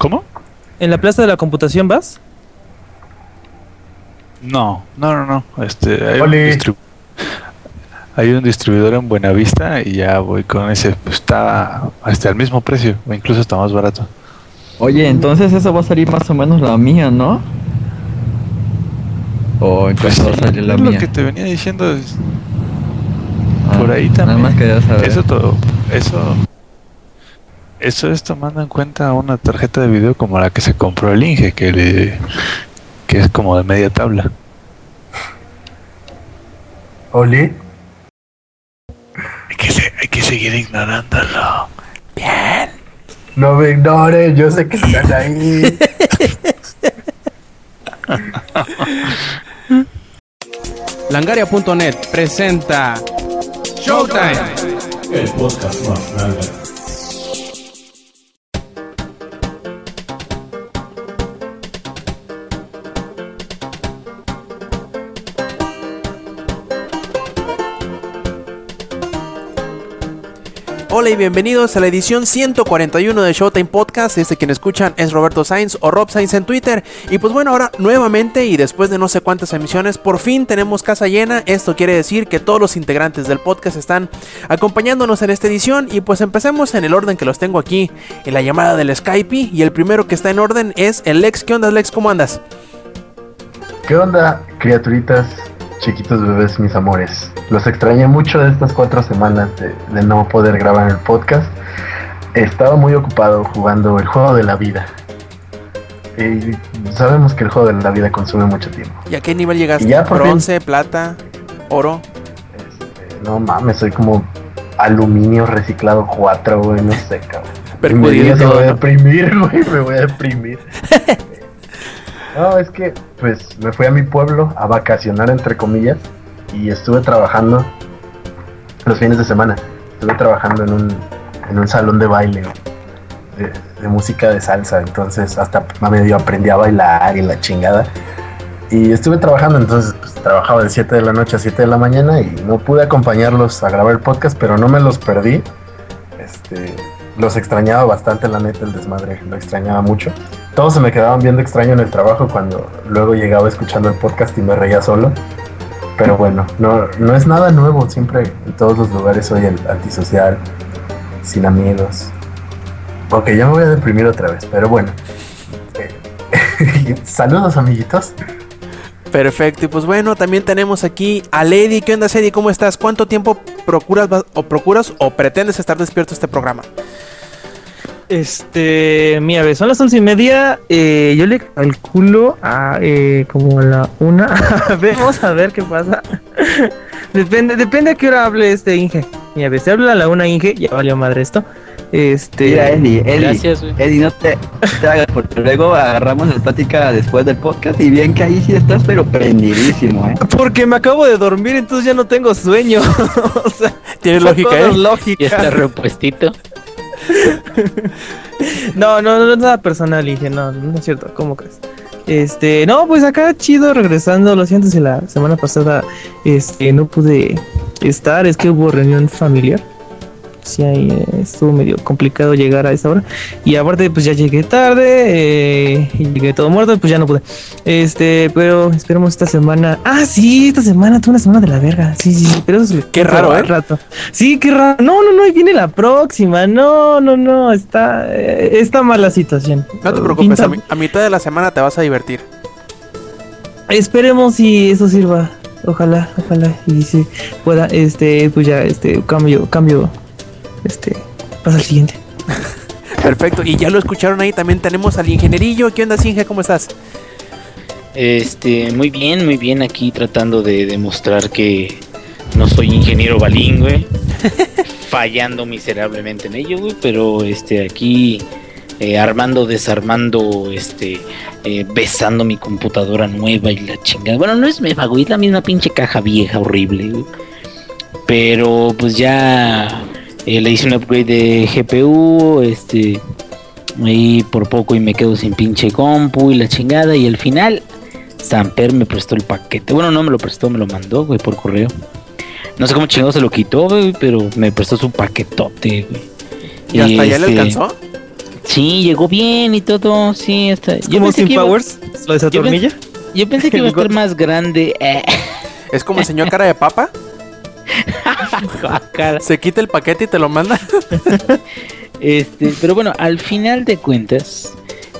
¿Cómo? ¿En la plaza de la computación vas? No, no, no, no. Este, hay, un distribu- hay un distribuidor en Buenavista y ya voy con ese. Pues está hasta el mismo precio, o incluso está más barato. Oye, entonces eso va a salir más o menos la mía, ¿no? O en Pues cuánto va a salir la es lo que te venía diciendo. es- Ah, por ahí Nada también. más quería saber. Eso todo, eso, eso es tomando en cuenta una tarjeta de video como la que se compró el Inge, que le, que es como de media tabla. Oli. Hay que, se- hay que seguir ignorándolo. No me ignores, yo sé que estás ahí. Langaria.net presenta Showtime. El podcast más grande. Hola y bienvenidos a la edición 141 de Showtime Podcast. Este quien escuchan es Roberto Sainz o Rob Sainz en Twitter. Y pues bueno, ahora nuevamente y después de no sé cuántas emisiones, por fin tenemos casa llena. Esto quiere decir que todos los integrantes del podcast están acompañándonos en esta edición. Y pues empecemos en el orden que los tengo aquí, en la llamada del Skype. Y el primero que está en orden es el Lex. ¿Qué onda, Lex? ¿Cómo andas? ¿Qué onda, criaturitas, chiquitos bebés, mis amores? Los extrañé mucho de estas cuatro semanas de, de no poder grabar el podcast. Estaba muy ocupado jugando el juego de la vida. Y sabemos que el juego de la vida consume mucho tiempo. ¿Y a qué nivel llegaste? Ya, por fin. ¿Bronce, plata, oro? Este, no mames, soy como aluminio reciclado 4, güey, no sé, cabrón. Me voy a deprimir, güey, me voy a deprimir. no, es que, pues, me fui a mi pueblo a vacacionar, entre comillas, y estuve trabajando los fines de semana. Estuve trabajando en un, en un salón de baile de, música de salsa, entonces hasta medio aprendí a bailar y la chingada. Y estuve trabajando, entonces pues, trabajaba de 7 de la noche a 7 de la mañana y no pude acompañarlos a grabar el podcast, pero no me los perdí. Este, los extrañaba bastante, la neta, el desmadre, lo extrañaba mucho. Todos se me quedaban viendo extraño en el trabajo cuando luego llegaba escuchando el podcast y me reía solo. Pero bueno, no, no es nada nuevo, siempre en todos los lugares soy el antisocial, sin amigos. Ok, ya me voy a deprimir otra vez, pero bueno. Eh, Saludos amiguitos. Perfecto, y pues bueno, también tenemos aquí a Lady. ¿Qué onda, Lady? ¿Cómo estás? ¿Cuánto tiempo procuras o procuras o pretendes estar despierto este programa? Este, mira, a ver, son las once y media. eh, yo le calculo a eh, como a la una. A ver, Vamos a ver qué pasa. depende, depende a qué hora hable este Inge. Mira, a ver, si habla a la una Inge, ya valió madre esto. Este. Mira, Eli, Eli, Gracias. Eli, no te, te hagas, porque luego agarramos la plática después del podcast y bien que ahí sí estás, pero prendidísimo, ¿eh? Porque me acabo de dormir, entonces ya no tengo sueño. o sea, Tiene lógica, todo ¿eh? lógica. Y está repuestito. No, no, no es nada personal, Inge, no, no es cierto, ¿cómo crees? Este, no, pues acá chido regresando, lo siento si la semana pasada este no pude estar, es que hubo reunión familiar. Sí, ahí eh, estuvo medio complicado llegar a esa hora. Y aparte, pues ya llegué tarde, eh, y llegué todo muerto, pues ya no pude. Este, pero esperemos esta semana. Ah, sí, esta semana, tuve una semana de la verga. Sí, sí, sí, pero eso es Qué raro, ¿eh? rato. Sí, qué raro. No, no, no, ahí viene la próxima. No, no, no, está, eh, está mala situación. No te preocupes, Pinta- a, mi- a mitad de la semana te vas a divertir. Esperemos si eso sirva. Ojalá, ojalá y si pueda, este, pues ya, este, cambio, cambio, este, pasa al siguiente. Perfecto, y ya lo escucharon ahí, también tenemos al ingenierillo. ¿Qué onda, Inge? ¿Cómo estás? Este, muy bien, muy bien aquí tratando de demostrar que no soy ingeniero bilingüe, fallando miserablemente en ello, güey, pero este aquí eh, armando, desarmando, este, eh, besando mi computadora nueva y la chingada. Bueno, no es nueva, güey, es la misma pinche caja vieja horrible, güey. Pero pues ya eh, le hice un upgrade de GPU, este, ahí por poco y me quedo sin pinche compu y la chingada y al final Samper me prestó el paquete. Bueno, no me lo prestó, me lo mandó, güey, por correo. No sé cómo chingado se lo quitó, güey, pero me prestó su paquetote, güey. ¿Y hasta allá le este, alcanzó? Sí, llegó bien y todo. Sí, está. Yo ¿Cómo pensé sin que iba- Powers? ¿Lo desatornilla? Yo pensé que iba a estar más grande. Eh, Es como el señor cara de papa. Se quita el paquete y te lo manda. Este, pero bueno, al final de cuentas,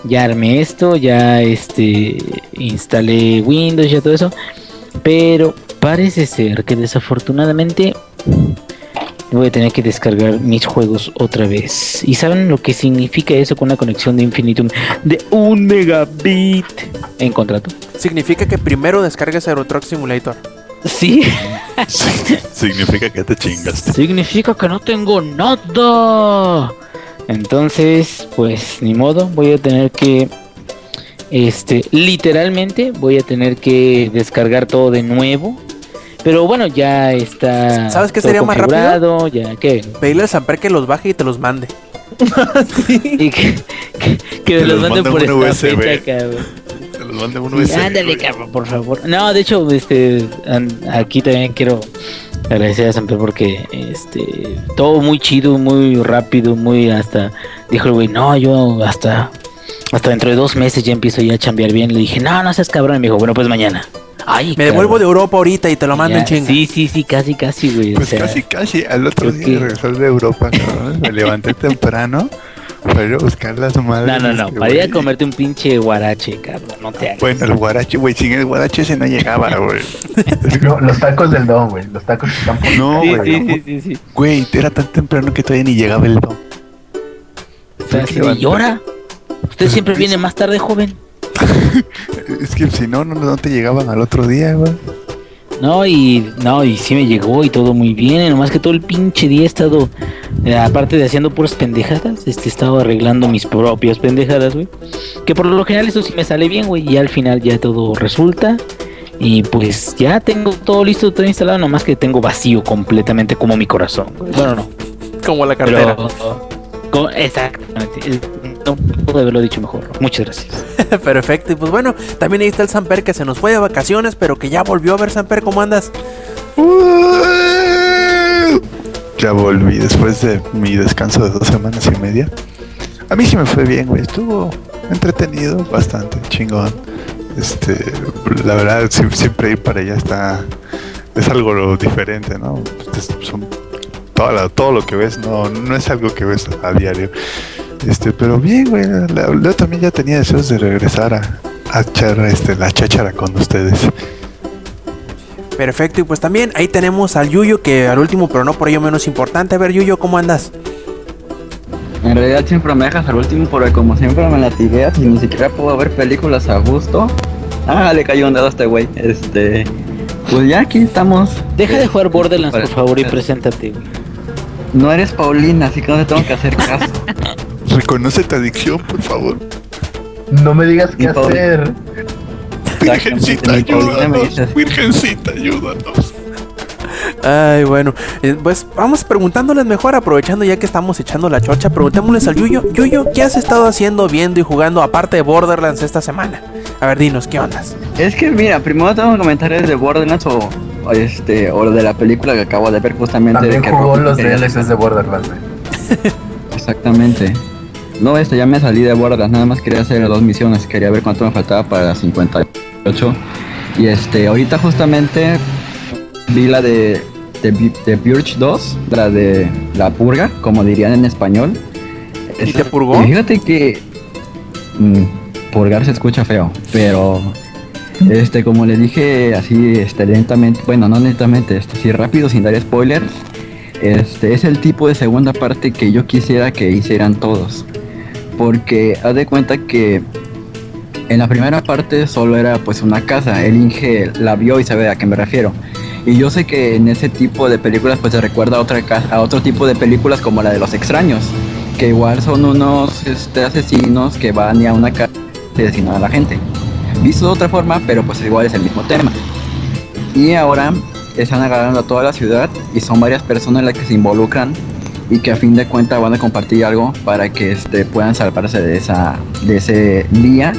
ya armé esto, ya este instalé Windows y todo eso. Pero parece ser que desafortunadamente voy a tener que descargar mis juegos otra vez. ¿Y saben lo que significa eso con una conexión de infinitum de un megabit en contrato? Significa que primero descargues Euro Truck Simulator. Sí, Significa que te chingaste. significa que no tengo nada. Entonces, pues ni modo, voy a tener que este literalmente voy a tener que descargar todo de nuevo. Pero bueno, ya está ¿Sabes qué sería más rápido? ya que Pedirle al Samper que los baje y te los mande. y que, que, que me Te los los manden manden por esta USB. fecha, cabrón. Los manda un Sí, USB. ándale, cabrón, por favor. No, de hecho, este, aquí también quiero agradecer a Samper porque, este, todo muy chido, muy rápido, muy hasta, dijo el güey, no, yo hasta, hasta dentro de dos meses ya empiezo ya a chambear bien. Le dije, no, no seas cabrón, y me dijo, bueno, pues mañana. Ay, Me devuelvo de. Europa ahorita y te lo mando Ya, en chinga. Sí, sí, sí, casi, casi, güey. o Pues sea, casi, casi. Al otro día que- de regresar de Europa, cabrón. Me levanté temprano para ir a buscar las madres. No, no, no, para ir a comerte un pinche guarache, cabrón, no te hagas. Bueno, el guarache, güey. Sin el guarache ese no llegaba, güey. No, los tacos del don, güey. Los tacos que están por No, sí, güey. sí, sí, sí, sí. Güey, era tan temprano que todavía ni llegaba el don. O sea, así de, Levanta. ¿y ahora? Usted siempre viene más tarde, joven. Es que si no, no, no te llegaban al otro día, güey. No, y no, y sí me llegó y todo muy bien, nomás que todo el pinche día he estado, eh, aparte de haciendo puras pendejadas, este, estaba arreglando mis propias pendejadas, güey. Que por lo general eso sí me sale bien, güey, y al final ya todo resulta. Y pues ya tengo todo listo, todo instalado, nomás que tengo vacío completamente como mi corazón. Bueno, no, Como la cartera. pero... exactamente, no puedo haberlo dicho mejor. Muchas gracias. Perfecto. Y pues bueno, también ahí está el Samper que se nos fue de vacaciones, pero que ya volvió a ver Samper. ¿Cómo andas? Ya volví después de mi descanso de dos semanas y media. A mí sí me fue bien, güey. Estuvo entretenido, bastante chingón. Este, la verdad, sie- siempre ir para allá está. Es algo lo diferente, ¿no? Son- toda la- todo lo que ves no, no es algo que ves a diario. Este, pero bien, güey. Yo también ya tenía deseos de regresar a, a echar este, la cháchara con ustedes. Perfecto. Y pues también ahí tenemos al Yuyo, que al último, pero no por ello menos importante. A ver, Yuyo, ¿cómo andas? En realidad siempre me dejas al último porque como siempre me latigueas y ni siquiera puedo ver películas a gusto. Ah, le cayó un dedo a este güey. Este... Pues ya aquí estamos. Deja de jugar Borderlands, por favor, y preséntate, güey. No eres Paulina, así que no te tengo que hacer caso. Reconoce tu adicción, por favor. No me digas qué hacer. Virgencita, ayúdanos. Virgencita, ayúdanos. Ay, bueno, eh, pues vamos preguntándoles mejor, aprovechando ya que estamos echando la chocha, preguntémosles al Yuyo. Yuyo, ¿qué has estado haciendo, viendo y jugando aparte de Borderlands esta semana? A ver, dinos, ¿qué ondas? Es que mira, primero tengo comentarios de Borderlands o, o este o de la película que acabo de ver justamente También de que jugó los DLCs de Borderlands. Exactamente. No, este ya me salí de Borderlands, nada más quería hacer dos misiones, quería ver cuánto me faltaba para las 58. Y este, ahorita justamente vi la de de, de Purge 2, la de la purga, como dirían en español. ¿Y te purgó? Fíjate que mm, purgar se escucha feo, pero este como le dije así este lentamente, bueno, no lentamente, este así rápido sin dar spoilers. Este es el tipo de segunda parte que yo quisiera que hicieran todos. Porque haz de cuenta que en la primera parte solo era pues una casa, el Inge la vio y sabe a qué me refiero. Y yo sé que en ese tipo de películas pues se recuerda a, otra a otro tipo de películas como la de los extraños, que igual son unos este, asesinos que van y a una casa y asesinan a la gente. Visto de otra forma, pero pues igual es el mismo tema. Y ahora están agarrando a toda la ciudad y son varias personas las que se involucran y que a fin de cuentas van a compartir algo para que este, puedan salvarse de, esa, de ese día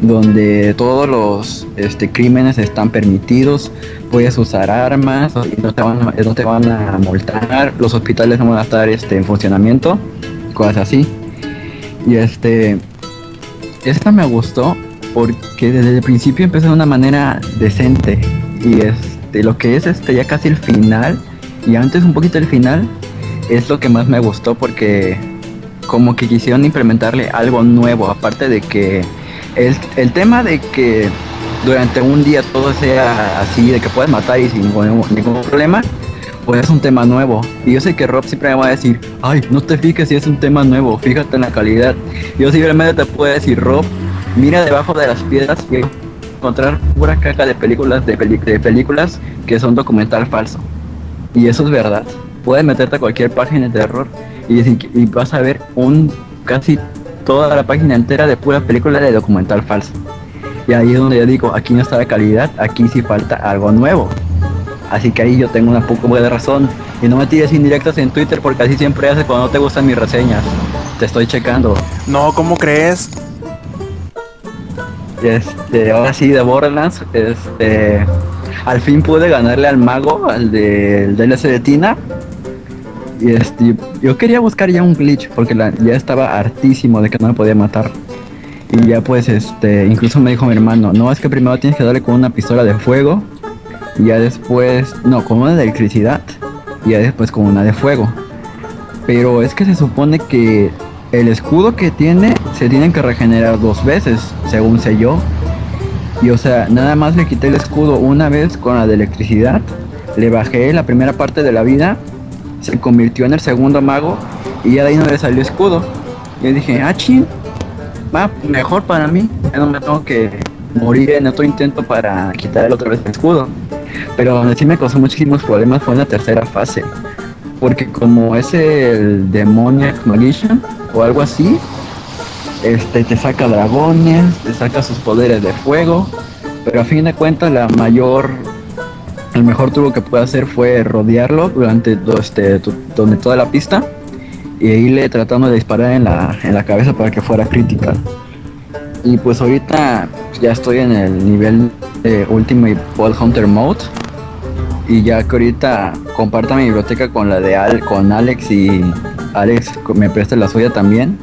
donde todos los este, crímenes están permitidos, puedes usar armas, no te van, no te van a multar, los hospitales no van a estar este, en funcionamiento, cosas así. Y este, esta me gustó porque desde el principio empezó de una manera decente. Y este, lo que es este ya casi el final, y antes un poquito el final, es lo que más me gustó porque como que quisieron implementarle algo nuevo, aparte de que el, el tema de que durante un día todo sea así, de que puedes matar y sin ningún, ningún problema, pues es un tema nuevo. Y yo sé que Rob siempre me va a decir, ay, no te fijes si es un tema nuevo, fíjate en la calidad. Yo simplemente te puedo decir, Rob, mira debajo de las piedras y encontrar pura caca de películas de, de películas que son documental falso. Y eso es verdad. Puedes meterte a cualquier página de terror y, vas a ver un casi toda la página entera de pura película de documental falso. Y ahí es donde yo digo, aquí no está la calidad, aquí sí falta algo nuevo. Así que ahí yo tengo una poco de razón. Y no me tires indirectas en Twitter porque así siempre haces cuando no te gustan mis reseñas. Te estoy checando. No, ¿cómo crees? Este, ahora sí, de Borderlands, este, al fin pude ganarle al mago, al del DLC de Tina. Y este, yo quería buscar ya un glitch porque la- ya estaba hartísimo de que no me podía matar. Y ya pues, este, incluso me dijo mi hermano, no, es que primero tienes que darle con una pistola de fuego. Y ya después, no, con una de electricidad. Y ya después con una de fuego. Pero es que se supone que el escudo que tiene se tiene que regenerar dos veces, según sé yo. Y o sea, nada más le quité el escudo una vez con la de electricidad, le bajé la primera parte de la vida, se convirtió en el segundo mago y ya de ahí no le salió escudo. Yo dije, ah, ching, va mejor para mí, ya no me tengo que morir en otro intento para quitarle otra vez el escudo. Pero donde sí me causó muchísimos problemas fue en la tercera fase. Porque como es el Demoniac Magician o algo así, este te saca dragones, te saca sus poderes de fuego, pero a fin de cuentas la mayor el mejor truco que pude hacer fue rodearlo durante do- este, donde toda la pista y irle tratando de disparar en la, en la cabeza para que fuera crítica. Y pues ahorita ya estoy en el nivel de Ultimate Ball Hunter Mode. Y ya que ahorita comparta mi biblioteca con la de Al, con Alex y Alex me presta la suya también.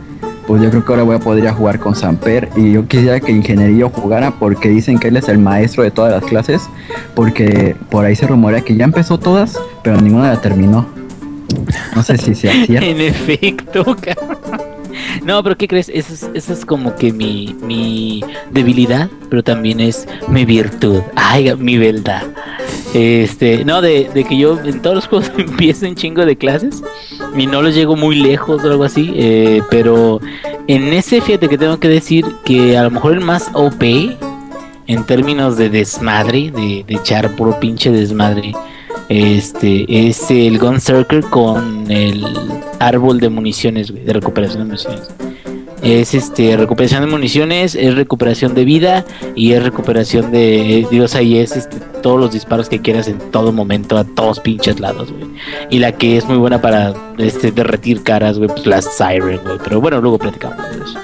Pues yo creo que ahora voy a poder jugar con Samper. Y yo quisiera que Ingeniería jugara porque dicen que él es el maestro de todas las clases. Porque por ahí se rumorea que ya empezó todas, pero ninguna la terminó. No sé si sea cierto. En efecto, cabrón. No, pero ¿qué crees? Esa es, esa es como que mi, mi debilidad, pero también es mi virtud. Ay, mi verdad. Este, no, de, de que yo en todos los juegos empiezo un chingo de clases y no los llego muy lejos o algo así, eh, pero en ese fíjate que tengo que decir que a lo mejor el más OP en términos de desmadre, de, echar puro pinche desmadre, este es el Gun Circle con el árbol de municiones, de recuperación de municiones. Es este recuperación de municiones, es recuperación de vida y es recuperación de Dios ahí es este, todos los disparos que quieras en todo momento a todos pinches lados, güey. Y la que es muy buena para este derretir caras, güey, pues la Siren, güey. Pero bueno, luego platicamos de eso.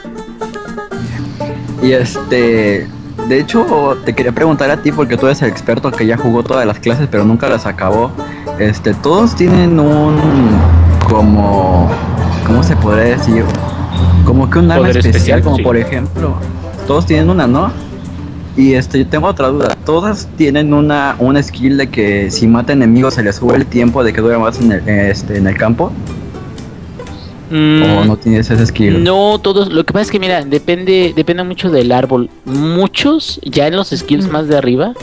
Y este, de hecho, te quería preguntar a ti porque tú eres el experto que ya jugó todas las clases pero nunca las acabó. Este, todos tienen un como ¿cómo se podría decir? Como que un arma especial, especial, como sí. por ejemplo, todos tienen una, ¿no? Y este, yo tengo otra duda. Todas tienen una, una skill de que si mata enemigos se les sube el tiempo de que dura más en el, este, en el campo. O no tienes ese skill. Mm, No, todos. Lo que pasa es que, mira, depende, depende mucho del árbol. Muchos, ya en los skills más de arriba,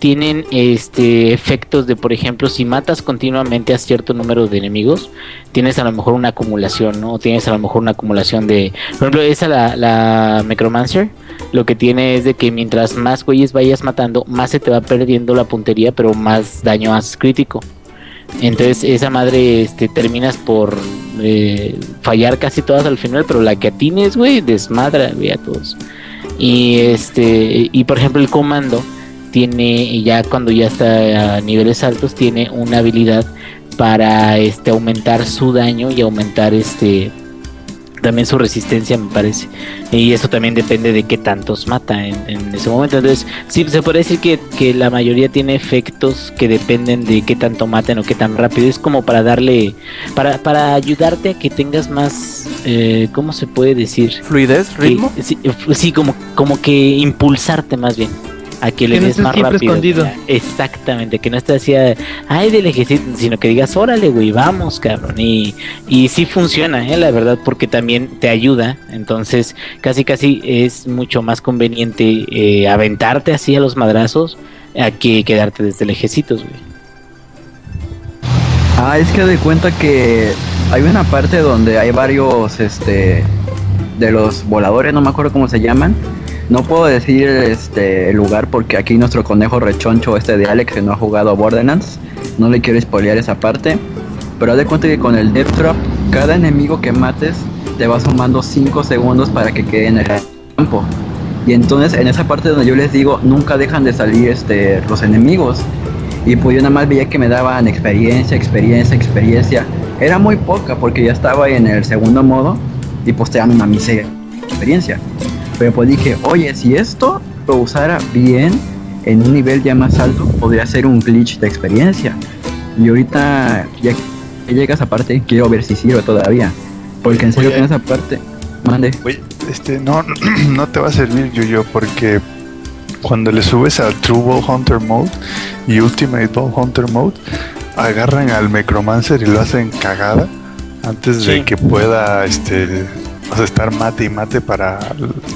tienen este efectos de, por ejemplo, si matas continuamente a cierto número de enemigos, tienes a lo mejor una acumulación, ¿no? Tienes a lo mejor una acumulación de. Por ejemplo, esa la, la Necromancer. Lo que tiene es de que mientras más güeyes vayas matando, más se te va perdiendo la puntería, pero más daño haces crítico. Entonces esa madre este, terminas por eh, fallar casi todas al final, pero la que atines, güey, desmadra, güey, a todos. Y este, y por ejemplo el comando tiene, ya cuando ya está a niveles altos, tiene una habilidad para este aumentar su daño y aumentar este también su resistencia me parece. Y eso también depende de qué tantos mata en, en ese momento. Entonces sí se puede decir que, que la mayoría tiene efectos que dependen de qué tanto maten o qué tan rápido. Es como para darle para, para ayudarte a que tengas más eh, cómo se puede decir Fluidez, ritmo. Que- sí, sí, como como que impulsarte más bien a que le Que des más siempre rápido escondido. exactamente que no estés así ay del ejército sino que digas órale güey vamos cabrón y y sí funciona, ¿eh? la verdad, porque también te ayuda. Entonces, casi casi es mucho más conveniente eh, aventarte así a los madrazos a que quedarte desde lejecitos, güey. Ah, es que de cuenta que hay una parte donde hay varios, este, de los voladores, no me acuerdo cómo se llaman. No puedo decir este el lugar porque aquí nuestro conejo rechoncho este de Alex que no ha jugado Borderlands, no le quiero spoilear esa parte. Pero haz de cuenta que con el Death Trap, cada enemigo que mates te va sumando 5 segundos para que quede en el campo. Y entonces en esa parte donde yo les digo, nunca dejan de salir este los enemigos. Y pues yo nada más veía que me daban experiencia, experiencia, experiencia. Era muy poca porque ya estaba en el segundo modo y pues una miseria experiencia. Pero pues dije, oye, si esto lo usara bien en un nivel ya más alto, podría ser un glitch de experiencia. Y ahorita ya que llega esa parte, quiero ver si sirve todavía. Porque en serio Oye. que en esa parte, mande. Oye, este, no, no te va a servir yo porque cuando le subes al True Ball Hunter Mode y Ultimate Ball Hunter Mode, agarran al Necromancer y lo hacen cagada antes Sí. de que pueda este, o sea, estar mate y mate para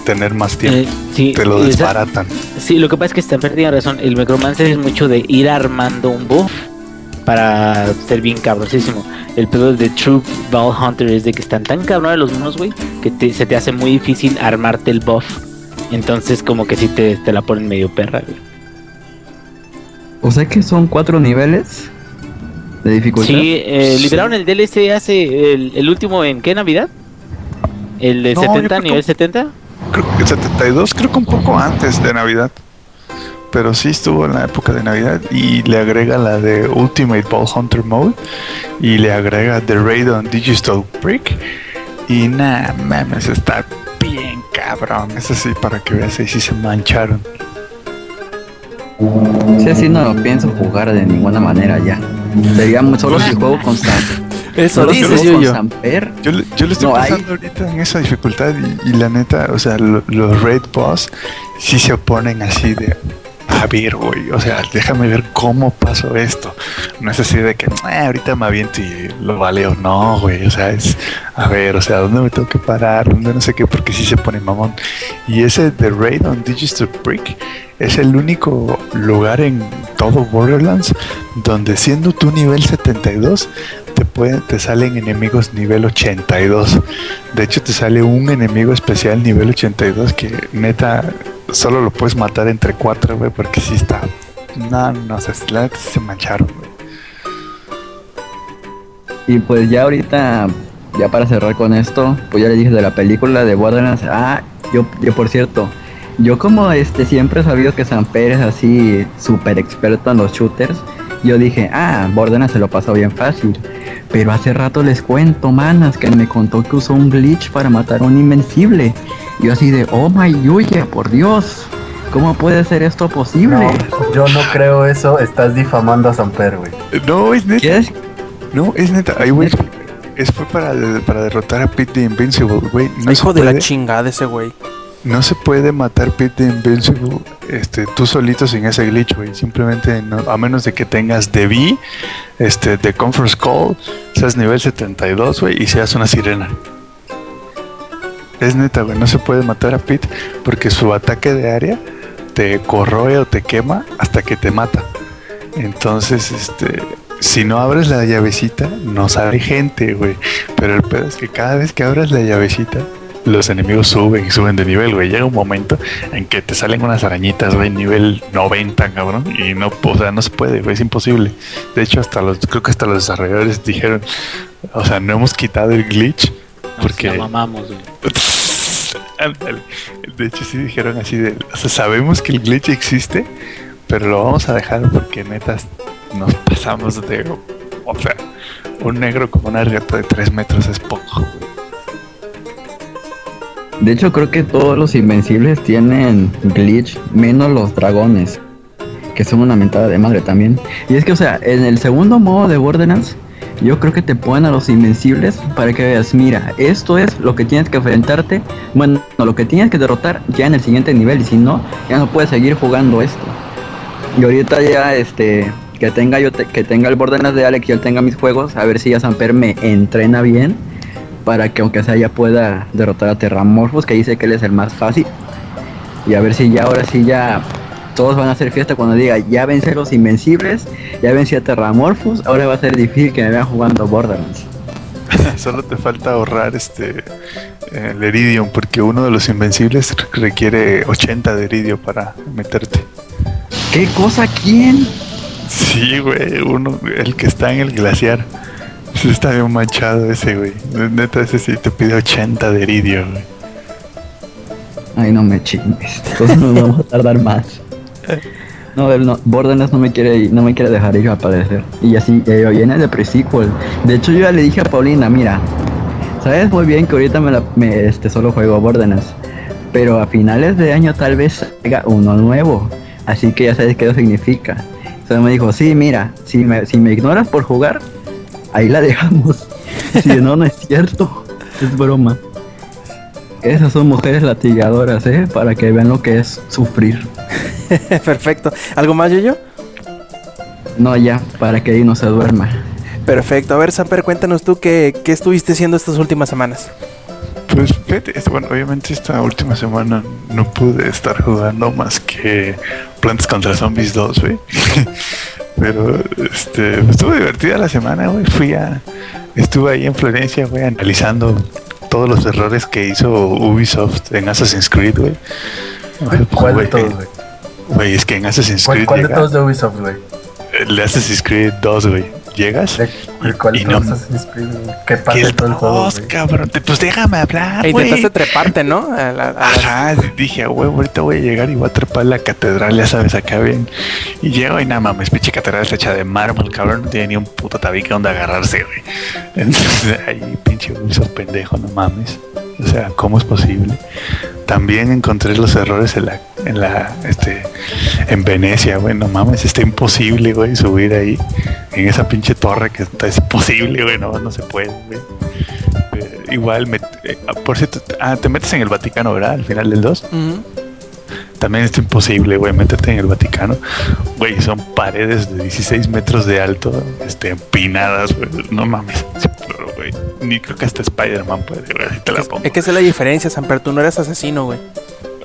tener más tiempo. Eh, sí, te lo esa- desbaratan. sí, lo que pasa es que Stamper tiene razón. El Necromancer es mucho de ir armando un buff para ser bien cabrosísimo. El pedo de True Ball Hunter es de que están tan cabrones los monos, güey, que te- se te hace muy difícil armarte el buff. Entonces, como que sí te, te la ponen medio perra, güey. O sea que son cuatro niveles de dificultad. Sí, eh, Sí. liberaron el DLC hace el, el último en qué Navidad? El de No, yo 70, creo que- nivel 70. Creo que 72, creo que un poco antes de Navidad. Pero sí estuvo en la época de Navidad y le agrega la de Ultimate Ball Hunter Mode y le agrega The Raid on Digital Brick. Y nada, mames, está bien cabrón. Eso sí, para que veas, ahí sí se mancharon. Sí, así no lo pienso jugar de ninguna manera ya. Sería solo si juego con Sam. Eso dices, yo. Samper. Yo, le- yo le estoy No, hay- pasando ahorita en esa dificultad y, y la neta, o sea, lo- los Raid Boss sí se oponen así de. A ver, güey, o sea, déjame ver cómo pasó esto. No es así de que "Ah, ahorita me aviento y lo valeo. No, güey, o sea, es a ver, o sea, ¿dónde me tengo que parar? ¿Dónde no sé qué? Porque sí se pone mamón. Y ese The Raid on Digital Brick es el único lugar en todo Borderlands donde siendo tu nivel 72 te salen enemigos nivel 82. De hecho te sale un enemigo especial nivel 82 que neta solo lo puedes matar entre cuatro, güey, porque si está no, no sé, se mancharon, güey. Y pues ya ahorita, ya para cerrar con esto, pues ya le dije de la película de Borderlands. Ah, yo, yo por cierto, yo como este siempre he sabido que Samper es así súper experto en los shooters. Yo dije, ah, Borderlands se lo pasó bien fácil. Pero hace rato les cuento, manas, que me contó que usó un glitch para matar a un invencible. Yo así de, oh my Yuya, por Dios, ¿cómo puede ser esto posible? No, yo no creo eso. Estás difamando a Samper, güey. No, es neta. ¿Qué es? No, es neta. Ay, güey. Es fue para, para derrotar a Pete the Invincible, güey. No Hijo de la chingada ese güey. No se puede matar Pete the Invincible este, tú solito sin ese glitch, güey. Simplemente, no- a menos de que tengas V, este, The Conference Call, seas nivel 72, güey, y seas una sirena. Es neta, güey. No se puede matar a Pete porque su ataque de área te corroe o te quema hasta que te mata. Entonces, este, si no abres la llavecita, no sale gente, güey. Pero el pedo es que cada vez que abres la llavecita, los enemigos suben y suben de nivel, güey. Llega un momento en que te salen unas arañitas, güey, nivel 90, cabrón. Y no, o sea, no se puede, güey, es imposible. De hecho, hasta los, creo que hasta los desarrolladores dijeron, o sea, no hemos quitado el glitch Nos porque... la mamamos, güey. De hecho, sí dijeron así de, o sea, sabemos que el glitch existe, pero lo vamos a dejar porque netas nos pasamos de, o sea, un negro con una regata de 3 metros es poco. De hecho, creo que todos los invencibles tienen glitch, menos los dragones, que son una mentada de madre también. Y es que, o sea, en el segundo modo de Borderlands, yo creo que te ponen a los invencibles para que veas, mira, esto es lo que tienes que enfrentarte, bueno, lo que tienes que derrotar ya en el siguiente nivel, y si no, ya no puedes seguir jugando esto. Y ahorita ya, este, que tenga yo, que tenga el Borderlands de Alex y él tenga mis juegos, a ver si ya Samper me entrena bien para que aunque sea ya pueda derrotar a Terramorphos, que dice que él es el más fácil. Y a ver si ya ahora sí ya todos van a hacer fiesta cuando diga ya vencí a los invencibles, ya vencí a Terramorphos, ahora va a ser difícil que me vean jugando Borderlands. Solo te falta ahorrar este el Iridium, porque uno de los invencibles requiere 80 de Iridio para meterte. ¿Qué cosa? ¿Quién? Sí, güey, uno, el que está en el glaciar. Sí está bien manchado ese, güey. Neta, ese sí te pide 80 de Iridio, güey. Ay, no me chingues. Entonces nos vamos a tardar más. No, él no, Borderlands no me quiere no me quiere dejar ir aparecer. Y así eh, viene de pre-sequel. De hecho, yo ya le dije a Paulina, mira, sabes muy bien que ahorita me, la, me este, solo juego Borderlands. Pero a finales de año tal vez salga uno nuevo. Así que ya sabes qué eso significa. Entonces me dijo, sí, mira, si me, si me ignoras por jugar, ahí la dejamos. Si no, no es cierto. Es broma. Esas son mujeres latigadoras, ¿eh? Para que vean lo que es sufrir. Perfecto. ¿Algo más, yo No, ya, para que ahí no se duerma. Perfecto. A ver, Samper, cuéntanos tú qué, qué estuviste haciendo estas últimas semanas. Pues fíjate, es- bueno, obviamente esta última semana no pude estar jugando más que Plantas contra Zombies 2, güey. Pero este, estuvo divertida la semana, güey. Fui a. Estuve ahí en Florencia, güey, analizando todos los errores que hizo Ubisoft en Assassin's Creed, güey. ¿Cuál de Güey, todos, güey? Güey, es que en Assassin's ¿Cuál, Creed cuál de llega- todos de Ubisoft, güey? el de Assassin's Creed 2, güey. Llegas. ¿De- de ¿Cuál y no- güey? ¿Qué pasa el todo el juego, 2, güey? cabrón. Te- Pues déjame hablar, E güey. intentaste treparte, ¿no? A la- a Ajá, dije, a huevo, ahorita voy a llegar y voy a trepar la catedral, ya sabes, acá bien. Y llego y nada mames, pinche catedral está hecha de mármol, cabrón, no tiene ni un puto tabique donde agarrarse, güey. Entonces, ahí pinche Ubisoft pendejo, no mames. O sea, ¿cómo es posible? También encontré los errores en la, en la, este, en Venecia, güey, no mames, está imposible, güey, subir ahí, en esa pinche torre que está, es imposible, güey, no, no se puede, güey. Eh, igual, me, eh, por cierto, ah, te metes en el Vaticano, ¿verdad? Al final del 2. Ujú. También es imposible, güey, métete en el Vaticano. Güey, son paredes de 16 metros de alto, este, empinadas, güey. No mames. Ni creo que hasta Spider-Man puede, güey, así te la pongo. es que esa es la diferencia, Samper. Tú no eres asesino, güey.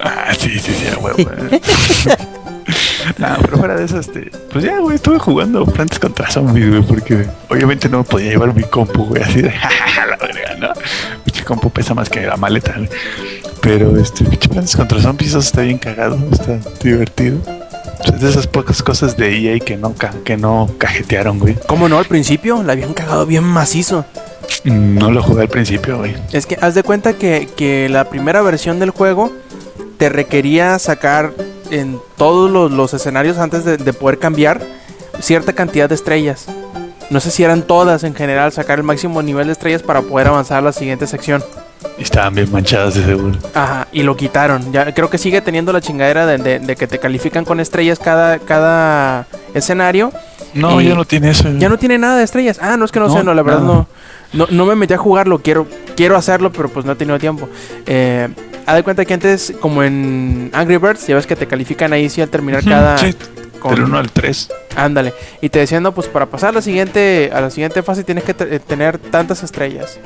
Ah, sí, sí, sí, huevo, güey. No, pero fuera de eso, este, pues ya, güey, estuve jugando Plantas contra Zombies, güey, porque obviamente no me podía llevar mi compu, güey, así de, "Ja, la verga, ¿no? Mi compu pesa más que la maleta, güey. Pero, este, Plantas contra Zombies, eso está bien cagado, está divertido. Pues Es de esas pocas cosas de EA que no, que no cajetearon, güey. ¿Cómo no? Al principio la habían cagado bien macizo. No lo jugué al principio, güey. Es que haz de cuenta que, que la primera versión del juego te requería sacar en todos los, los escenarios antes de, de poder cambiar cierta cantidad de estrellas. No sé si eran todas en general, sacar el máximo nivel de estrellas para poder avanzar a la siguiente sección. Y estaban bien manchadas de seguro. Ajá, y lo quitaron. Ya creo que sigue teniendo la chingadera de, de- de que te califican con estrellas cada, cada escenario. No, ya no tiene eso. Ya no tiene nada de estrellas. Ah, no es que no, No, sé, no, la verdad nada. no, no. No me metí a jugarlo, quiero, quiero hacerlo, pero pues no he tenido tiempo. Eh, haz de cuenta que antes, como en Angry Birds, ya ves que te califican ahí sí al terminar cada. sí, con- del 1 al 3. Ándale. Y te decían, no, pues para pasar a la siguiente, a la siguiente fase tienes que eh, tener tantas estrellas.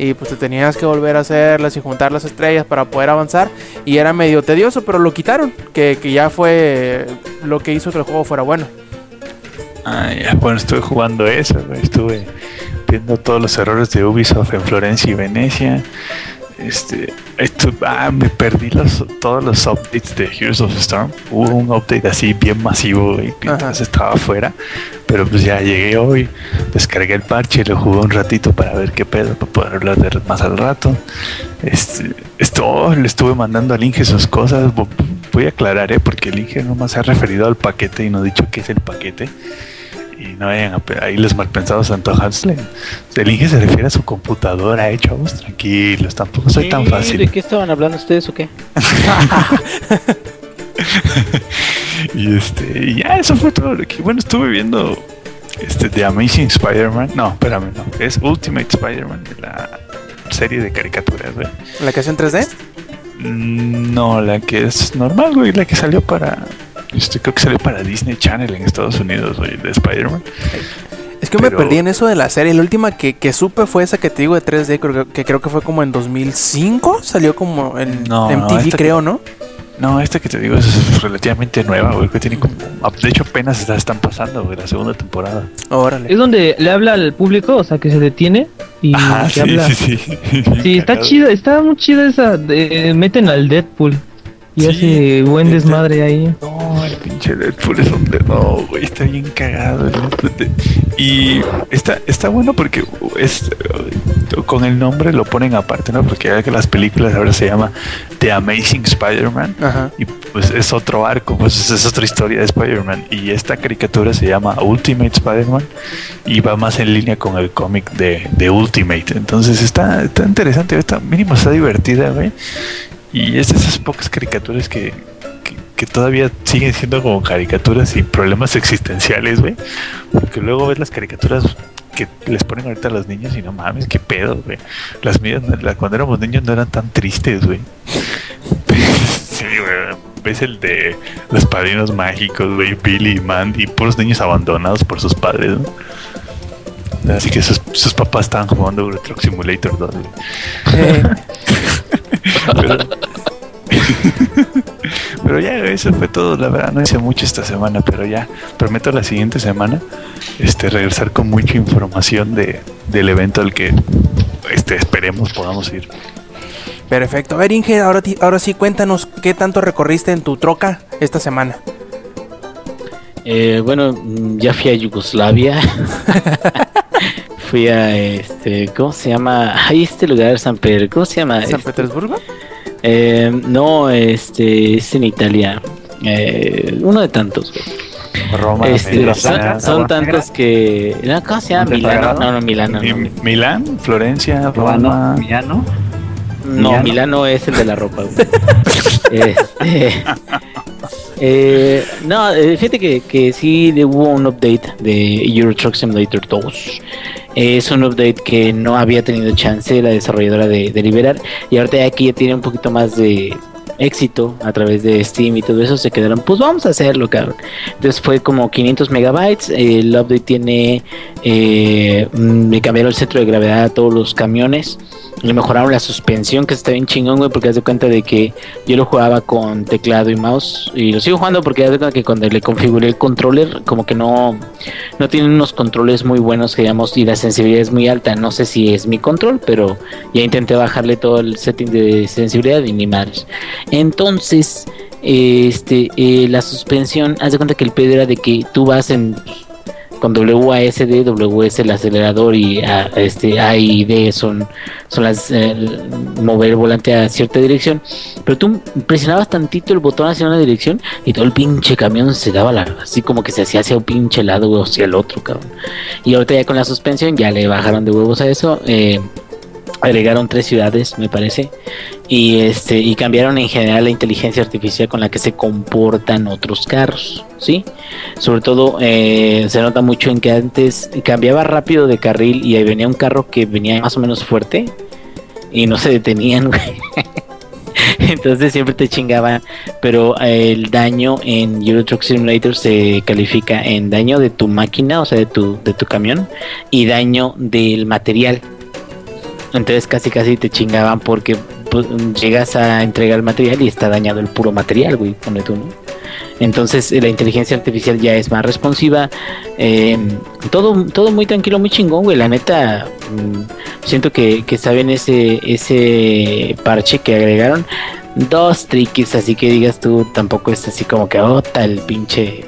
Y pues te tenías que volver a hacerlas y juntar las estrellas para poder avanzar. Y era medio tedioso, pero lo quitaron. Que, que ya fue lo que hizo que el juego fuera bueno. Ah, ya, bueno, estuve jugando eso. Estuve viendo todos los errores de Ubisoft en Florencia y Venecia. Este, esto, ah, me perdí los, todos los updates de Heroes of Storm. Hubo un update así bien masivo, Ajá. entonces estaba afuera. Pero pues ya llegué hoy, descargué el parche, lo jugué un ratito para ver qué pedo, para poder hablar de más al rato. Este, esto, le estuve mandando al Inge sus cosas. Vo- Voy a aclarar, ¿eh? porque el Inge nomás se ha referido al paquete y no ha dicho qué es el paquete. Y no vayan a ahí los malpensados antojados. le- El Inge se refiere a su computadora, eh, chavos, tranquilos, tampoco soy tan fácil. ¿De qué estaban hablando ustedes o qué? Y este, y ya, eso fue todo lo que. Bueno, estuve viendo este The Amazing Spider-Man. No, espérame, no. Es Ultimate Spider-Man de la serie de caricaturas, güey. ¿La canción 3D? Mm, No, la que es normal, güey, la que salió para. Este, creo que salió para Disney Channel en Estados Unidos, güey, de Spider-Man. Es que me perdí en eso de la serie. La última que, que supe fue esa que te digo de 3D, creo que, que creo que fue como en 2005. Salió como en No, MTV, que- creo, ¿no? No, esta que te digo es relativamente nueva, güey, que tiene como. De hecho, apenas está- están pasando, güey, la segunda temporada. Órale. Es donde le habla al público, o sea, que se detiene y sí, habla. sí, sí. Sí, está chida, está muy chida esa. de- meten al Deadpool y Sí, hace buen este- desmadre ahí. No, el pinche Deadpool es un de no, güey, está bien cagado. Y está, está bueno porque es con el nombre lo ponen aparte, ¿no? Porque ya que las películas ahora se llama The Amazing Spider-Man Ajá. y pues es otro arco, pues es otra historia de Spider-Man. Y esta caricatura se llama Ultimate Spider-Man y va más en línea con el cómic de, de Ultimate. Entonces está, está interesante, está, mínimo está divertida, güey. Y es de esas pocas caricaturas que, que, que todavía siguen siendo como caricaturas sin problemas existenciales, güey. Porque luego ves las caricaturas que les ponen ahorita a los niños y no mames, qué pedo, güey. Las mías, no- la- cuando éramos niños no eran tan tristes, güey. sí, güey. Ves el de los padrinos mágicos, güey, Billy y Mandy, puros niños abandonados por sus padres, ¿no? Así que sus, sus papás estaban jugando Euro Truck Simulator 2, güey. Eh, Pero, pero ya, eso fue todo. La verdad, no hice mucho esta semana, pero ya prometo la siguiente semana este, regresar con mucha información de, del evento al que este, esperemos podamos ir. perfecto. A ver, Inge, ahora, ti- ahora sí cuéntanos qué tanto recorriste en tu troca esta semana. Eh, bueno, mm, ya fui a Yugoslavia. fui a este, ¿cómo se llama? Ay, este lugar, San Pedro, ¿cómo se llama? ¿San Este, Petersburgo? Eh, no, este, es en Italia. Eh, uno de tantos. Roma, Este, Milán, son, son tantos que. No, ¿Cómo se llama? ¿Monte Milano. No, no, Milano. Mi- No, Milán, Florencia, Roma. Milano. No, Milano. Milano es el de la ropa. güey. Este, eh, no, eh, fíjate que, que sí hubo un update de Euro Truck Simulator 2. Es un update que no había tenido chance la desarrolladora de, liberar. Y ahorita aquí ya tiene un poquito más de éxito a través de Steam y todo eso. Se quedaron, pues vamos a hacerlo, cabrón. Entonces fue como 500 megabytes. El update tiene. Eh, mm, le cambiaron el centro de gravedad a todos los camiones. Le mejoraron la suspensión, que está bien chingón, güey, porque haz de cuenta de que yo lo jugaba con teclado y mouse. Y lo sigo jugando porque haz de cuenta que cuando le configuré el controller, como que no, no tiene unos controles muy buenos, que digamos, y la sensibilidad es muy alta. No sé si es mi control, pero ya intenté bajarle todo el setting de sensibilidad y ni madres. Entonces, este, eh, la suspensión, haz de cuenta que el pedo era de que tú vas en con WASD, WS el acelerador y A, este A y D son, son las eh, mover el volante a cierta dirección, pero tú presionabas tantito el botón hacia una dirección y todo el pinche camión se daba la, así como que se hacía hacia un pinche lado o hacia el otro, cabrón. Y ahorita ya con la suspensión ya le bajaron de huevos a eso, eh, agregaron tres ciudades, me parece, y este y cambiaron en general la inteligencia artificial con la que se comportan otros carros, ¿sí? Sobre todo eh, se nota mucho en que antes cambiaba rápido de carril y ahí venía un carro que venía más o menos fuerte y no se detenían, güey. Entonces siempre te chingaban, pero el daño en Euro Truck Simulator se califica en daño de tu máquina, o sea, de tu, de tu camión, y daño del material. Entonces casi casi te chingaban porque pues, llegas a entregar el material y está dañado el puro material, güey, pone tú, ¿no? Entonces eh, la inteligencia artificial ya es más responsiva. eh, todo, todo muy tranquilo, muy chingón, güey. La neta, mm, siento que, que saben ese, ese parche que agregaron. Dos triquis, así que digas tú, tampoco es así como que, oh, tal pinche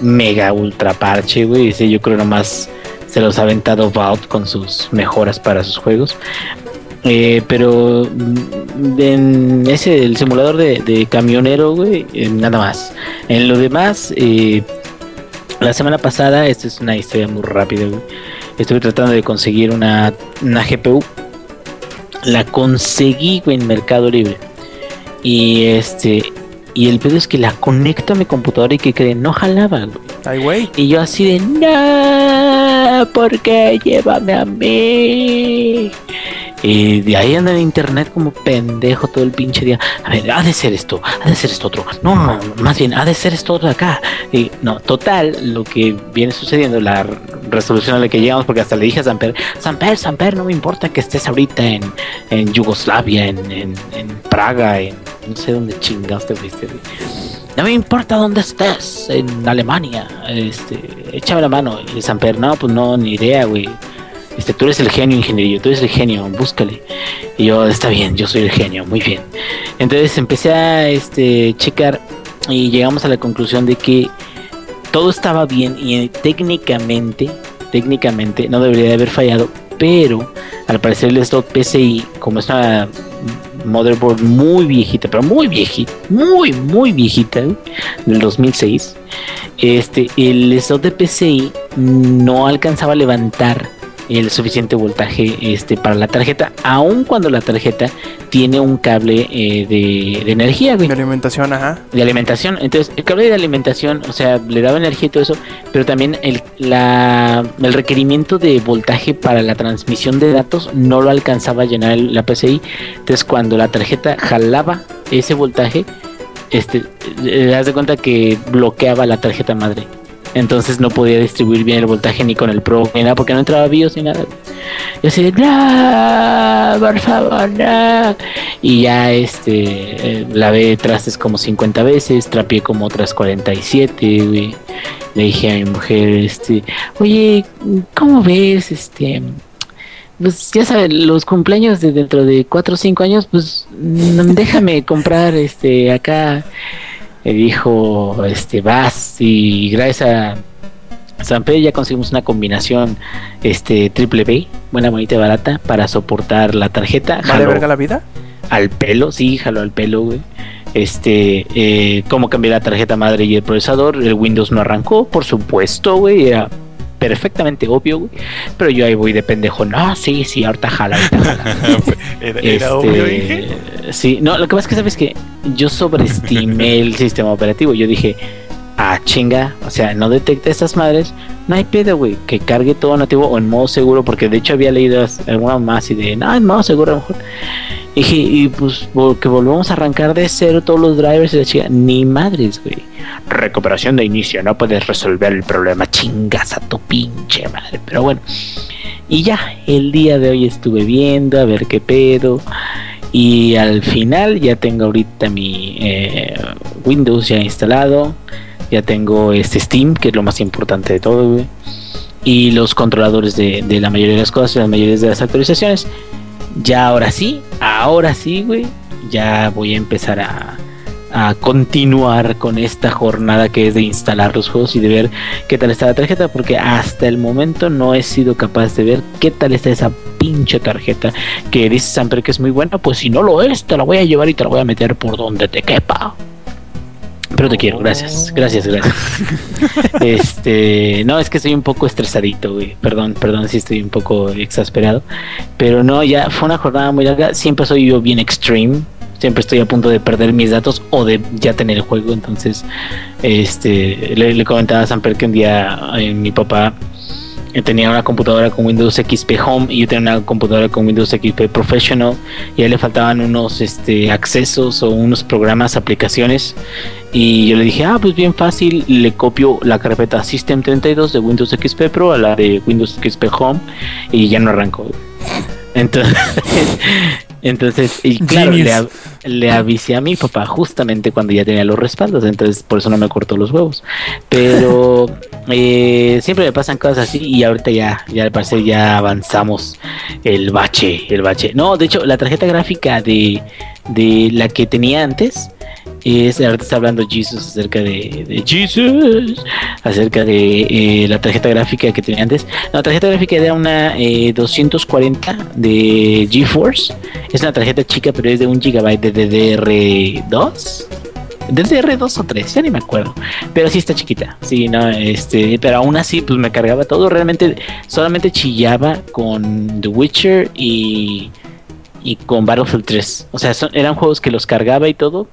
mega ultra parche, güey. Ese yo creo nomás se los ha aventado Valve con sus mejoras para sus juegos. Eh, pero mm, en ese el simulador de, de camionero, güey, eh, nada más. En lo demás, eh, La semana pasada, esta es una historia muy rápida, güey. Estuve tratando de conseguir una, una GPU. La conseguí, güey, en Mercado Libre. Y este. Y el pedo es que la conecto a mi computadora y que creen, no jalaba, güey. Ay, güey. Y yo así de, no, ¿por qué llévame a mí? Y de ahí anda en internet como pendejo todo el pinche día. A ver, ha de ser esto, ha de ser esto otro. No, más bien, ha de ser esto otro acá. Y no, total, lo que viene sucediendo, la resolución a la que llegamos, porque hasta le dije a Samper, Samper, Samper, no me importa que estés ahorita en, en Yugoslavia, en, en, en Praga, en no sé dónde chingados te fuiste. No me importa dónde estés, en Alemania, este, échame la mano. Y Samper, no, pues no, ni idea, güey. Este, tú eres el genio, ingenierillo, tú eres el genio, búscale. Y yo, está bien, yo soy el genio, muy bien. Entonces empecé a este, checar y llegamos a la conclusión de que todo estaba bien y eh, técnicamente, técnicamente no debería de haber fallado, pero al parecer el slot PCI, como es motherboard muy viejita, pero muy viejita, muy, muy viejita, güey, del 2006, este, el slot de PCI no alcanzaba a levantar el suficiente voltaje este, para la tarjeta, aun cuando la tarjeta tiene un cable eh, de, de energía, güey Mi alimentación, ajá. de alimentación. Entonces, el cable de alimentación, o sea, le daba energía y todo eso, pero también el, la, el requerimiento de voltaje para la transmisión de datos no lo alcanzaba a llenar el- la PCI. Entonces, cuando la tarjeta jalaba ese voltaje, este, eh, das de cuenta que bloqueaba la tarjeta madre. Entonces no podía distribuir bien el voltaje ni con el Pro ni nada porque no entraba BIOS ni nada. Y así de, por favor, no. Y ya este, eh, lavé trastes como 50 veces, trapié como otras 47, güey. Le dije a mi mujer, este, oye, ¿cómo ves? Este, pues ya sabes, los cumpleaños de dentro de 4 o 5 años, pues mm, déjame comprar este acá. Y dijo, este, vas y gracias a Samper ya conseguimos una combinación este triple B, buena, bonita y barata para soportar la tarjeta. ¿Vale verga la vida? al pelo, sí, jaló al pelo, güey. Este, eh, cómo cambié la tarjeta madre y el procesador, el Windows no arrancó, por supuesto, güey, era perfectamente obvio, güey. Pero yo ahí voy de pendejo, no, sí, sí, ahorita jala, ahorita jala. Era, Este, obvio, dije. sí, no, lo que pasa es que sabes que yo sobreestimé el sistema operativo. Yo dije, ah, chinga, o sea, no detecta estas madres, no hay pedo, güey, que cargue todo nativo o en modo seguro, porque de hecho había leído alguna más y de, no, en modo seguro a lo mejor. Y y pues que volvemos a arrancar de cero todos los drivers y la chica, ni madres, güey. Recuperación de inicio, no puedes resolver el problema, chingas a tu pinche madre, pero bueno. Y ya, el día de hoy estuve viendo a ver qué pedo. Y al final ya tengo ahorita mi eh, Windows ya instalado. Ya tengo este Steam, que es lo más importante de todo. Y los controladores de, la mayoría de las cosas, las mayorías de las actualizaciones. Ya ahora sí, ahora sí, güey. Ya voy a empezar a, a continuar con esta jornada que es de instalar los juegos y de ver qué tal está la tarjeta. Porque hasta el momento no he sido capaz de ver qué tal está esa pinche tarjeta que dice Samper que es muy buena, pues si no lo es, te la voy a llevar y te la voy a meter por donde te quepa. Pero te quiero, gracias, gracias, gracias. este, no, es que estoy un poco estresadito, güey. Perdón, perdón si estoy un poco exasperado. Pero no, ya fue una jornada muy larga. Siempre soy yo bien extreme. Siempre estoy a punto de perder mis datos o de ya tener el juego. Entonces, este, le, le comentaba a Samper que un día eh, mi papá eh, tenía una computadora con Windows XP Home y yo tenía una computadora con Windows XP Professional y a él le faltaban unos este, accesos o unos programas, aplicaciones y yo le dije, ah, pues bien fácil, le copio la carpeta System32 de Windows XP Pro a la de Windows XP Home y ya no arrancó. Entonces, entonces y claro, le, Genius. av- le avisé a mi papá justamente cuando ya tenía los respaldos, entonces por eso no me cortó los huevos. Pero eh, siempre me pasan cosas así y ahorita ya, ya al parecer ya avanzamos el bache, el bache. No, de hecho, la tarjeta gráfica de, de la que tenía antes es, ahorita está hablando Jesus acerca de, de Jesus, acerca de eh, la tarjeta gráfica que tenía antes. La tarjeta gráfica era una eh, 240 de GeForce. Es una tarjeta chica, pero es de un gigabyte de DDR2. DDR2 o 3, ya ni me acuerdo. Pero sí está chiquita. Sí, no, este, pero aún así, pues me cargaba todo. Realmente solamente chillaba con The Witcher y, y con Battlefield 3. O sea, son- eran juegos que los cargaba y todo,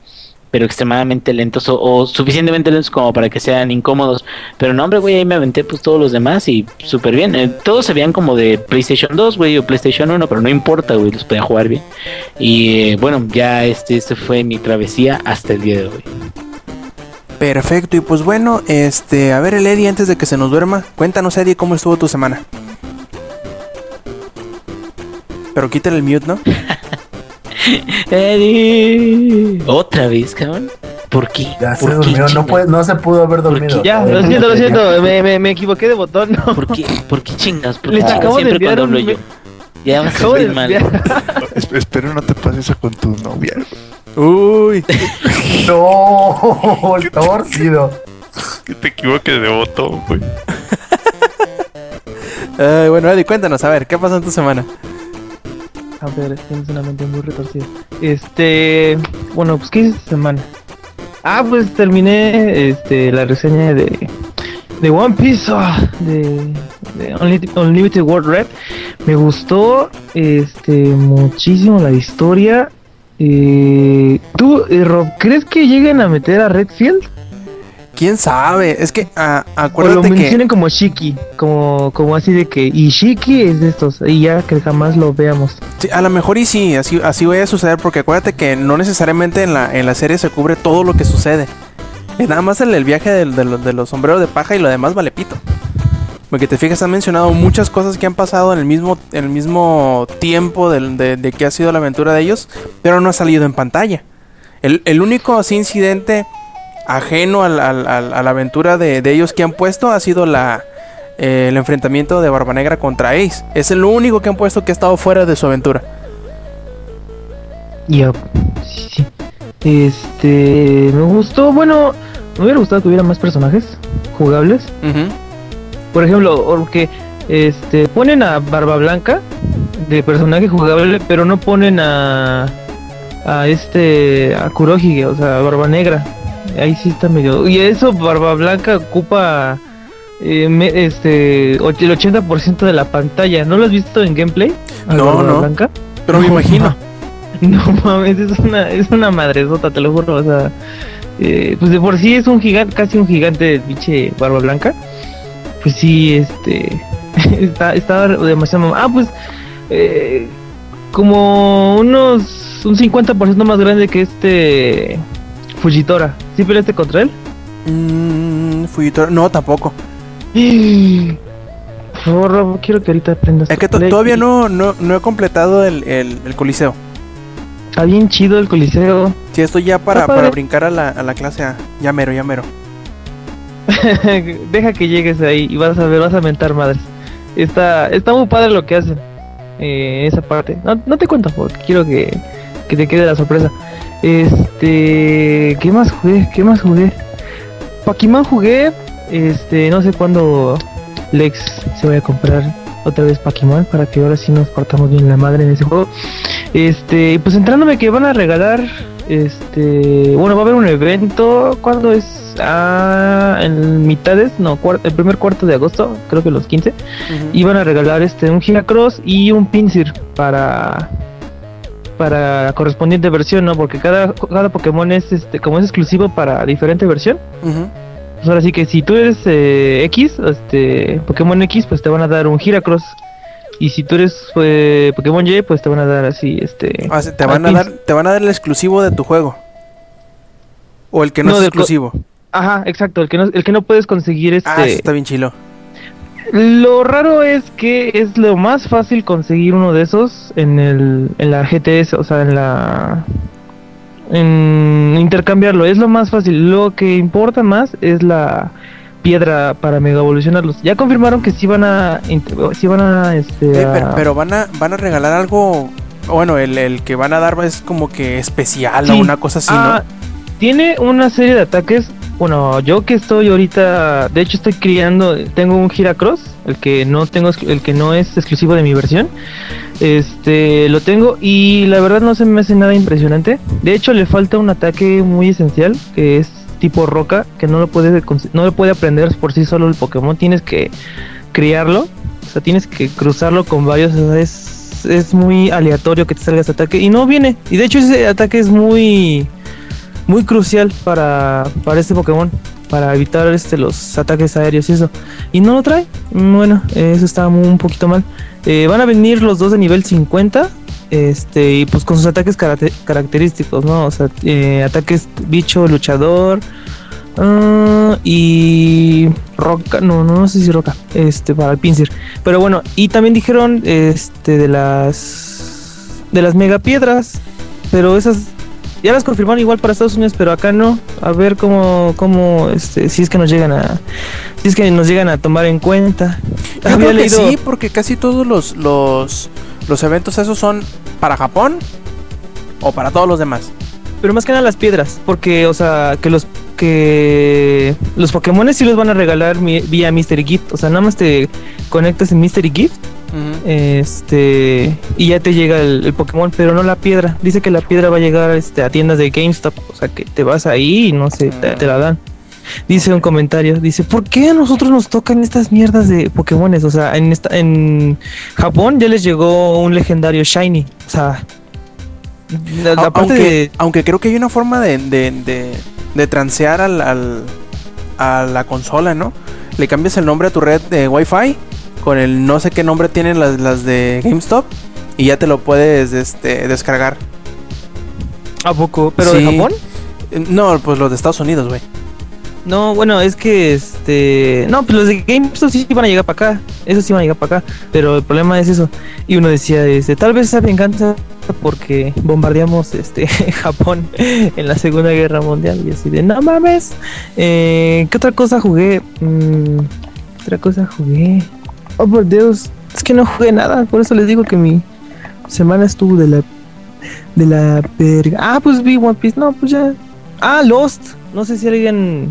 pero extremadamente lentos o, o suficientemente lentos como para que sean incómodos. Pero no, hombre, güey, ahí me aventé pues todos los demás y súper bien. Eh, todos se veían como de PlayStation 2, güey, o PlayStation 1, pero no importa, güey, los podía jugar bien. Y eh, bueno, ya este, este fue mi travesía hasta el día de hoy. Perfecto, y pues bueno, este, a ver el Eddie antes de que se nos duerma, cuéntanos Eddie cómo estuvo tu semana. Pero quítale el mute, ¿no? Eddie. Otra vez, cabrón. ¿Por qué? Ya se ¿Por qué, durmió, no, puede, no se pudo haber dormido. Ya, lo siento, lo siento, me, me, me equivoqué de botón. No. ¿Por qué? ¿Por qué chingas? ¿Por qué Les chingas acabo de siempre enviar cuando hablo yo? me- Ya vas a de mal. espero no te pase eso con tu novia. Uy, No, el torcido. Que te equivoques de botón, güey. Ay, bueno Eddie, cuéntanos, a ver, ¿qué pasó en tu semana? A ver, tienes una mente muy retorcida. Este, bueno, pues ¿qué hice esta semana? Ah, pues terminé este la reseña de de One Piece ah, de, de Unlimited, World Red. Me gustó este muchísimo la historia. Eh, ¿Tú, eh, Rob, crees que lleguen a meter a Redfield? ¿Quién sabe? Es que ah, O lo acuérdate que... mencionen como Shiki, como, como así de que, y Shiki es de estos, y ya que jamás lo veamos. Sí, a lo mejor y sí, así, así vaya a suceder, porque acuérdate que no necesariamente en la, en la serie se cubre todo lo que sucede. Es nada más el, el viaje de, los- de los sombreros de paja y lo demás vale pito. Porque te fijas, han mencionado muchas cosas que han pasado en el mismo, en el mismo tiempo de, de que ha sido la aventura de ellos, pero no ha salido en pantalla. El, el único así incidente ajeno al- al- al- a la aventura de, de ellos que han puesto ha sido la, eh, el enfrentamiento de Barba Negra contra Ace. Es el único que han puesto que ha estado fuera de su aventura. Ya, sí. Este, me gustó, bueno, me hubiera gustado que hubiera más personajes jugables. Por ejemplo, porque este ponen a Barba Blanca de personaje jugable, pero no ponen a a este a Kurohige, o sea, a Barba Negra. Ahí sí está medio. Y eso Barba Blanca ocupa eh, me- este el 80% de la pantalla. ¿No lo has visto en gameplay? No, Barba no. Blanca? Pero me No, imagino. No mames, es una, es una madresota, te lo juro. O sea, eh, pues de por sí es un gigante, casi un gigante pinche barba blanca. Pues sí, este. está, está demasiado. Ah, pues. eh, como unos. Un 50% más grande que este. Fujitora. ¿Sí peleaste contra él? Mm, Fujitora- No, tampoco. Por favor, quiero que ahorita aprendas. Es que to- todavía no, no, no he completado el, el- el coliseo. Está bien chido el coliseo. Si estoy ya para, para brincar a la, a la clase A. Ya mero, ya mero. Deja que llegues ahí y vas a ver, vas a mentar madres. Está, está muy padre lo que hacen. Eh, esa parte. No, no te cuento porque quiero que, que te quede la sorpresa. Este, ¿qué más jugué? ¿Qué más jugué? Pac-Man jugué. Este, no sé cuándo Lex se vaya a comprar otra vez Pac-Man para que ahora sí nos partamos bien la madre en ese juego. Este, pues entrándome que van a regalar. Este, bueno, va a haber un evento. ¿Cuándo es? Ah, en mitades, no, el primer cuarto de agosto, creo que los 15. Iban a regalar este un Giracross y un Pinsir para para la correspondiente versión, ¿no? Porque cada, cada Pokémon es este como es exclusivo para diferente versión. Pues ahora sí que si tú eres eh, X, este Pokémon X, pues te van a dar un Giracross. Y si tú eres eh, Pokémon Y, pues te van a dar así, este... Ah, te, van a dar, te van a dar el exclusivo de tu juego. O el que no, No, es exclusivo. Ajá, exacto, el que no, el que no puedes conseguir este... Ah, eso está bien chilo. Lo raro es que es lo más fácil conseguir uno de esos en el en la GTS, o sea, en la en intercambiarlo, es lo más fácil. Lo que importa más es la piedra para mega evolucionarlos. Ya confirmaron que sí van a sí van a este pero, pero van a van a regalar algo. Bueno, el, el que van a dar es como que especial o una cosa así, Ah, tiene una serie de ataques. Bueno, yo que estoy ahorita, de hecho estoy criando, tengo un Giracross, el que no tengo, el que no es exclusivo de mi versión. Este, lo tengo y la verdad no se me hace nada impresionante. De hecho, le falta un ataque muy esencial que es tipo roca, que no lo puede no lo puede aprender por sí solo el Pokémon, tienes que criarlo, o sea, tienes que cruzarlo con varios, es, es muy aleatorio que te salga ataque y no viene. Y de hecho ese ataque es muy muy crucial para para este Pokémon para evitar este los ataques aéreos y eso. Y no lo trae. Bueno, eso está muy- un poquito mal. Eh, van a venir los dos de nivel 50. Este, y pues con sus ataques característicos, ¿no? O sea, eh, ataques bicho, luchador. ah, y roca, no, no, no sé si roca, este, para el pincir. Pero bueno, y también dijeron, este, de las, de las megapiedras. Pero esas ya las confirmaron igual para Estados Unidos, pero acá no. A ver cómo, cómo, este, si es que nos llegan a, si es que nos llegan a tomar en cuenta. Yo Había creo que sí, porque casi todos los, los, los eventos esos son para Japón o para todos los demás. Pero más que nada las piedras, porque, o sea, que los que los Pokémon sí los van a regalar mi- vía Mystery Gift, o sea, nada más te conectas en Mystery Gift, Este, y ya te llega el, el Pokémon, pero no la piedra. Dice que la piedra va a llegar este, a tiendas de GameStop, o sea, que te vas ahí y no sé, te, te la dan. Dice un comentario, dice, ¿por qué a nosotros nos tocan estas mierdas de Pokémones? O sea, en esta, en Japón ya les llegó un legendario Shiny, o sea, la, aunque, de aunque creo que hay una forma de, de, de, de transear al, al- a la consola, ¿no? Le cambias el nombre a tu red de Wi-Fi con el no sé qué nombre tienen las, las de GameStop y ya te lo puedes este, descargar. ¿A poco? ¿Pero de. Japón? No, pues los de Estados Unidos, güey. No, bueno, es que este. No, pues los de GameStop sí van a llegar para acá. Esos sí van a llegar para acá. Pero el problema es eso. Y uno decía, este, tal vez esa venganza porque bombardeamos este Japón en la Segunda Guerra Mundial. Y así de, no mames. Eh, ¿Qué otra cosa jugué? Mm, ¿qué otra cosa jugué? Oh, por Dios. Es que no jugué nada. Por eso les digo que mi semana estuvo de la. De la verga. Ah, pues vi One Piece. No, pues ya. Ah, Lost. No sé si alguien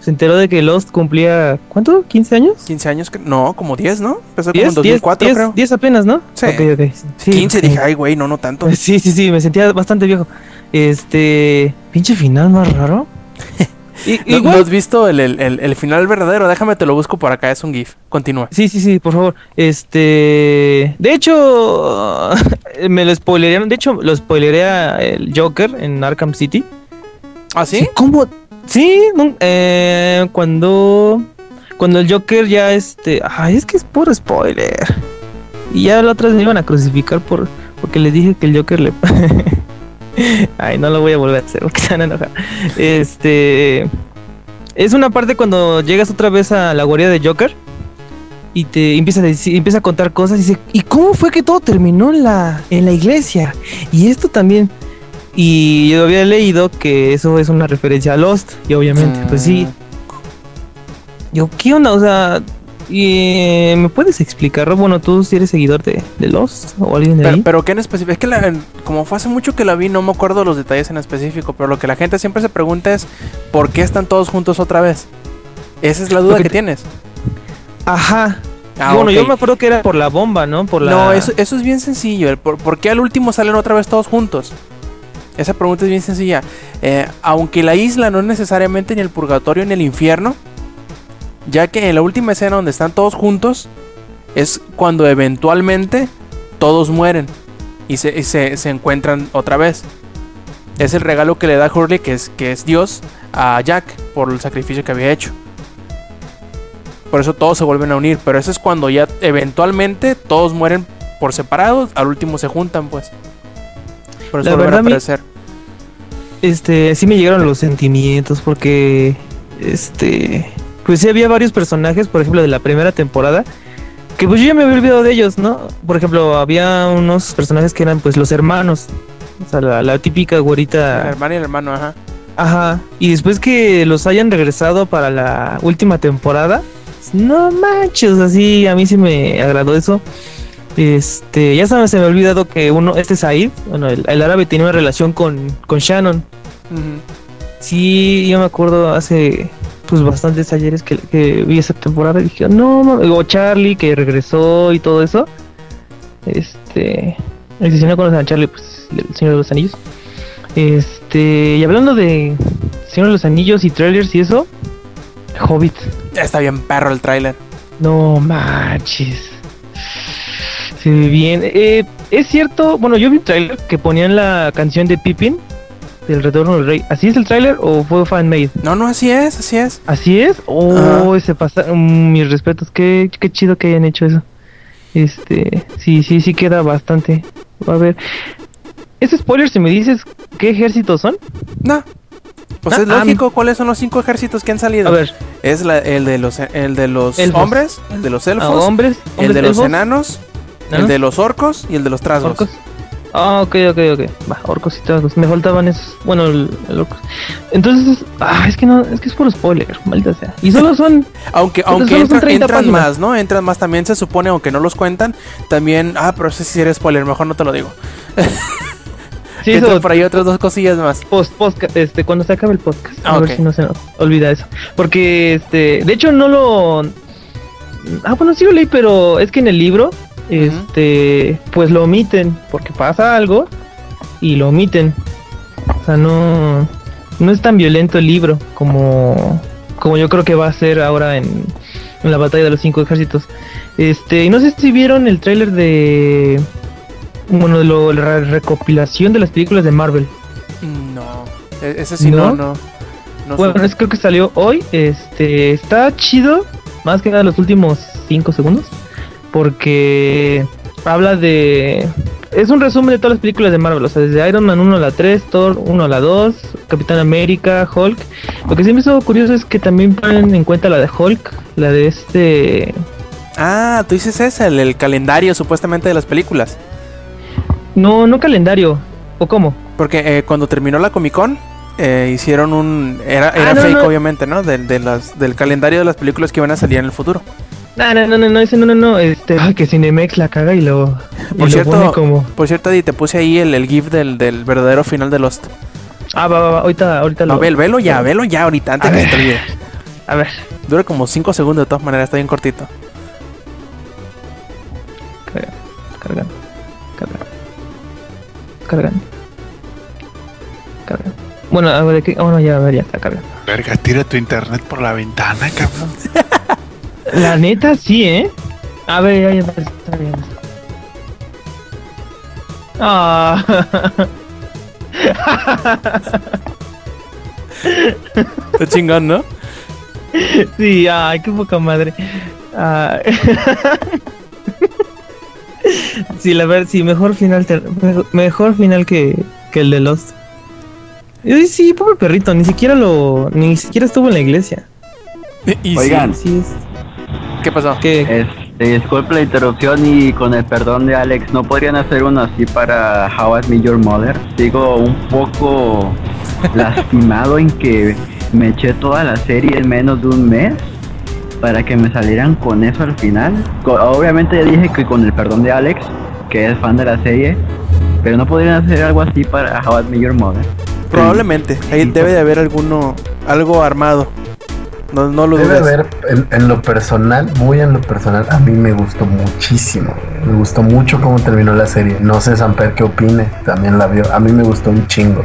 se enteró de que Lost cumplía. ¿Cuánto? ¿15 años? 15 años, que- no, como 10, ¿no? Empezó como en 10, 2004, 10, creo. 10 apenas, ¿no? Sí. Ok, ok. Sí, 15, ok. dije, ay, güey, no, no tanto. Sí, sí, sí, me sentía bastante viejo. Este. Pinche final más raro. Y- ¿No, igual- no has visto el, el- el- el final verdadero? Déjame, te lo busco por acá, es un GIF. Continúa. Sí, sí, sí, por favor. Este. De hecho, me lo spoilerearon. De hecho, lo spoileré el Joker en Arkham City. ¿Ah, sí? ¿Cómo? Sí, no, eh, cuando. Cuando el Joker ya este. Ay, es que es puro spoiler. Y ya la otra vez me iban a crucificar por. Porque les dije que el Joker le. Ay, no lo voy a volver a hacer porque se van a enojar. Este. Es una parte cuando llegas otra vez a la guarida de Joker. Y te empieza a decir, empieza a contar cosas y dice, ¿y cómo fue que todo terminó en la, en la iglesia? Y esto también. Y yo había leído que eso es una referencia a Lost. Y obviamente, pues sí. Yo, ¿qué onda? O sea, y, eh, ¿me puedes explicar? Bueno, tú si eres seguidor de, de Lost o alguien de Pero, ahí. pero ¿qué en específico? Es que la- como fue hace mucho que la vi, no me acuerdo los detalles en específico. Pero lo que la gente siempre se pregunta es: ¿por qué están todos juntos otra vez? Esa es la duda Porque que tienes. Ajá. Ah, bueno, yo me acuerdo que era por la bomba, ¿no? Por la... No, eso, eso es bien sencillo. el por, por qué al último salen otra vez todos juntos? Esa pregunta es bien sencilla. Eh, aunque la isla no es necesariamente ni el purgatorio ni el infierno, ya que en la última escena donde están todos juntos es cuando eventualmente todos mueren y se, y se- se encuentran otra vez. Es el regalo que le da Hurley, que es, que es Dios, a Jack por el sacrificio que había hecho. Por eso todos se vuelven a unir. Pero eso es cuando ya eventualmente todos mueren por separados. Al último se juntan, pues. Por eso La vuelven a verdad, aparecer. este, sí me llegaron los sentimientos porque, este, pues sí había varios personajes, por ejemplo, de la primera temporada, que pues yo ya me había olvidado de ellos, ¿no? Por ejemplo, había unos personajes que eran pues los hermanos, o sea, la, la típica güerita, hermano y el hermano, ajá. ajá, y después que los hayan regresado para la última temporada, no manches, así a mí sí me agradó eso. Este, ya sabes, se me ha olvidado que uno, este Said, bueno, el, el árabe tenía una relación con, con Shannon. Ujú. Sí, yo me acuerdo hace pues bastantes ayeres que, que vi esa temporada y dije, no, no, o Charlie que regresó y todo eso. Este. Si no conocen a Charlie, pues el Señor de los Anillos. Este. Y hablando de Señor de los Anillos y trailers y eso. Hobbit. Está bien perro el tráiler. No manches. Se ve bien. Eh, es cierto, bueno, yo vi un trailer que ponían la canción de Pippin del Retorno del Rey. ¿Así es el tráiler o fue fan-made? No, no, así es, así es. ¿Así es? Oh, se pasa. mm, mis respetos, qué, qué chido que hayan hecho eso. Este, sí, sí, sí queda bastante. A ver. Ese spoiler, si me dices qué ejércitos son. No. Pues Ah, es ah, lógico, ¿cuáles son los cinco ejércitos que han salido? A ver, Es la- el de los, el de los Elfos. hombres, el de los a elfos, hombres, el hombres de los enanos, el de los orcos y el de los trasgos. orcos. Ah, ok, ok, ok. Va, orcos y trasgos. Me faltaban esos. Bueno, el, el orcos. Entonces, ah, es que no, es que es puro spoiler, maldita sea. Y solo son. Aunque, aunque solo son entran, 30 entran páginas. más, ¿no? Entran más también, se supone, aunque no los cuentan. También, ah, pero ese sí era spoiler, mejor no te lo digo. Sí, entran eso. por ahí otras dos cosillas más. Post, podcast, este, cuando se acabe el podcast. Ah, a ok. ver si no se nos olvida eso. Porque, este, de hecho no lo... Ah, bueno, sí lo leí, pero es que en el libro, este, pues lo omiten, porque pasa algo y lo omiten. O sea, no, no es tan violento el libro como, como yo creo que va a ser ahora en, en la batalla de los cinco ejércitos. Este, y no sé si vieron el tráiler de... Bueno, de lo- la recopilación de las películas de Marvel. No, e- ese sí no, ¿No? no. no Bueno, es creo que salió hoy. Este está chido, más que nada los últimos 5 segundos, porque habla de. Es un resumen de todas las películas de Marvel, o sea, desde Iron Man 1 a la 3, Thor 1 a la 2, Capitán América, Hulk. Lo que sí me hizo curioso es que también ponen en cuenta la de Hulk, la de este. Ah, tú dices ese, el, el calendario supuestamente de las películas. No, no calendario, ¿o cómo? Porque eh, cuando terminó la Comic Con, eh, hicieron un. Era, era Ah, no, fake, no. obviamente, ¿no? Del, de las, del calendario de las películas que iban a salir en el futuro. No, no, no, no, no, ese no, no, no, este, ay, que Cinemex la caga y lo, y Por lo cierto, pone como, por cierto, Eddie, te puse ahí el, el GIF del, del verdadero final de Lost. ah, va, va, va, ahorita, ahorita No, lo, ve, velo ya, velo ya ahorita, antes A que se ver. te olvide. a ver, Dura como 5 segundos de todas maneras, está bien cortito. Carga, cargando, cargando, cargando, cargando. Bueno, a ver, ¿de qué? Oh, no, ya, a ver, ya está cargando. Verga, tira tu internet por la ventana, cabrón. La neta, sí, ¿eh? A ver, ya, ya, está bien. Ah. Está chingón, ¿no? sí, ay, qué poca madre. Ah. sí, la verdad, sí, mejor final, ter- mejor, final que, que el de Lost. Y sí, pobre perrito, ni siquiera lo, ni siquiera estuvo en la iglesia. Y sí, Oigan. Sí, es ¿Qué pasó? que Este, disculpe la interrupción y con el perdón de Alex, ¿no podrían hacer uno así para How I Met Your Mother? Sigo un poco lastimado en que me eché toda la serie en menos de un mes para que me salieran con eso al final. Obviamente ya dije que con el perdón de Alex, que es fan de la serie, pero no podrían hacer algo así para How I Met Your Mother. Probablemente, ahí Sí. debe de haber alguno, algo armado. No, no lo Debe dudes. haber, en, en lo personal, muy en lo personal, a mí me gustó muchísimo. Me gustó mucho cómo terminó la serie. No sé, Samper, qué opine. También la vio. A mí me gustó un chingo.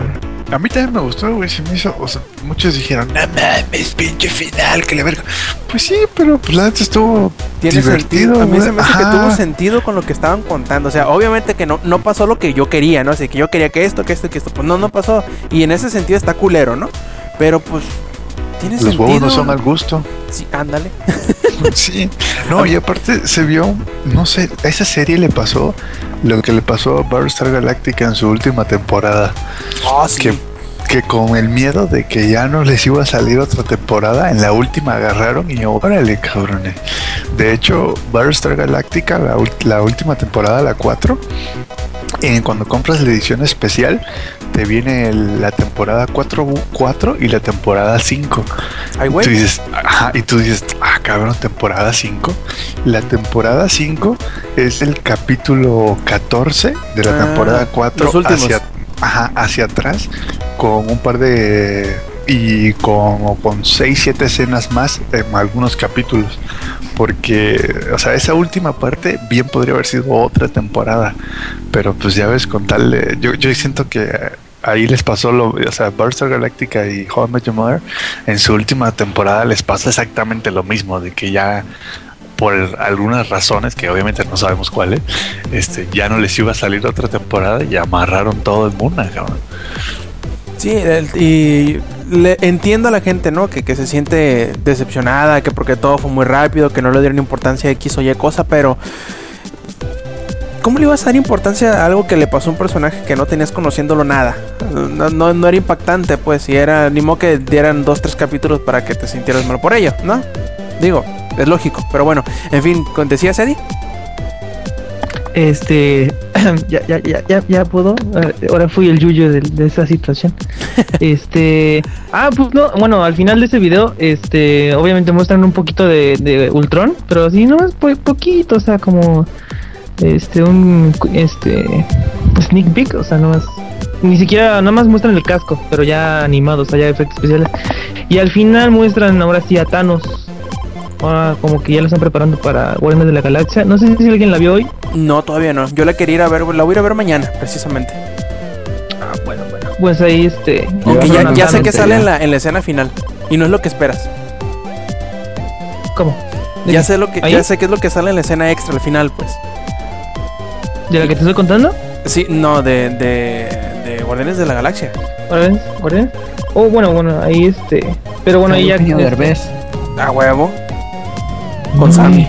A mí también me gustó, güey. Se me hizo. O sea, muchos dijeron, no mames, pinche final, que la verga. Pues sí, pero pues la neta estuvo Tiene divertido. sentido. A mí se me hace que tuvo sentido con lo que estaban contando. O sea, obviamente que no, no pasó lo que yo quería, ¿no? Así que yo quería que esto, que esto, que esto. Pues no, no pasó. Y en ese sentido está culero, ¿no? Pero pues. Tiene Los sentido. huevos no son al gusto. Sí, ándale. Sí. No, y aparte se vio, no sé, a esa serie le pasó lo que le pasó a Battlestar Galactica en su última temporada. Oh, sí. que, que con el miedo de que ya no les iba a salir otra temporada, en la última agarraron y órale, cabrones. De hecho, Battlestar Galactica, la, la última temporada, la 4, en cuando compras la edición especial, te viene el- la temporada 4, 4 y la temporada 5. Ay, Y tú güey. dices, ajá, y tú dices, ah, cabrón, temporada 5. La temporada 5 es el capítulo 14 de la Ah, temporada 4 los últimos. hacia, ajá, hacia atrás, con un par de. y con, con 6, 7 escenas más en algunos capítulos. porque, o sea, esa última parte bien podría haber sido otra temporada, pero pues ya ves, con tal de, yo, yo siento que ahí les pasó lo, o sea, Battlestar Galactica y How I Met Your Mother, en su última temporada les pasa exactamente lo mismo, de que ya por algunas razones que obviamente no sabemos cuáles, este, ya no les iba a salir otra temporada y amarraron todo el mundo, cabrón. Sí, el- y le entiendo a la gente, ¿no? Que, que se siente decepcionada, que porque todo fue muy rápido, que no le dieron importancia a X o Y cosa, pero... ¿Cómo le ibas a dar importancia a algo que le pasó a un personaje que no tenías conociéndolo nada? No, no, no era impactante, pues, y era... Ni modo que dieran dos, tres capítulos para que te sintieras mal por ello, ¿no? Digo, es lógico, pero bueno, en fin, ¿con- ¿decías, Eddie? Este, ya, ya, ya, ya, ya puedo. Eh, Ahora fui el yuyo de, de esa situación. Este, ah, pues no, bueno, al final de ese video, este, obviamente muestran un poquito de, de Ultron, pero así no es poquito, o sea, como, este, un, este, sneak peek, o sea, no más, ni siquiera, nada más muestran el casco, pero ya animado, o sea, ya efectos especiales. Y al final muestran ahora sí a Thanos. Ahora como que ya lo están preparando para Guardianes de la Galaxia. No sé si alguien la vio hoy. No, todavía no. Yo la quería ir a ver, la voy a ir a ver mañana, precisamente. Pues ahí este. Aunque ya, sé que sale en la, en la escena final. Y no es lo que esperas. ¿Cómo? ¿De Ya qué? sé lo que, ¿Ahí? ya sé qué es lo que sale en la escena extra al final, pues. ¿De la que te estoy contando? Sí, no, de, de, de Guardianes de la Galaxia. ¿Guardianes? ¿Guardianes? Oh, bueno, bueno, ahí este. Pero bueno, ahí ya. Derbez. A huevo. Con Ay. Sammy.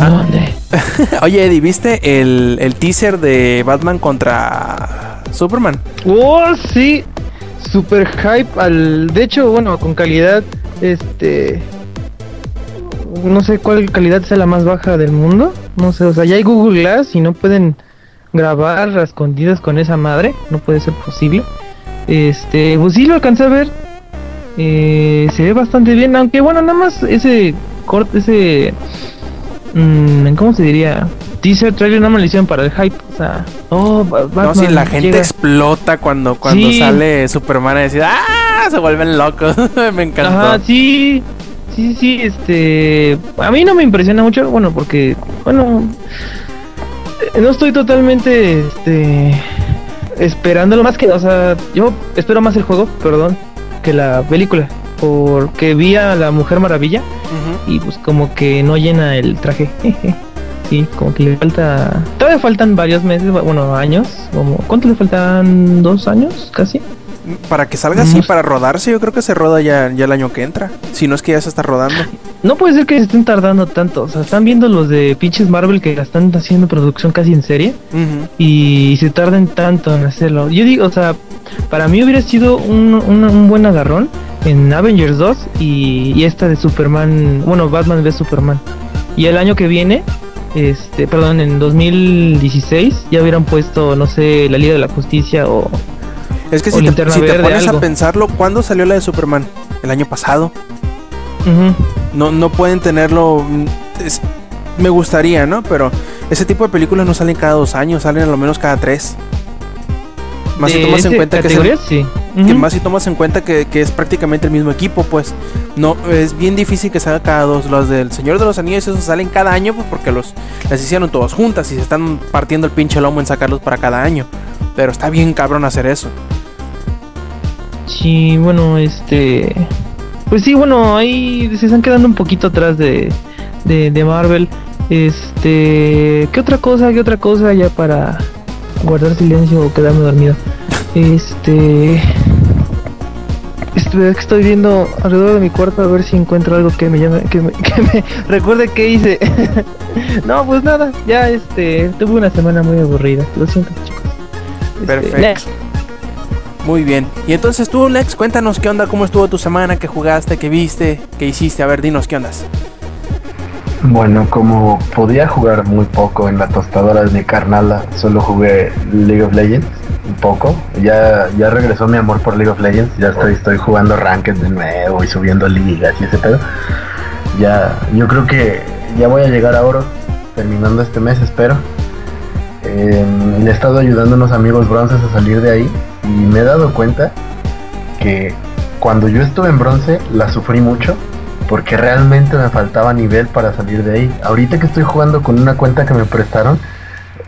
¿A dónde? Oye, Eddie, ¿viste el, el teaser de Batman contra Superman? Oh, sí. Super hype al. De hecho, bueno, con calidad. Este. No sé cuál calidad sea la más baja del mundo. No sé, o sea, ya hay Google Glass y no pueden grabar a escondidas con esa madre. No puede ser posible. Este, pues sí lo alcancé a ver. Eh, se ve bastante bien, aunque bueno, nada más ese corte, ese. mm, ¿Cómo se diría? Teaser trailer nada más lo hicieron para el hype. O sea, oh, Ba- no, Batman si la gente llega. explota cuando, cuando Sí. sale Superman a decir ¡Ah! Se vuelven locos. Me encantó. Ajá, sí, sí, sí, este, a mí no me impresiona mucho, bueno, porque, bueno, eh, no estoy totalmente, este, esperándolo más que, o sea, yo espero más el juego, perdón, que la película, porque vi a la Mujer Maravilla y pues como que no llena el traje, sí, como que le falta, todavía faltan varios meses, bueno, años, como, ¿cuánto le faltan? ¿Dos años casi? Para que salga así, para rodarse, yo creo que se roda ya, ya el año que entra. Si no es que ya se está rodando. No puede ser que se estén tardando tanto. O sea, están viendo los de pinches Marvel que la están haciendo producción casi en serie y se tarden tanto en hacerlo. Yo digo, o sea, para mí hubiera sido un, un- un buen agarrón en Avengers 2 y, y esta de Superman, bueno, Batman v Superman. Y el año que viene, este, perdón, en 2016 ya hubieran puesto, no sé, la Liga de la Justicia o... Es que si te, si te pones a pensarlo, ¿cuándo salió la de Superman? El año pasado. No, no pueden tenerlo. es- me gustaría, ¿no? Pero ese tipo de películas no salen cada dos años, salen a lo menos cada tres. Más si tomas en cuenta que, es el- que más si tomas en cuenta que, que es prácticamente el mismo equipo, pues no es bien difícil que salga cada dos. Los del Señor de los Anillos esos salen cada año, pues porque los las hicieron todos juntas y se están partiendo el pinche lomo en sacarlos para cada año. Pero está bien cabrón hacer eso. Sí, bueno, este. Pues sí, bueno, ahí se están quedando un poquito atrás de, de, de Marvel. Este. ¿Qué otra cosa? ¿Qué otra cosa ya para guardar silencio o quedarme dormido? Este. Estoy, estoy viendo alrededor de mi cuarto a ver si encuentro algo que me llame, que me, que me recuerde qué hice. no, pues nada, ya este, tuve una semana muy aburrida. Lo siento, chicos. Este, Perfecto. next. Muy bien. Y entonces tú, Lex, cuéntanos qué onda, cómo estuvo tu semana, qué jugaste, qué viste, qué hiciste. A ver, dinos qué ondas. Bueno, como podía jugar muy poco en la tostadora de mi carnala, solo jugué League of Legends un poco. Ya, ya regresó mi amor por League of Legends. Ya estoy, estoy jugando Ranked de nuevo y subiendo ligas y ese pedo. Ya, yo creo que ya voy a llegar a oro terminando este mes, espero. Le he estado ayudando a unos amigos bronces a salir de ahí y me he dado cuenta que cuando yo estuve en bronce la sufrí mucho porque realmente me faltaba nivel para salir de ahí. Ahorita que estoy jugando con una cuenta que me prestaron,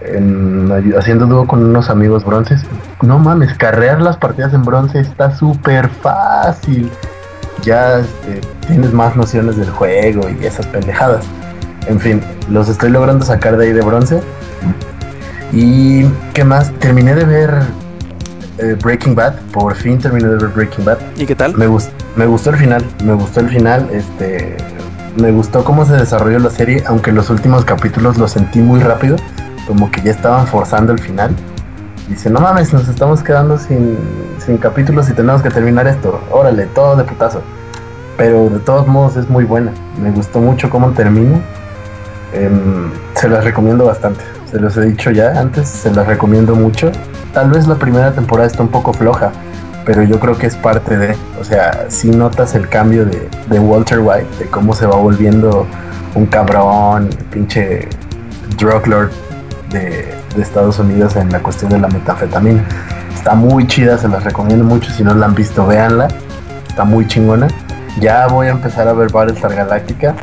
en- haciendo dúo con unos amigos bronces, no mames, carrear las partidas en bronce está súper fácil. Ya este, tienes más nociones del juego y esas pendejadas. En fin, los estoy logrando sacar de ahí de bronce. Y qué más, terminé de ver eh, Breaking Bad, por fin terminé de ver Breaking Bad. ¿Y qué tal? Me, gust- me gustó el final, me gustó el final, este, me gustó cómo se desarrolló la serie, aunque los últimos capítulos los sentí muy rápido, como que ya estaban forzando el final. Dice, no mames, nos estamos quedando sin, sin capítulos y tenemos que terminar esto. Órale, todo de putazo. Pero de todos modos es muy buena. Me gustó mucho cómo termina. Em, se las recomiendo bastante. Se los he dicho ya antes, se las recomiendo mucho. Tal vez la primera temporada está un poco floja, pero yo creo que es parte de, o sea, si notas el cambio de, Walter White, de cómo se va volviendo un cabrón, pinche drug lord de, de Estados Unidos en la cuestión de la metanfetamina. Está muy chida, se las recomiendo mucho, si no la han visto, véanla, está muy chingona. Ya voy a empezar a ver Battlestar Galactica.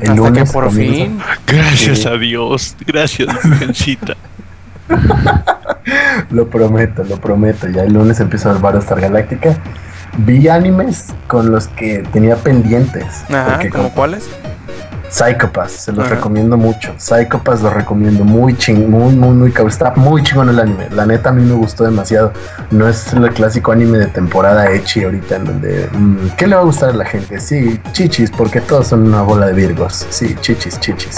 El Hasta que lunes por comienza. fin. Gracias Sí. a Dios, gracias, Virgencita. Lo prometo, lo prometo. Ya el lunes empiezo a ver Battlestar Galactica. Vi animes con los que tenía pendientes. Ajá, porque ¿como con- cuáles? Psychopass, se los Ajá. recomiendo mucho. Psychopass lo recomiendo muy ching, muy, muy, muy cabrón. Está muy chingón el anime. La neta a mí me gustó demasiado. No es el clásico anime de temporada Echi ahorita en donde. mm, ¿Qué le va a gustar a la gente? Sí, chichis, porque todos son una bola de virgos. Sí, chichis, chichis.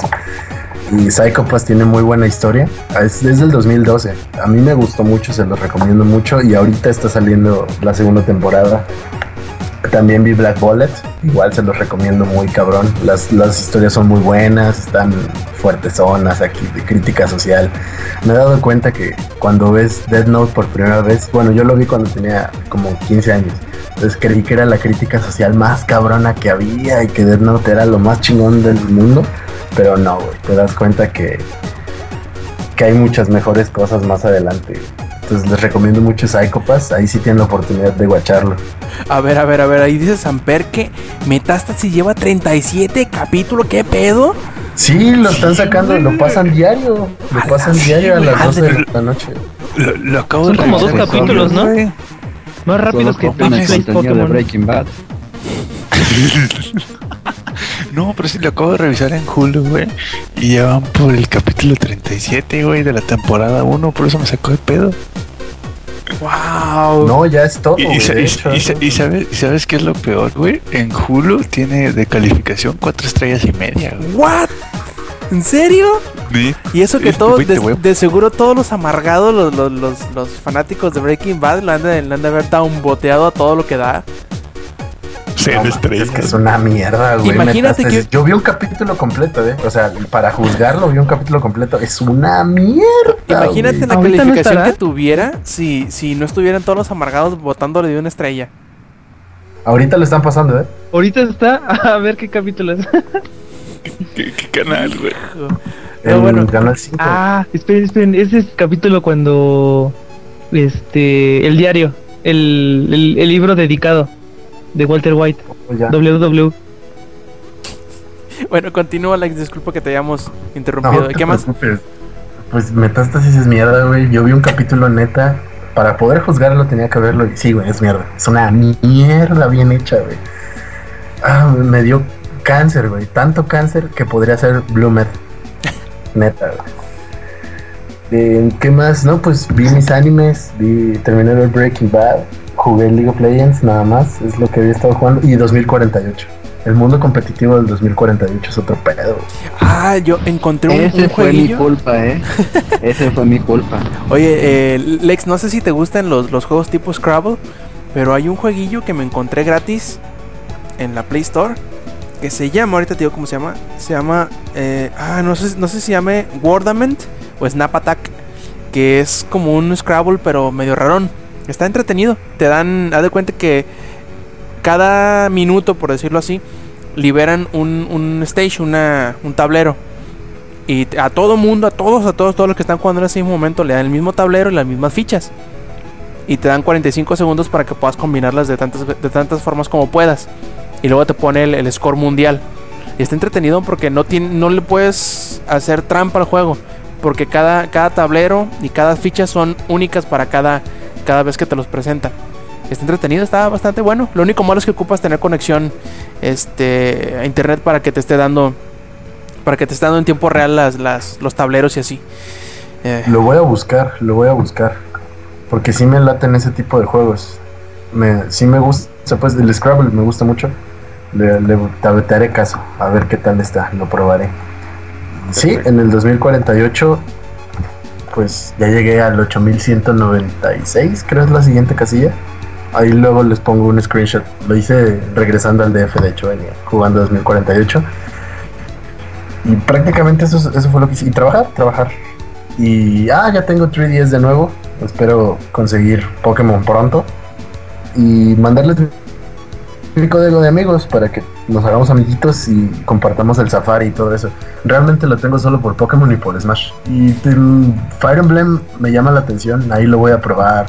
Y Psychopass tiene muy buena historia. Es desde el 2012. A mí me gustó mucho, se los recomiendo mucho. Y ahorita está saliendo la segunda temporada. También vi Black Bullet, igual se los recomiendo muy cabrón. Las, las historias son muy buenas, están fuertes zonas aquí de crítica social. Me he dado cuenta que cuando ves Dead Note por primera vez, bueno, yo lo vi cuando tenía como 15 años. Entonces creí que era la crítica social más cabrona que había y que Dead Note era lo más chingón del mundo. Pero no, te das cuenta que, que hay muchas mejores cosas más adelante. Entonces les recomiendo mucho Psychopass, ahí sí tienen la oportunidad de guacharlo. A ver, a ver, a ver, ahí dice Samper que Metástasis lleva 37 capítulos, ¿qué pedo? Sí, lo están sacando, lo pasan diario. Lo A pasan la diario a las madre. 12 de la noche. Lo, lo acabo Son de como dos capítulos, ¿no? Más rápidos que Pokémon. Breaking Bad. No, pero sí lo acabo de revisar en Hulu, güey. Y ya van por el capítulo 37, güey, de la temporada 1. Por eso me sacó de pedo. Wow. No, ya es todo. Y, y y- sabes, y sabes qué es lo peor, güey? En Hulu tiene de calificación cuatro estrellas y media, güey. What? ¿En serio? Sí. Y eso que Este, todos, de, de seguro todos los amargados, los, los, los, los fanáticos de Breaking Bad, le han de, le han de haber downboteado a todo lo que da. Cero No, man, estrellas. Es que es una mierda, güey. Imagínate que- Yo vi un capítulo completo, ¿eh? O sea, para juzgarlo, vi un capítulo completo. Es una mierda. Imagínate güey. la ¿Ahorita no calificación que tuviera si, si no estuvieran todos los amargados votándole de una estrella. Ahorita lo están pasando, ¿eh? Ahorita está, a ver qué capítulo es. ¿Qué, qué canal, güey? Bueno. Canal 5. ah, esperen, esperen, ese es el capítulo cuando este el diario, el, el, el libro dedicado de Walter White, ya. WW. Bueno, continúa, Alex. Disculpa que te hayamos No, interrumpido. te ¿Qué más? preocupes. Pues Metástasis es mierda, güey. Yo vi un capítulo neta. Para poder juzgarlo tenía que verlo. Y sí, güey, es mierda. Es una mierda bien hecha, güey. Ah, me dio cáncer, güey. Tanto cáncer que podría ser Blue Met. Neta, güey. Eh, ¿Qué más? No, pues vi mis animes. Vi, terminé ver Breaking Bad. Jugué League of Legends, nada más. Es lo que había estado jugando. Y 2048. El mundo competitivo del 2048 es otro pedo. Ah, yo encontré un, Ese un fue mi culpa, eh. Ese fue mi culpa. Oye, eh, Lex, no sé si te gustan los, los juegos tipo Scrabble, pero hay un jueguillo que me encontré gratis en la Play Store que se llama, ahorita te digo cómo se llama, se llama, eh, ah, no sé, no sé si se llame Wordament o Snap Attack, que es como un Scrabble pero medio rarón. Está entretenido, te dan, haz de cuenta que cada minuto, por decirlo así, liberan un, un stage, una, un tablero. Y a todo mundo, a todos, a todos, todos los que están jugando en ese mismo momento le dan el mismo tablero y las mismas fichas. y te dan 45 segundos para que puedas combinarlas de tantas, de tantas formas como puedas. Y luego te pone el, el score mundial. Y está entretenido porque no, tiene, no le puedes hacer trampa al juego. Porque cada, cada tablero y cada ficha son únicas para cada, cada vez que te los presentan. Está entretenido, está bastante bueno. Lo único malo es que ocupas tener conexión este, a internet para que te esté dando. Para que te esté dando en tiempo real las, las, los tableros y así. Eh, Lo voy a buscar, lo voy a buscar. Porque sí me laten ese tipo de juegos. Me, sí me gusta, o sea, pues el Scrabble me gusta mucho. Le, le te, te haré caso, a ver qué tal está, lo probaré. Sí, Perfecto. en el 2048, pues ya llegué al 8196, creo es la siguiente casilla. Ahí luego les pongo un screenshot. Lo hice regresando al DF, de hecho, venía jugando 2048. Y prácticamente eso, eso fue lo que hice. Y trabajar, trabajar. Y ah, ya tengo 3DS de nuevo. Espero conseguir Pokémon pronto. Y mandarles código de amigos para que nos hagamos amiguitos y compartamos el Safari y todo eso. Realmente lo tengo solo por Pokémon y por Smash. Y el Fire Emblem me llama la atención. Ahí lo voy a probar.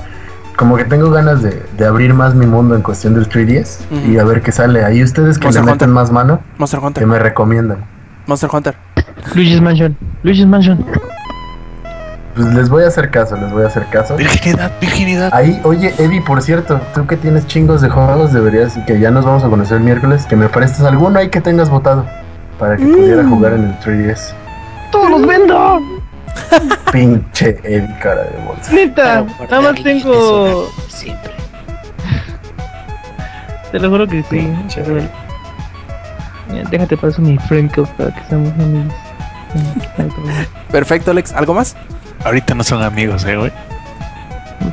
Como que tengo ganas de, de abrir más mi mundo en cuestión del 3DS Ujú. y a ver qué sale. Ahí ustedes que Monster le Hunter. meten más mano, Monster que Hunter. me recomiendan. Monster Hunter. Luigi's Mansion. Luigi's Mansion. Pues les voy a hacer caso, les voy a hacer caso. Virginidad, virginidad. Ahí, oye, Eddie, por cierto, tú que tienes chingos de juegos, deberías, y que ya nos vamos a conocer el miércoles, que me prestes alguno ahí que tengas votado para que pudiera jugar en el 3DS. ¡Todos los vendo! Pinche Eddie, cara de bolsa. Neta, nada más tengo. Siempre. Te lo juro que sí. Pinche. Mira, Déjate paso mi friend code para que seamos amigos. Perfecto, Alex. ¿Algo más? Ahorita no son amigos, eh, güey.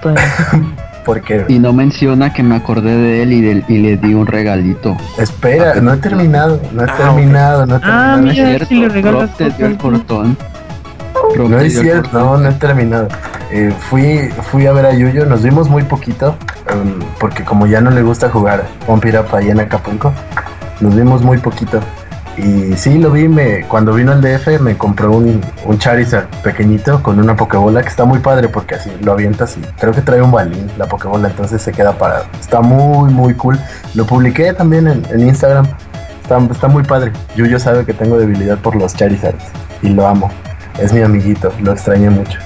No no. Porque, Y no menciona que me acordé de él y, del- y le di un regalito. espera, no he terminado, no he Ah, terminado, no he Ah, terminado. mira, ¿Cierto? si le regalas Rob te dio el cortón. Rob No es cierto, no, no he terminado. Eh, fui, fui a ver a Yuyo, nos vimos muy poquito, em, porque como ya no le gusta jugar Up ahí en Acapulco, nos vimos muy poquito. Y sí, lo vi, me, cuando vino al DF me compró un, un Charizard pequeñito con una Pokébola que está muy padre porque así lo avientas y creo que trae un balín la Pokébola, entonces se queda parado. Está muy, muy cool. Lo publiqué también en, en Instagram. Está, está muy padre. Yuyo sabe que tengo debilidad por los Charizards y lo amo. Es mi amiguito, lo extrañé mucho.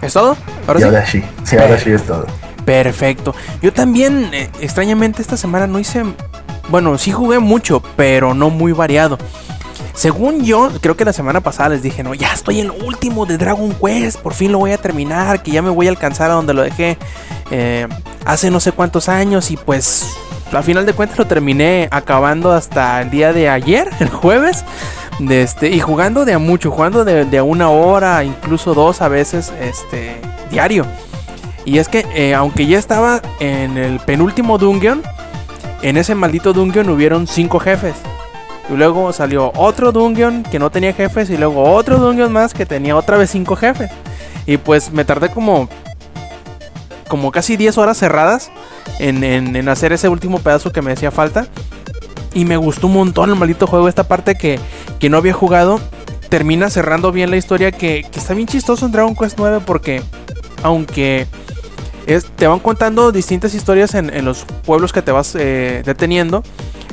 ¿Es todo? Ahora y sí. ahora sí, sí, ahora sí es todo. Perfecto. Yo también, eh, extrañamente, esta semana no hice. Bueno, sí jugué mucho, pero no muy variado. Según yo, creo que la semana pasada les dije, no, ya estoy en lo último de Dragon Quest, por fin lo voy a terminar, que ya me voy a alcanzar a donde lo dejé eh, hace no sé cuántos años y pues al final de cuentas lo terminé acabando hasta el día de ayer, el jueves, de este, y jugando de a mucho, jugando de, a una hora, incluso dos a veces, este, diario. Y es que, eh, aunque ya estaba en el penúltimo dungeon, en ese maldito dungeon hubieron cinco jefes. Y luego salió otro dungeon que no tenía jefes. Y luego otro dungeon más que tenía otra vez cinco jefes. Y pues me tardé como. Como casi 10 horas cerradas en, en- en hacer ese último pedazo que me hacía falta. Y me gustó un montón el maldito juego. Esta parte que, que no había jugado. Termina cerrando bien la historia. Que, que está bien chistoso en Dragon Quest 9. Porque aunque te van contando distintas historias en, en los pueblos que te vas eh, deteniendo.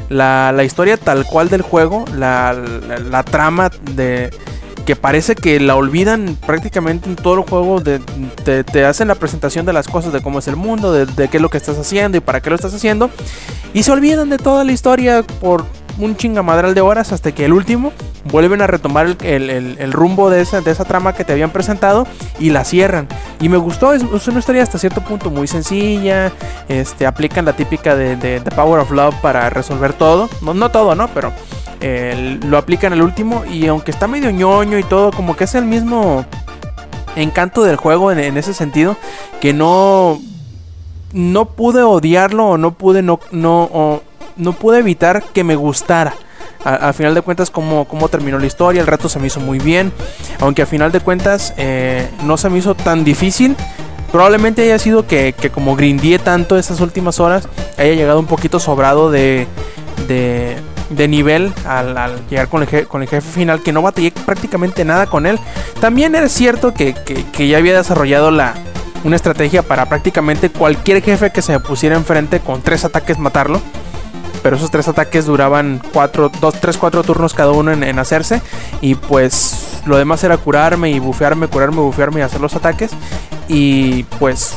La, la historia tal cual del juego, la, la- trama de que parece que la olvidan prácticamente en todo el juego. te, te hacen la presentación de las cosas, de cómo es el mundo, de qué es lo que estás haciendo y para qué lo estás haciendo. Y se olvidan de toda la historia por un chingamadral de horas hasta que el último vuelven a retomar el, el- el- rumbo de esa, de esa trama que te habían presentado y la cierran. Y me gustó, es, es una historia hasta cierto punto muy sencilla. Este, aplican la típica de, de- Power of Love para resolver todo. No, no todo, ¿no? Pero lo aplican al último. Y aunque está medio ñoño y todo, como que es el mismo encanto del juego en, ese sentido. Que no. No pude odiarlo o no pude no. no no pude evitar que me gustara. A, final de cuentas, cómo, cómo terminó la historia, el reto se me hizo muy bien. Aunque a final de cuentas eh, no se me hizo tan difícil. Probablemente haya sido que, que como grindié tanto esas últimas horas, haya llegado un poquito sobrado de, de, de nivel al, llegar con el, je- con el jefe final, que no batallé prácticamente nada con él. También era cierto que, que- que ya había desarrollado la, una estrategia para prácticamente cualquier jefe que se me pusiera enfrente con tres ataques matarlo. Pero esos tres ataques duraban 4, 2, 3, 4 turnos cada uno en, hacerse. Y pues lo demás era curarme y bufearme, curarme, bufearme y hacer los ataques. Y pues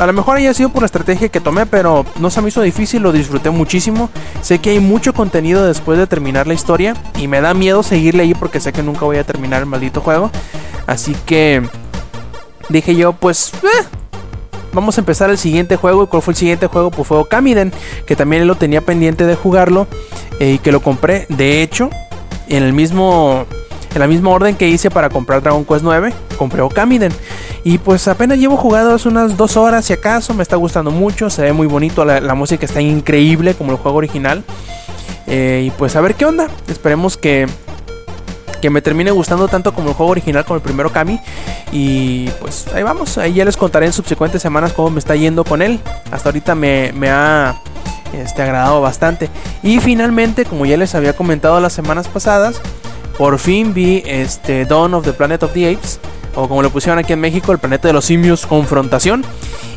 a lo mejor haya sido por la estrategia que tomé, pero no se me hizo difícil, lo disfruté muchísimo. Sé que hay mucho contenido después de terminar la historia y me da miedo seguirle ahí porque sé que nunca voy a terminar el maldito juego. Así que dije yo, pues eh, vamos a empezar el siguiente juego. ¿Y cuál fue el siguiente juego? Pues fue Okamiden, que también lo tenía pendiente de jugarlo eh, y que lo compré. De hecho, en el mismo en la misma orden que hice para comprar Dragon Quest 9, compré Okamiden. Y pues apenas llevo jugado hace unas dos horas si acaso, me está gustando mucho, se ve muy bonito, la, la música está increíble como el juego original. Eh, y pues a ver qué onda, esperemos que, que me termine gustando tanto como el juego original como el primero Kami. Y pues ahí vamos, ahí ya les contaré en subsecuentes semanas cómo me está yendo con él. Hasta ahorita me, me ha este, agradado bastante. Y finalmente, como ya les había comentado las semanas pasadas, por fin vi este Dawn of the Planet of the Apes, o como lo pusieron aquí en México, el planeta de los simios, confrontación.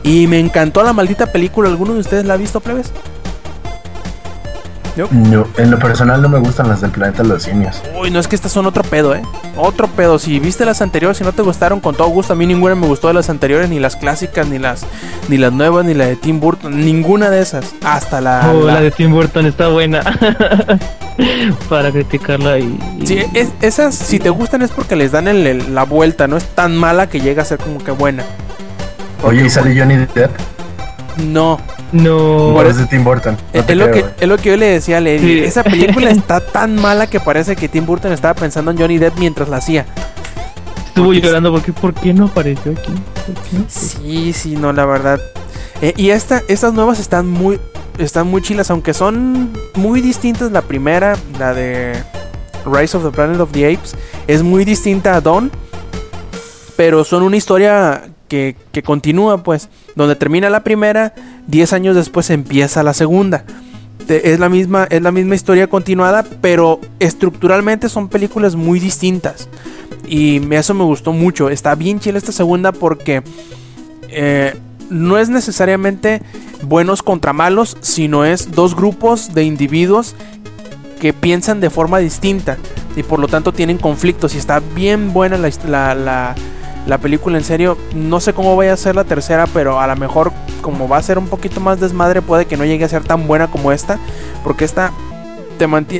Y me encantó la maldita película. ¿Alguno de ustedes la ha visto, plebes? No, en lo personal no me gustan las del planeta de los simios. Uy, no es que estas son otro pedo, ¿eh? Otro pedo. Si viste las anteriores, si no te gustaron, con todo gusto. A mí ninguna me gustó de las anteriores, ni las clásicas, ni las, ni las nuevas, ni la de Tim Burton. Ninguna de esas. Hasta la. Oh, la- la de Tim Burton está buena. Para criticarla y. y- Sí, es- esas, si te gustan, es porque les dan el- el- la vuelta. No es tan mala que llega a ser como que buena. Oye, ¿y sale Johnny Depp? No. No. Por es de Tim Burton. No Es, lo creo, que, es lo que yo le decía a Lady. Sí. Esa película está tan mala que parece que Tim Burton estaba pensando en Johnny Depp mientras la hacía. Estuvo porque- llorando porque ¿por qué no apareció aquí? Sí, sí, no, la verdad. Eh, y esta, estas nuevas están muy, están muy chilas, aunque son muy distintas. La primera, la de Rise of the Planet of the Apes, es muy distinta a Dawn. Pero son una historia que, que continúa, pues. Donde termina la primera, 10 años después empieza la segunda. Es la, misma, es la misma historia continuada, pero estructuralmente son películas muy distintas. Y eso me gustó mucho. Está bien chila esta segunda porque eh, no es necesariamente buenos contra malos, sino es dos grupos de individuos que piensan de forma distinta y por lo tanto tienen conflictos. Y está bien buena la, la- la película, en serio. No sé cómo vaya a ser la tercera, pero a lo mejor, como va a ser un poquito más desmadre, puede que no llegue a ser tan buena como esta, porque esta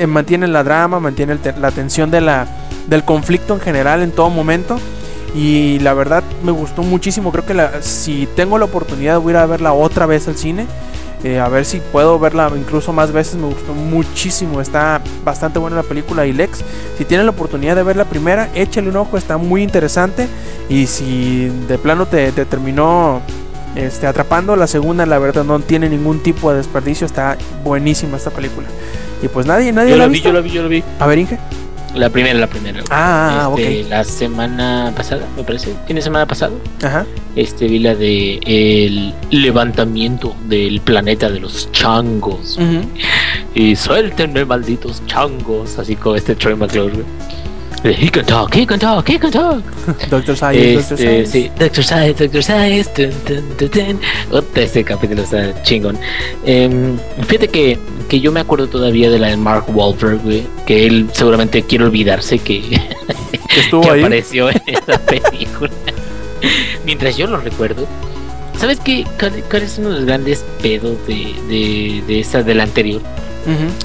mantiene, la drama, mantiene la tensión de la, del conflicto en general en todo momento. Y la verdad me gustó muchísimo. Creo que si tengo la oportunidad voy a ir a verla otra vez al cine. Eh, a ver si puedo verla incluso más veces. Me gustó muchísimo. Está bastante buena la película. Y Lex, si tienen la oportunidad de ver la primera, échale un ojo. Está muy interesante. Y si de plano te, te terminó este, atrapando, la segunda, la verdad, no tiene ningún tipo de desperdicio. Está buenísima esta película. Y pues nadie, nadie Yo la vi, visto. yo la vi, yo la vi. A ver, Inge. La primera, la primera. güey. Ah, ah, Este, ok. La semana pasada, me parece. ¿Fin de semana pasado? Ajá. Este vi la de el levantamiento del planeta de los changos. Ujú. Y suéltenme, malditos changos. Así como este Troy McClure. He can talk, he can talk, he can talk. Doctor Science, Doctor Este, Science. sí, Doctor Science, Doctor Science. Tun, tun, tun. Ota, este capítulo está chingón. Em, fíjate que, que yo me acuerdo todavía de la de Mark Wahlberg, güey. Que él seguramente quiere olvidarse que, Que estuvo que ahí. apareció en esa película. Mientras yo lo recuerdo. ¿Sabes qué? ¿Cuál, cuál es uno de los grandes pedos de, de, de esa, de la anterior?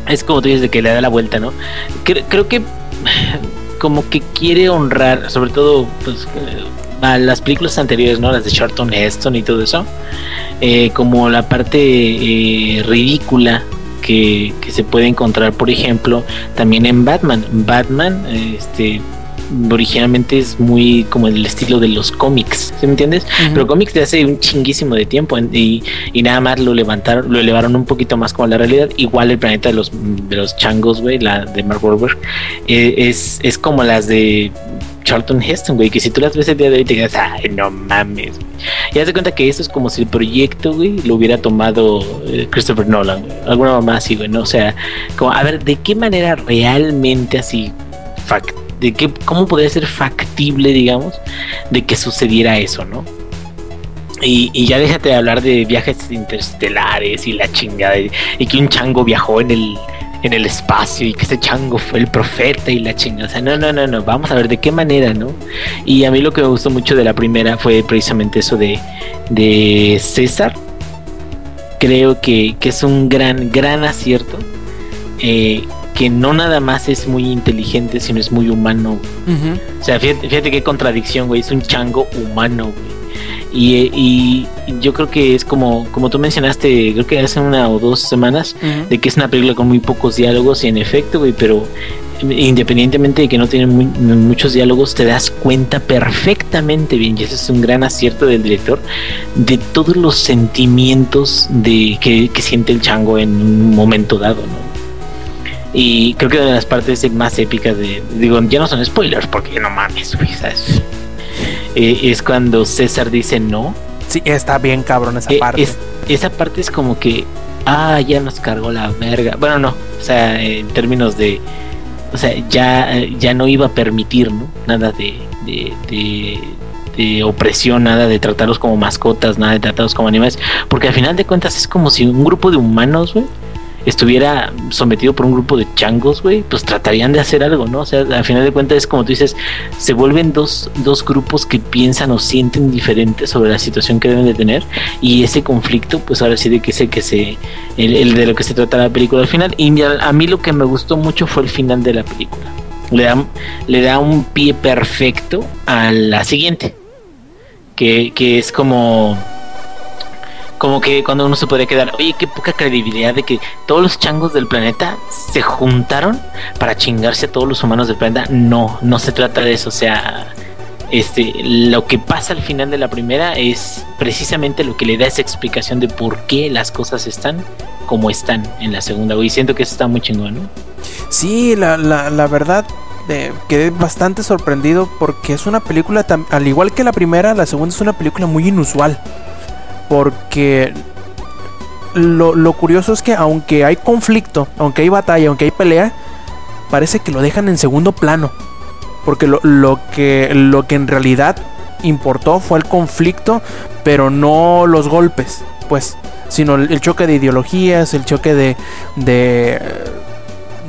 Es como tú dices, de que le da la vuelta, ¿no? Creo, creo que como que quiere honrar, sobre todo pues, eh, a las películas anteriores, ¿no? Las de Charlton Heston y todo eso. eh, como la parte eh, ridícula que, se puede encontrar, por ejemplo, también en Batman. Batman, este originalmente es muy como el estilo de los cómics, ¿sí me entiendes? Pero cómics de hace un chinguísimo de tiempo en- y, y nada más lo levantaron, lo elevaron un poquito más como la realidad. Igual el planeta de los, de los changos, güey, la de Mark Wahlberg, eh, es, es como las de Charlton Heston, güey, que si tú las ves el día de hoy te quedas, ay, no mames. güey". Y haz de cuenta que eso es como si el proyecto, güey, lo hubiera tomado eh, Christopher Nolan, güey. Alguna mamá así, güey, ¿no? O sea, como, a ver, ¿de qué manera realmente así, fac- de qué, cómo podría ser factible, digamos, de que sucediera eso, ¿no? Y, y ya déjate de hablar de viajes interestelares y la chingada. Y, y que un chango viajó en el, en el espacio y que ese chango fue el profeta y la chingada. O sea, no, no, no, no. Vamos a ver de qué manera, ¿no? Y a mí lo que me gustó mucho de la primera fue precisamente eso de, de César. Creo que, que es un gran, gran acierto. eh, que no nada más es muy inteligente, sino es muy humano. O sea, fíjate, fíjate qué contradicción, güey. Es un chango humano, güey. Y, y yo creo que es como, como tú mencionaste, creo que hace una o dos semanas, de que es una película con muy pocos diálogos y en efecto, güey, pero independientemente de que no tiene muy- muchos diálogos, te das cuenta perfectamente bien, y ese es un gran acierto del director, de todos los sentimientos de que, que siente el chango en un momento dado, ¿no? Y creo que una de las partes más épicas de. Digo, ya no son spoilers, porque no mames, güey, ¿sabes? Eh, es cuando César dice no. Sí, está bien cabrón esa Eh, parte. es- esa parte es como que. Ah, ya nos cargó la verga. Bueno, no. O sea, en términos de. O sea, ya, ya no iba a permitir, ¿no? Nada de, de, de, de opresión, nada de tratarlos como mascotas, nada de tratarlos como animales. Porque al final de cuentas es como si un grupo de humanos, güey, estuviera sometido por un grupo de changos, güey, pues tratarían de hacer algo, ¿no? O sea, al final de cuentas es como tú dices, se vuelven dos, dos grupos que piensan o sienten diferentes sobre la situación que deben de tener y ese conflicto, pues ahora sí de que sé que se, el, de lo que se trata la película al final. Y a, a mí lo que me gustó mucho fue el final de la película. Le da, le da un pie perfecto a la siguiente, que, que es como como que cuando uno se puede quedar, oye, qué poca credibilidad de que todos los changos del planeta se juntaron para chingarse a todos los humanos del planeta. No, no se trata de eso. O sea, este, lo que pasa al final de la primera es precisamente lo que le da esa explicación de por qué las cosas están como están en la segunda. Y siento que eso está muy chingón, ¿no? Sí, la, la, la verdad, eh, quedé bastante sorprendido porque es una película, tam- al igual que la primera, la segunda es una película muy inusual. Porque lo, lo curioso es que aunque hay conflicto, aunque hay batalla, aunque hay pelea, parece que lo dejan en segundo plano. Porque lo, lo que, lo que en realidad importó fue el conflicto, pero no los golpes, pues, sino el, choque de ideologías, el choque de, de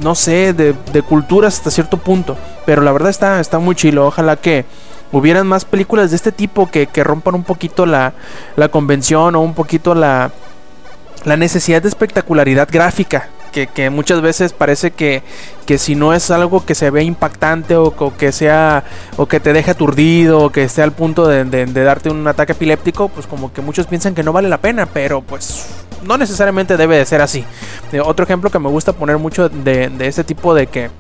no sé, de, de culturas hasta cierto punto. Pero la verdad está, está muy chilo. Ojalá que hubieran más películas de este tipo que, que rompan un poquito la, la convención o un poquito la, la necesidad de espectacularidad gráfica. Que, que muchas veces parece que, que si no es algo que se ve impactante o, que sea o que te deje aturdido o que esté al punto de, de- de darte un ataque epiléptico, pues como que muchos piensan que no vale la pena, pero pues no necesariamente debe de ser así. Eh, otro ejemplo que me gusta poner mucho de, de este tipo de que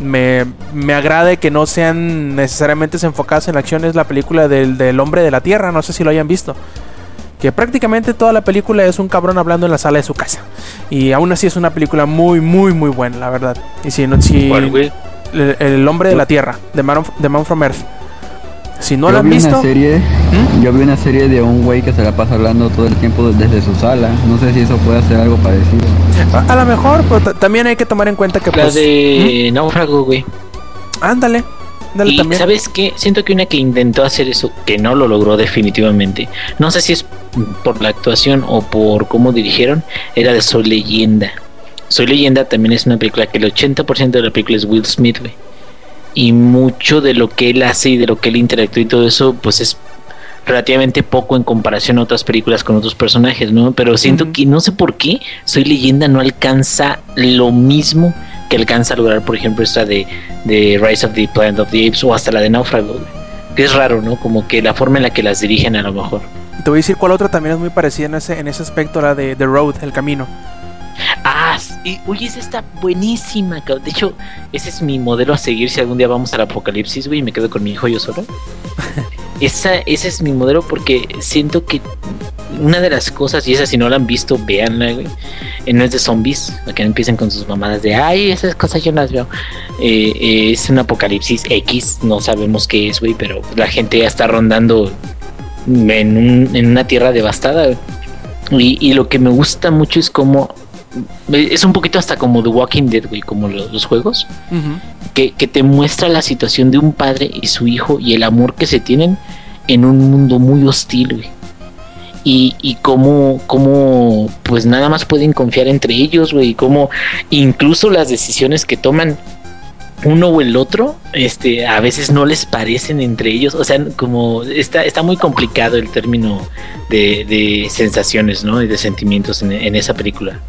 me, me agrade que no sean necesariamente enfocadas en la acción es la película del, del hombre de la tierra, no sé si lo hayan visto. Que prácticamente toda la película es un cabrón hablando en la sala de su casa. Y aún así es una película muy, muy, muy buena, la verdad. Y si no, si el, el hombre de la tierra, de Man, of- Man from Earth. Si no yo la han vi visto, una serie, ¿Mm? yo vi una serie de un güey que se la pasa hablando todo el tiempo desde su sala. No sé si eso puede hacer algo parecido. a, a lo mejor, pero ta- también hay que tomar en cuenta que La pues, de Náufrago, güey. ¿Mm? ándale, ándale Y también. sabes qué, siento que una que intentó hacer eso, que no lo logró definitivamente, no sé si es por la actuación o por cómo dirigieron, era de Soy Leyenda. Soy Leyenda también es una película que el 80% de la película es Will Smith, güey. Y mucho de lo que él hace y de lo que él interactúa y todo eso, pues es relativamente poco en comparación a otras películas con otros personajes, ¿no? Pero siento que no sé por qué Soy Leyenda no alcanza lo mismo que alcanza a lograr, por ejemplo, esta de, de Rise of the Planet of the Apes o hasta la de Náufrago, que es raro, ¿no? Como que la forma en la que las dirigen a lo mejor. Te voy a decir cuál otra también es muy parecida en ese, en ese aspecto, la de The Road, el camino. Ah, sí, oye, esa está buenísima, cabrón. De hecho, ese es mi modelo a seguir si algún día vamos al apocalipsis, güey, y me quedo con mi hijo yo solo. esa, ese es mi modelo porque siento que una de las cosas, y esa si no la han visto, véanla, güey. eh, no es de zombies, para que no empiecen con sus mamadas de, ay, esas cosas yo las veo. Eh, eh, es un apocalipsis X, no sabemos qué es, güey, pero la gente ya está rondando en, un- en una tierra devastada. Y, y lo que me gusta mucho es como es un poquito hasta como The Walking Dead, güey, como lo- los juegos, que, que te muestra la situación de un padre y su hijo y el amor que se tienen en un mundo muy hostil, güey. y, y cómo, cómo, pues nada más pueden confiar entre ellos, güey, y cómo incluso las decisiones que toman uno o el otro, este, a veces no les parecen entre ellos, o sea, como está, está muy complicado el término de, de sensaciones, ¿no? Y de sentimientos en, en esa película.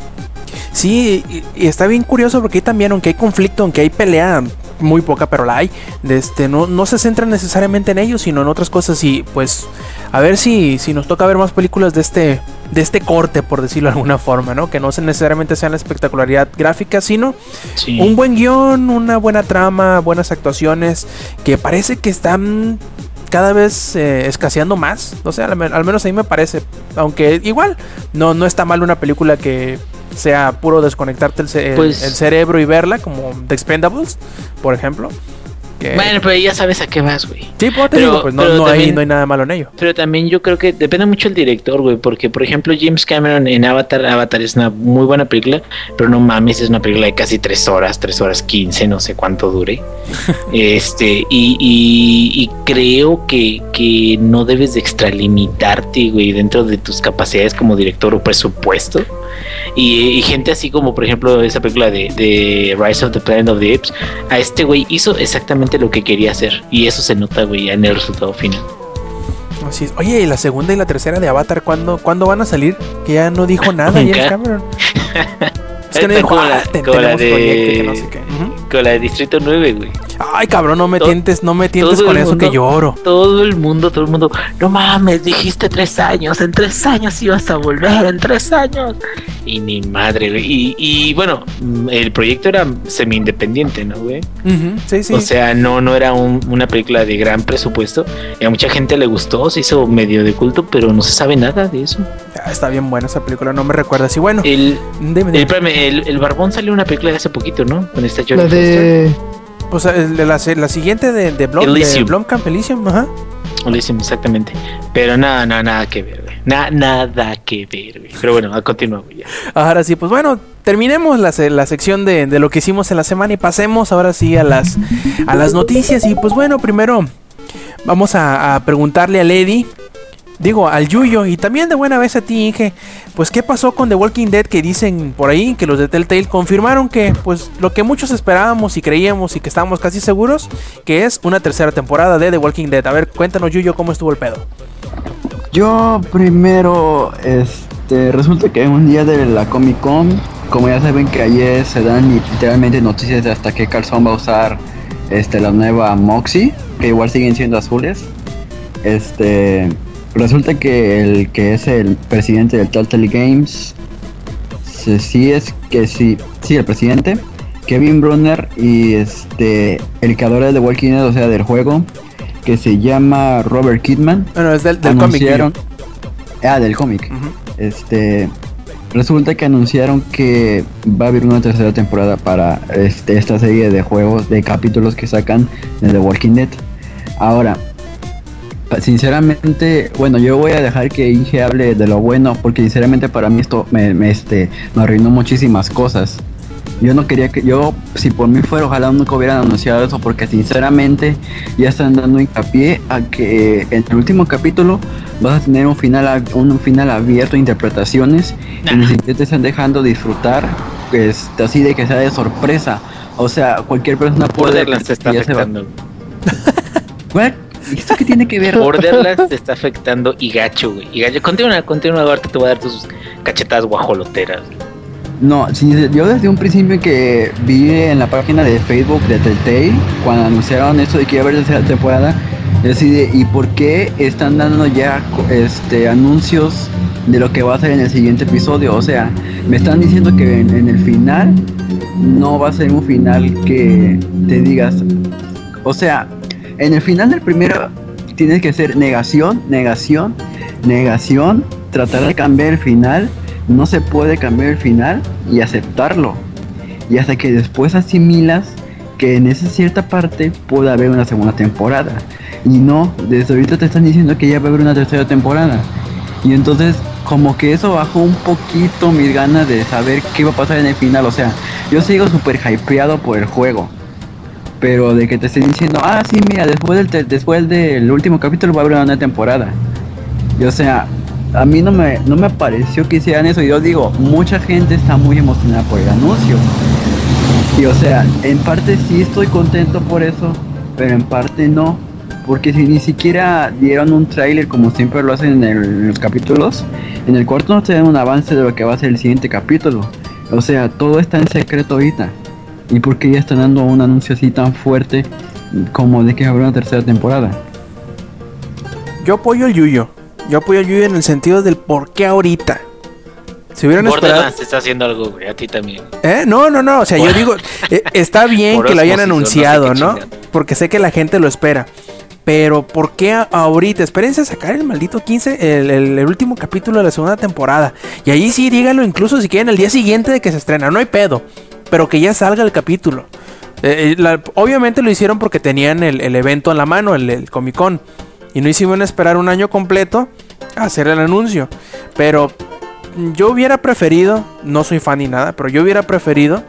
Sí, y, y está bien curioso porque también, aunque hay conflicto, aunque hay pelea, muy poca, pero la hay, este, no, no se centra necesariamente en ellos, sino en otras cosas. Y pues, a ver si, si nos toca ver más películas de este, de este corte, por decirlo de alguna forma, ¿no? Que no se necesariamente sean la espectacularidad gráfica, sino Sí. un buen guion, una buena trama, buenas actuaciones, que parece que están cada vez eh, escaseando más. O sea, al, al menos a mí me parece. Aunque igual, no, no está mal una película que sea puro desconectarte el, ce- el- Pues- el cerebro y verla, como The Expendables, por ejemplo. Que- Bueno, pero ya sabes a qué vas, güey. sí, pues, te pero- digo, pues no, hay, no hay nada malo en ello. Pero también yo creo que depende mucho el director, güey, porque por ejemplo James Cameron en Avatar, Avatar es una muy buena película, pero no mames, es una película de casi tres horas, tres horas quince, no sé cuánto dure. este, y, y- y creo que, que no debes de extralimitarte, güey, dentro de tus capacidades como director o presupuesto. Y, y gente así como, por ejemplo, esa película de, de Rise of the Planet of the Apes, a este güey hizo exactamente lo que quería hacer. Y eso se nota, güey, en el resultado final. Así es. Oye, ¿y la segunda y la tercera de Avatar cuándo, ¿cuándo van a salir? Que ya no dijo nada James. Cameron. Es que no dijo, "Ah, la- la de- proyecto y que no sé qué. Ujú. Con la de Distrito 9, güey. Ay, cabrón, no me Todo- tientes, no me tientes con eso mundo- que lloro. Todo el mundo, todo el mundo. No mames, dijiste tres años. En tres años ibas a volver. En tres años. Y ni madre, güey. Y, y bueno, el proyecto era semi-independiente, ¿no, güey? Sí, sí. O sea, no, no era un- una película de gran presupuesto. Y a mucha gente le gustó, se hizo medio de culto, pero no se sabe nada de eso. Ah, está bien buena esa película, no me recuerdas. Y bueno, El, dime, el, dime. el, el Barbón salió una película de hace poquito, ¿no? Con esta Jodie La Foster. de. Pues el de la, la siguiente de, de, Blom, de Elysium. Blomkamp, Elysium, ajá. Elysium, exactamente. Pero nada, nada, nada que ver, güey. Na- nada que ver, güey. Pero bueno, continuamos ya. Ahora sí, pues bueno, terminemos la, la sección de, de lo que hicimos en la semana y pasemos ahora sí a las, a las noticias. Y pues bueno, primero vamos a, a preguntarle a Lady, digo, al Yuyo y también de buena vez a ti, Inge, pues qué pasó con The Walking Dead que dicen por ahí que los de Telltale confirmaron que pues lo que muchos esperábamos y creíamos y que estábamos casi seguros que es una tercera temporada de The Walking Dead. A ver, cuéntanos Yuyo cómo estuvo el pedo. Yo primero, este, resulta que un día de la Comic Con, como ya saben que ayer se dan literalmente noticias de hasta que Carlson va a usar este, la nueva Moxie, que igual siguen siendo azules. Este, resulta que el que es el presidente del Telltale Games, sí es que sí, sí, el presidente, Kevin Brunner y este, el creador de The Walking Dead, o sea, del juego, que se llama Robert Kidman Bueno, es del, del cómic. Anunciaron ah del cómic. Este resulta que anunciaron que va a haber una tercera temporada para este, esta serie de juegos de capítulos que sacan de The Walking Dead. Ahora sinceramente bueno yo voy a dejar que Inge hable de lo bueno porque sinceramente para mí esto me, me, este me arruinó muchísimas cosas yo no quería que yo si por mí fuera ojalá nunca hubieran anunciado eso porque sinceramente ya están dando hincapié a que en el último capítulo vas a tener un final un final abierto a interpretaciones y ni siquiera te están dejando disfrutar este, así de que sea de sorpresa o sea cualquier persona puede Borderlands te está ya se va- afectando. ¿What? ¿Y ¿Esto qué tiene que ver? Borderlands te está afectando y gacho, güey. Y gacho, continúa, continúa, ahorita te voy a dar tus cachetadas guajoloteras. No, sí, yo desde un principio que vi en la página de Facebook de Telltale, cuando anunciaron esto de que iba a haber tercera temporada, yo así de, ¿y por qué están dando ya este anuncios de lo que va a ser en el siguiente episodio? O sea, me están diciendo que en, en el final no va a ser un final que te digas, o sea, en el final del primero tienes que ser negación, negación, negación, tratar de cambiar el final no se puede cambiar el final y aceptarlo. Y hasta que después asimilas que en esa cierta parte puede haber una segunda temporada. Y no, desde ahorita te están diciendo que ya va a haber una tercera temporada. Y entonces como que eso bajó un poquito mis ganas de saber qué iba a pasar en el final. O sea, yo sigo súper hypeado por el juego. Pero de que te estén diciendo, ah, sí, mira, después del, después del último capítulo va a haber una temporada. Y o sea, a mí no me, no me pareció que hicieran eso. Yo digo, mucha gente está muy emocionada por el anuncio. Y o sea, en parte sí estoy contento por eso, pero en parte no. Porque si ni siquiera dieron un tráiler como siempre lo hacen en los capítulos, en el cuarto no te dan un avance de lo que va a ser el siguiente capítulo. O sea, todo está en secreto ahorita. ¿Y por qué ya están dando un anuncio así tan fuerte como de que habrá una tercera temporada? Yo apoyo el Yuyo. Yo apoyo el Yuyo en el sentido del por qué ahorita. Si hubieran esperado. Está haciendo algo, güey, a ti también. ¿Eh? No, no, no. O sea, yo digo, eh, está bien que lo hayan no sé anunciado, ¿no? Porque sé que la gente lo espera. Pero ¿por qué ahorita? Espérense a sacar el maldito 15, el, el- el último capítulo de la segunda temporada. Y ahí sí díganlo incluso si quieren el día siguiente de que se estrena. No hay pedo. Pero que ya salga el capítulo. Eh, eh, obviamente lo hicieron porque tenían el, evento en la mano, el, el Comic Con. Y no hicieron esperar un año completo a hacer el anuncio. Pero yo hubiera preferido, no soy fan ni nada, pero yo hubiera preferido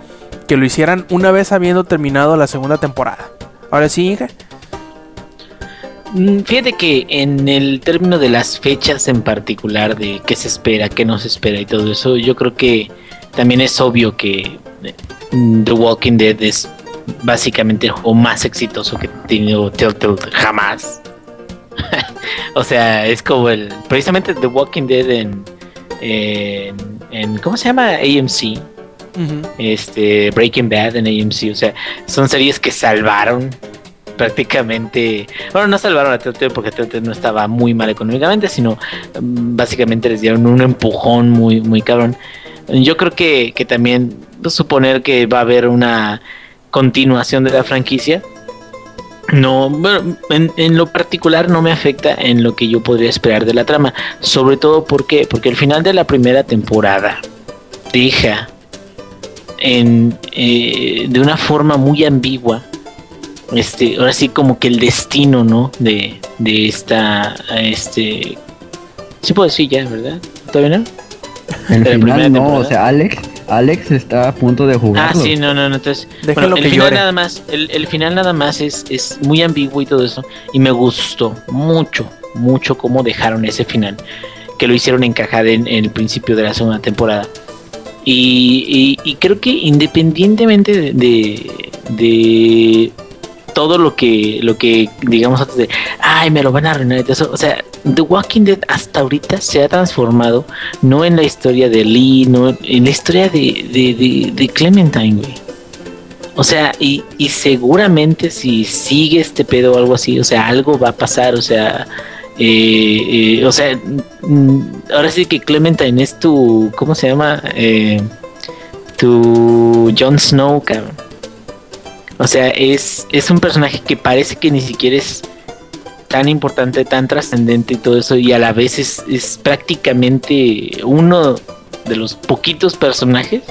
que lo hicieran una vez habiendo terminado la segunda temporada. Ahora sí, Inge. Mm, Fíjate que en el término de las fechas en particular, de qué se espera, qué no se espera y todo eso, yo creo que también es obvio que mm, The Walking Dead es básicamente el juego más exitoso que ha tenido Telltale jamás. o sea, es como el. Precisamente The Walking Dead en. en, en- ¿Cómo se llama? AMC. Este. Breaking Bad en AMC. O sea, son series que salvaron prácticamente. Bueno, no salvaron a Telltale porque Telltale no estaba muy mal económicamente, sino mm, básicamente les dieron un empujón muy, muy cabrón. Yo creo que, que también suponer que va a haber una continuación de la franquicia. No, bueno, en, en lo particular no me afecta en lo que yo podría esperar de la trama. Sobre todo porque, porque el final de la primera temporada deja en, eh, de una forma muy ambigua. Este, ahora sí como que el destino, ¿no? De, de esta, este, sí puedo decir ya, ¿verdad? ¿Todavía no? El primera final no, temporada. o sea, Alex, Alex está a punto de Ah, jugarlo. sí, no, no, no, entonces, bueno, el que final llore. nada más, el, el final nada más es, es muy ambiguo y todo eso, y me gustó mucho, mucho cómo dejaron ese final, que lo hicieron encajar en, en el principio de la segunda temporada. Y, y- y creo que independientemente de, de, de todo lo que, lo que digamos antes de, ay, me lo van a arruinar y todo eso, o sea, The Walking Dead hasta ahorita se ha transformado no en la historia de Lee, no en la historia de, de, de, Clementine, güey. O sea, y, y seguramente si sigue este pedo o algo así, o sea, algo va a pasar, o sea, eh, eh, o sea, mm, ahora sí que Clementine es tu, ¿cómo se llama? Eh, tu Jon Snow, cabrón. O sea, es, es un personaje que parece que ni siquiera es tan importante, tan trascendente y todo eso, y a la vez es, es prácticamente uno de los poquitos personajes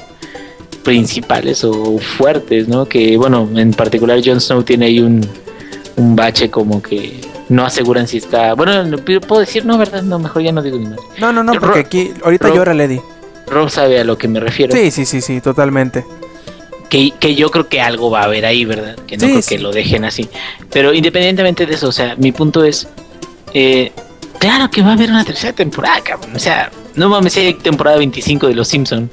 principales o fuertes, ¿no? Que, bueno, en particular Jon Snow tiene ahí un, un bache como que no aseguran si está... Bueno, no, puedo decir, no, ¿verdad? No, mejor ya no digo ni nada. No, no, no, porque aquí ahorita llora Lady. Rob sabe a lo que me refiero. Sí, sí, sí, sí, totalmente. Que, que yo creo que algo va a haber ahí, ¿verdad? Que no Sí, creo sí. que lo dejen así. Pero independientemente de eso, o sea, mi punto es, eh, claro que va a haber una tercera temporada, cabrón. O sea, no mames, hay temporada 25 de Los Simpson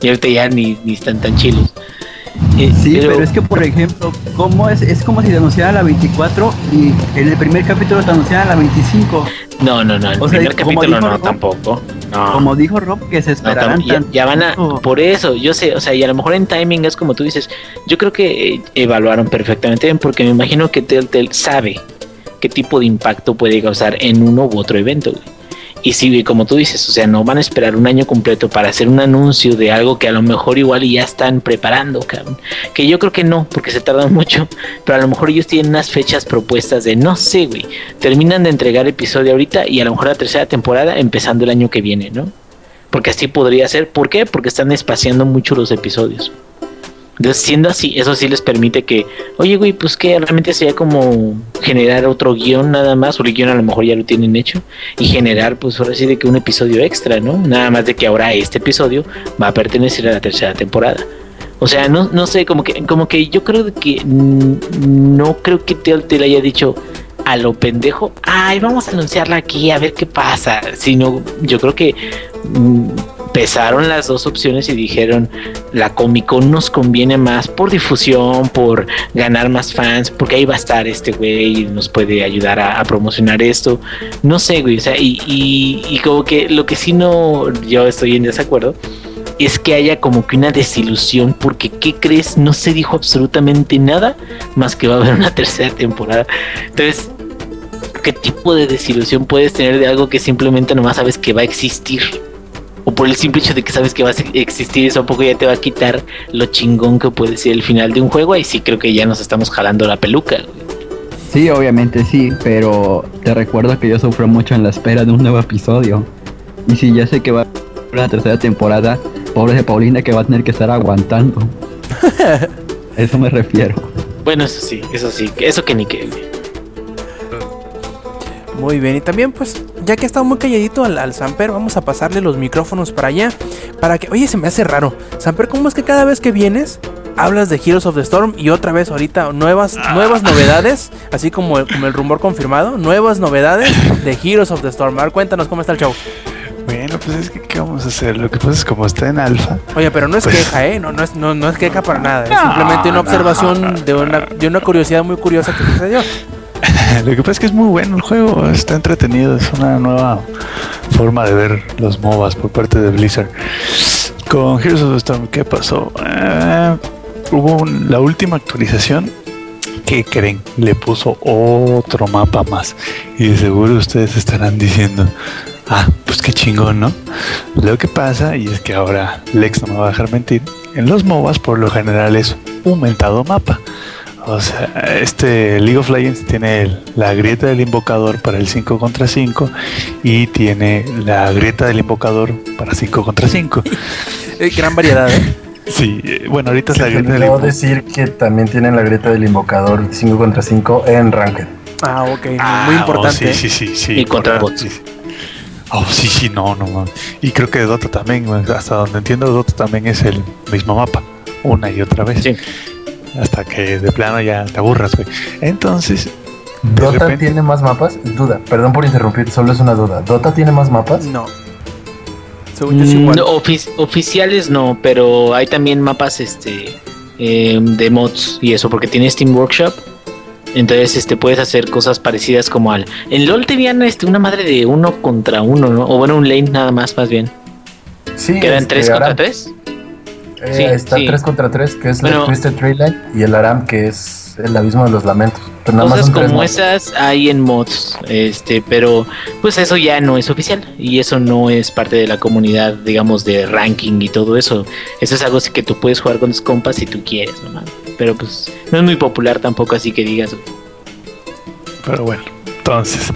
y ahorita ya ni, ni están tan chilos. Eh, Sí, pero... es que por ejemplo, ¿cómo es? Es como si te anunciaran la 24 y en el primer capítulo te anunciaran la 25. No, no, no, el O sea, primer capítulo no, Rob, tampoco. No. Como dijo Rob, que se esperarán ya van a, por eso, yo sé, o sea, y a lo mejor en timing es como tú dices, yo creo que eh, evaluaron perfectamente bien porque me imagino que Telltale sabe qué tipo de impacto puede causar en uno u otro evento, güey. Y si, como tú dices, o sea, no van a esperar un año completo para hacer un anuncio de algo que a lo mejor igual ya están preparando, cabrón. Que yo creo que no, porque se tardan mucho, pero a lo mejor ellos tienen unas fechas propuestas de, no sé, güey, terminan de entregar episodio ahorita y a lo mejor la tercera temporada empezando el año que viene, ¿no? Porque así podría ser. ¿Por qué? Porque están espaciando mucho los episodios. Entonces, siendo así, eso sí les permite que, oye, güey, pues que realmente sería como generar otro guion nada más, o el guion a lo mejor ya lo tienen hecho, y generar, pues ahora sí, de que un episodio extra, ¿no? Nada más de que ahora este episodio va a pertenecer a la tercera temporada. O sea, no, no sé, como que, como que yo creo que no creo que Telltale haya dicho a lo pendejo, ay, vamos a anunciarla aquí a ver qué pasa. Sino, yo creo que mm, pesaron las dos opciones y dijeron, la Comic Con nos conviene más por difusión, por ganar más fans, porque ahí va a estar este güey y nos puede ayudar a, promocionar esto. No sé, güey, o sea, y, y, y como que lo que sí no, yo estoy en desacuerdo es que haya como que una desilusión, porque ¿qué crees? No se dijo absolutamente nada más que va a haber una tercera temporada. Entonces, ¿qué tipo de desilusión puedes tener de algo que simplemente nomás sabes que va a existir? O por el simple hecho de que sabes que va a existir, eso un poco ya te va a quitar lo chingón que puede ser el final de un juego. Y sí creo que ya nos estamos jalando la peluca. Sí, obviamente sí, pero te recuerdo que yo sufro mucho en la espera de un nuevo episodio. Y si ya sé que va a haber una tercera temporada, pobre de Paulina que va a tener que estar aguantando. Eso me refiero. Bueno, eso sí, eso sí, eso que ni que. Muy bien, y también pues, ya que ha estado muy calladito al, al Samper, vamos a pasarle los micrófonos para allá. Para que, oye, se me hace raro. Samper, ¿cómo es que cada vez que vienes hablas de Heroes of the Storm y otra vez ahorita nuevas, nuevas novedades, así como el, como el rumor confirmado, nuevas novedades de Heroes of the Storm? A ver, cuéntanos cómo está el show. Bueno, pues es que ¿qué vamos a hacer? Lo que pasa es como está en alfa. Oye, pero no es Pues- queja, ¿eh? No, no, es, no, no es queja para nada. Es simplemente una observación de, una, de una curiosidad muy curiosa que sucedió. Lo que pasa es que es muy bueno el juego, está entretenido, es una nueva forma de ver los MOBAs por parte de Blizzard. Con Heroes of the Storm, ¿qué pasó? Eh, hubo la última actualización. ¿Qué creen? Le puso otro mapa más. Y de seguro ustedes estarán diciendo, ah, pues qué chingón, ¿no? Lo que pasa, y es que ahora Lex no me va a dejar mentir, en los MOBAs por lo general es un mentado mapa. O sea, este League of Legends tiene el- la grieta del invocador para el 5 contra 5 y tiene la grieta del invocador para 5 contra 5. Eh, gran variedad, ¿eh? Sí, eh, bueno, ahorita es Se la grieta del invocador. decir que también tienen la grieta del invocador 5 contra 5 en Ranked. Ah, ok, Ah, muy oh, importante. sí, sí, sí, sí. Y contra bots. sí, sí. Oh, sí, sí, no, no. Y creo que Dota también, hasta donde entiendo, Dota también es el mismo mapa, una y otra vez. Sí. Hasta que de plano ya te aburras, güey. Entonces, ¿Dota repente- tiene más mapas? Duda, perdón por interrumpir, solo es una duda. ¿Dota tiene más mapas? No. Según yo es igual. Mm, No, ofi- oficiales no, pero hay también mapas este eh, de mods y eso, porque tiene Steam Workshop. Entonces, este puedes hacer cosas parecidas como al. En LOL tenían este, una madre de uno contra uno, ¿no? O bueno, un lane nada más, más bien. Sí, Quedan tres contra tres. Eh, Sí, está sí. 3 contra 3, que es Bueno. el Twisted Tree Line, y el Aram, que es el abismo de los lamentos. Pero nada más Cosas tres como mapas. esas hay en mods, este, pero pues eso ya no es oficial y eso no es parte de la comunidad, digamos, de ranking y todo eso. Eso es algo así que tú puedes jugar con tus compas si tú quieres, nomás. Pero pues no es muy popular tampoco, así que digas. Pero bueno, entonces,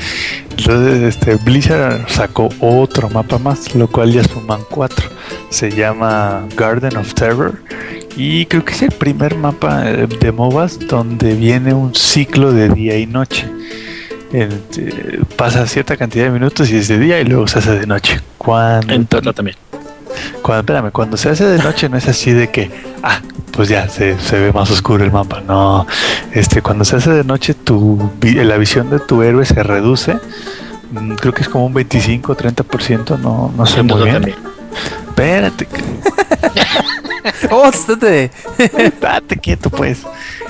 entonces este Blizzard sacó otro mapa más, lo cual ya suman cuatro. Se llama Garden of Terror y creo que es el primer mapa eh, de MOBAs donde viene un ciclo de día y noche. Eh, pasa cierta cantidad de minutos y es de día y luego se hace de noche. En también. Cuando, espérame, cuando se hace de noche no es así de que, ah, pues ya se, se ve más oscuro el mapa. No, este, cuando se hace de noche, tu, la visión de tu héroe se reduce. Mm, Creo que es como un 25-30%, no, no sé muy bien. también. Espérate, Oh, estate. Date quieto pues.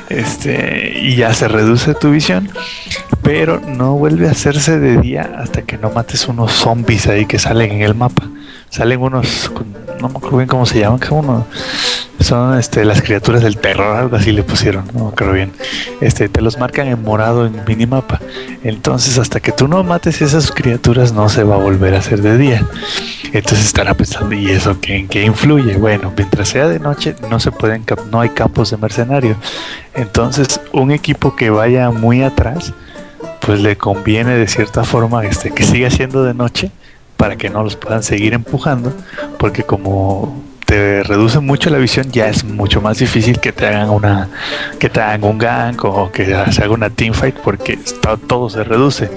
Este, y ya se reduce tu visión, pero no vuelve a hacerse de día hasta que no mates unos zombies ahí que salen en el mapa. Salen unos, no me acuerdo bien cómo se llaman, que son unos, son este, las criaturas del terror, algo así le pusieron, no me acuerdo bien. Este, te los marcan en morado en minimapa. Entonces, hasta que tú no mates esas criaturas, no se va a volver a hacer de día. Entonces estará pensando, ¿y eso qué, en qué influye? Bueno, mientras sea de noche, no se pueden, no hay campos de mercenarios. Entonces, un equipo que vaya muy atrás, pues le conviene de cierta forma este, que siga siendo de noche para que no los puedan seguir empujando, porque como te reduce mucho la visión, ya es mucho más difícil que te hagan una, que te hagan un gank o que se haga una teamfight, porque todo se reduce.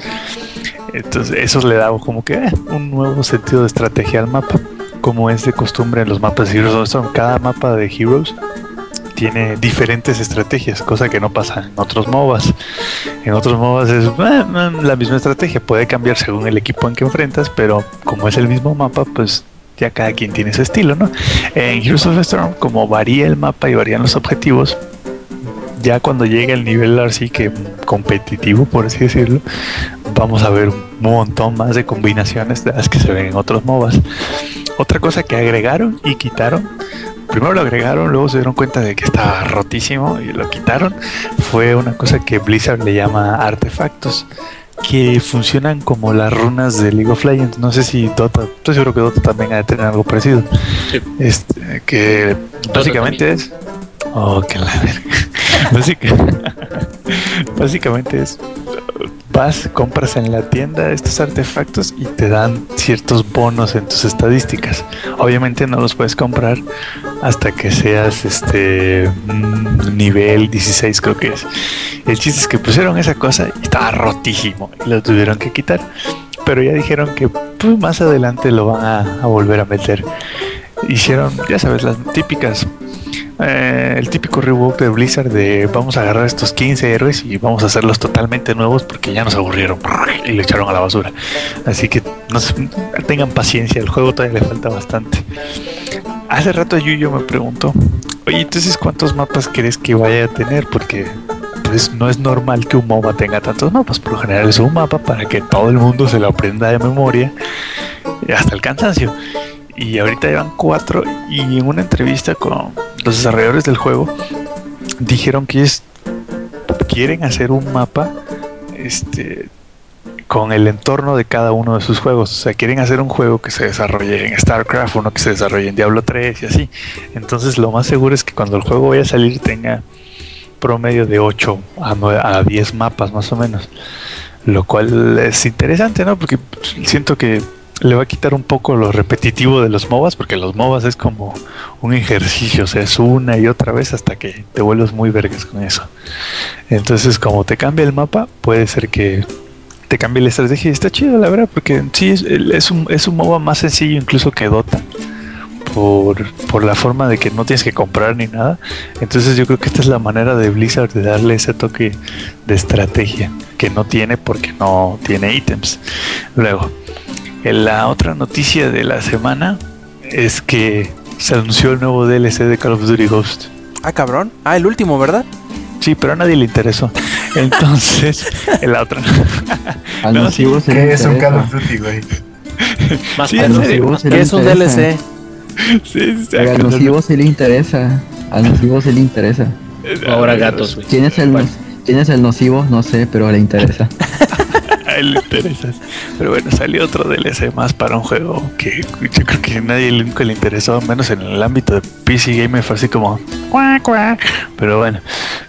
Entonces, eso le da como que eh, un nuevo sentido de estrategia al mapa, como es de costumbre en los mapas de Heroes. Cada mapa de Heroes tiene diferentes estrategias, cosa que no pasa en otros MOBAs. En otros MOBAs es eh, la misma estrategia, puede cambiar según el equipo en que enfrentas, pero como es el mismo mapa, pues ya cada quien tiene su estilo, ¿no? En Heroes of the Storm, como varía el mapa y varían los objetivos, ya cuando llegue el nivel así que competitivo, por así decirlo, vamos a ver un montón más de combinaciones de las que se ven en otros MOBAs. Otra cosa que agregaron y quitaron, primero lo agregaron, luego se dieron cuenta de que estaba rotísimo y lo quitaron, fue una cosa que Blizzard le llama artefactos que funcionan como las runas de League of Legends. No sé si Dota, estoy seguro que Dota también ha de tener algo parecido. Sí. Este, que básicamente es. Oh, que la verga. Básica- básicamente es. Vas, compras en la tienda estos artefactos y te dan ciertos bonos en tus estadísticas. Obviamente no los puedes comprar hasta que seas este mm, nivel 16 creo que es. El chiste es que pusieron esa cosa y estaba rotísimo y lo tuvieron que quitar. Pero ya dijeron que pues, más adelante lo van a, a volver a meter. Hicieron, ya sabes, las típicas. Eh, el típico reboot de Blizzard de vamos a agarrar estos 15 héroes y vamos a hacerlos totalmente nuevos porque ya nos aburrieron y lo echaron a la basura. Así que tengan paciencia, el juego todavía le falta bastante. Hace rato Yuyo me preguntó, oye, entonces ¿cuántos mapas crees que vaya a tener? Porque pues no es normal que un MOBA tenga tantos mapas. Por lo general es un mapa para que todo el mundo se lo aprenda de memoria hasta el cansancio. Y ahorita llevan cuatro y en una entrevista con los desarrolladores del juego dijeron que quieren hacer un mapa este con el entorno de cada uno de sus juegos. O sea, quieren hacer un juego que se desarrolle en StarCraft, uno que se desarrolle en Diablo 3 y así. Entonces lo más seguro es que cuando el juego vaya a salir tenga promedio de 8 a, 9 a 10 mapas más o menos. Lo cual es interesante, ¿no? Porque siento que le va a quitar un poco lo repetitivo de los MOBAs, porque los MOBAs es como un ejercicio, o sea, es una y otra vez hasta que te vuelves muy vergas con eso. Entonces, como te cambia el mapa, puede ser que te cambie la estrategia y está chido, la verdad, porque sí es, un, es un MOBA más sencillo incluso que Dota. Por, por la forma de que no tienes que comprar ni nada. Entonces yo creo que esta es la manera de Blizzard de darle ese toque de estrategia que no tiene porque no tiene ítems. Luego, la otra noticia de la semana es que se anunció el nuevo DLC de Call of Duty Ghost. Ah, cabrón. Ah, el último, ¿verdad? Sí, pero a nadie le interesó. Entonces, en la otra. Al No, nocivo se le ¿Qué es un Call of Duty, güey? Más Sí, le Es un. DLC. Sí, sí, al nocivo se le interesa. Al nocivo se le interesa. Ahora gatos, güey. ¿Quién es el, ¿quién es el nocivo? No sé, pero le interesa. A él le interesas. Pero bueno, salió otro DLC más para un juego que yo creo que a nadie nunca le interesó, menos en el ámbito de PC Gamer, fue así como. "Cuac, cuac". Pero bueno,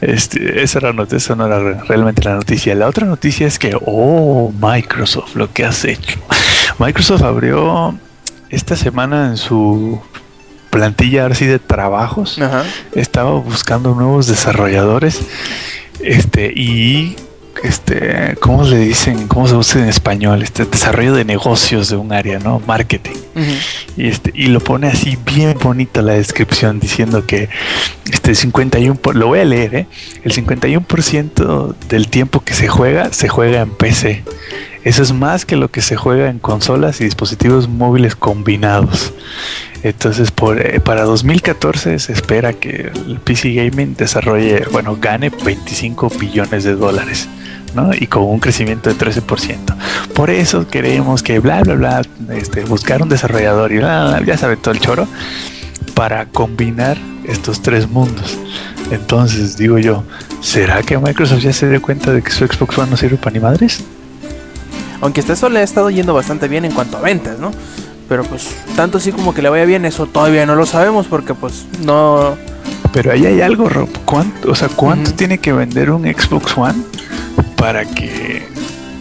este, esa, era, not- esa no era re- realmente la noticia. La otra noticia es que, oh, Microsoft, lo que has hecho. Microsoft abrió esta semana en su plantilla así de trabajos Ajá. estaba buscando nuevos desarrolladores este y este cómo le dicen cómo se usa en español este desarrollo de negocios de un área no marketing. Y este y lo pone así bien bonita la descripción diciendo que este 51 por, lo voy a leer ¿eh? el 51% del tiempo que se juega se juega en PC eso es más que lo que se juega en consolas y dispositivos móviles combinados entonces, eh, para 2014 se espera que el PC Gaming desarrolle, bueno, gane 25 billones de dólares, ¿no? Y con un crecimiento de 13%. Por eso queremos que, bla, bla, bla, este, buscar un desarrollador y ya sabe todo el choro, para combinar estos tres mundos. Entonces, digo yo, ¿será que Microsoft ya se dio cuenta de que su Xbox One no sirve para ni madres? Aunque hasta eso le ha estado yendo bastante bien en cuanto a ventas, ¿no? Pero pues tanto así como que le vaya bien, eso todavía no lo sabemos porque pues no... Pero ahí hay algo, Rob. ¿Cuánto, o sea, ¿cuánto tiene que vender un Xbox One para que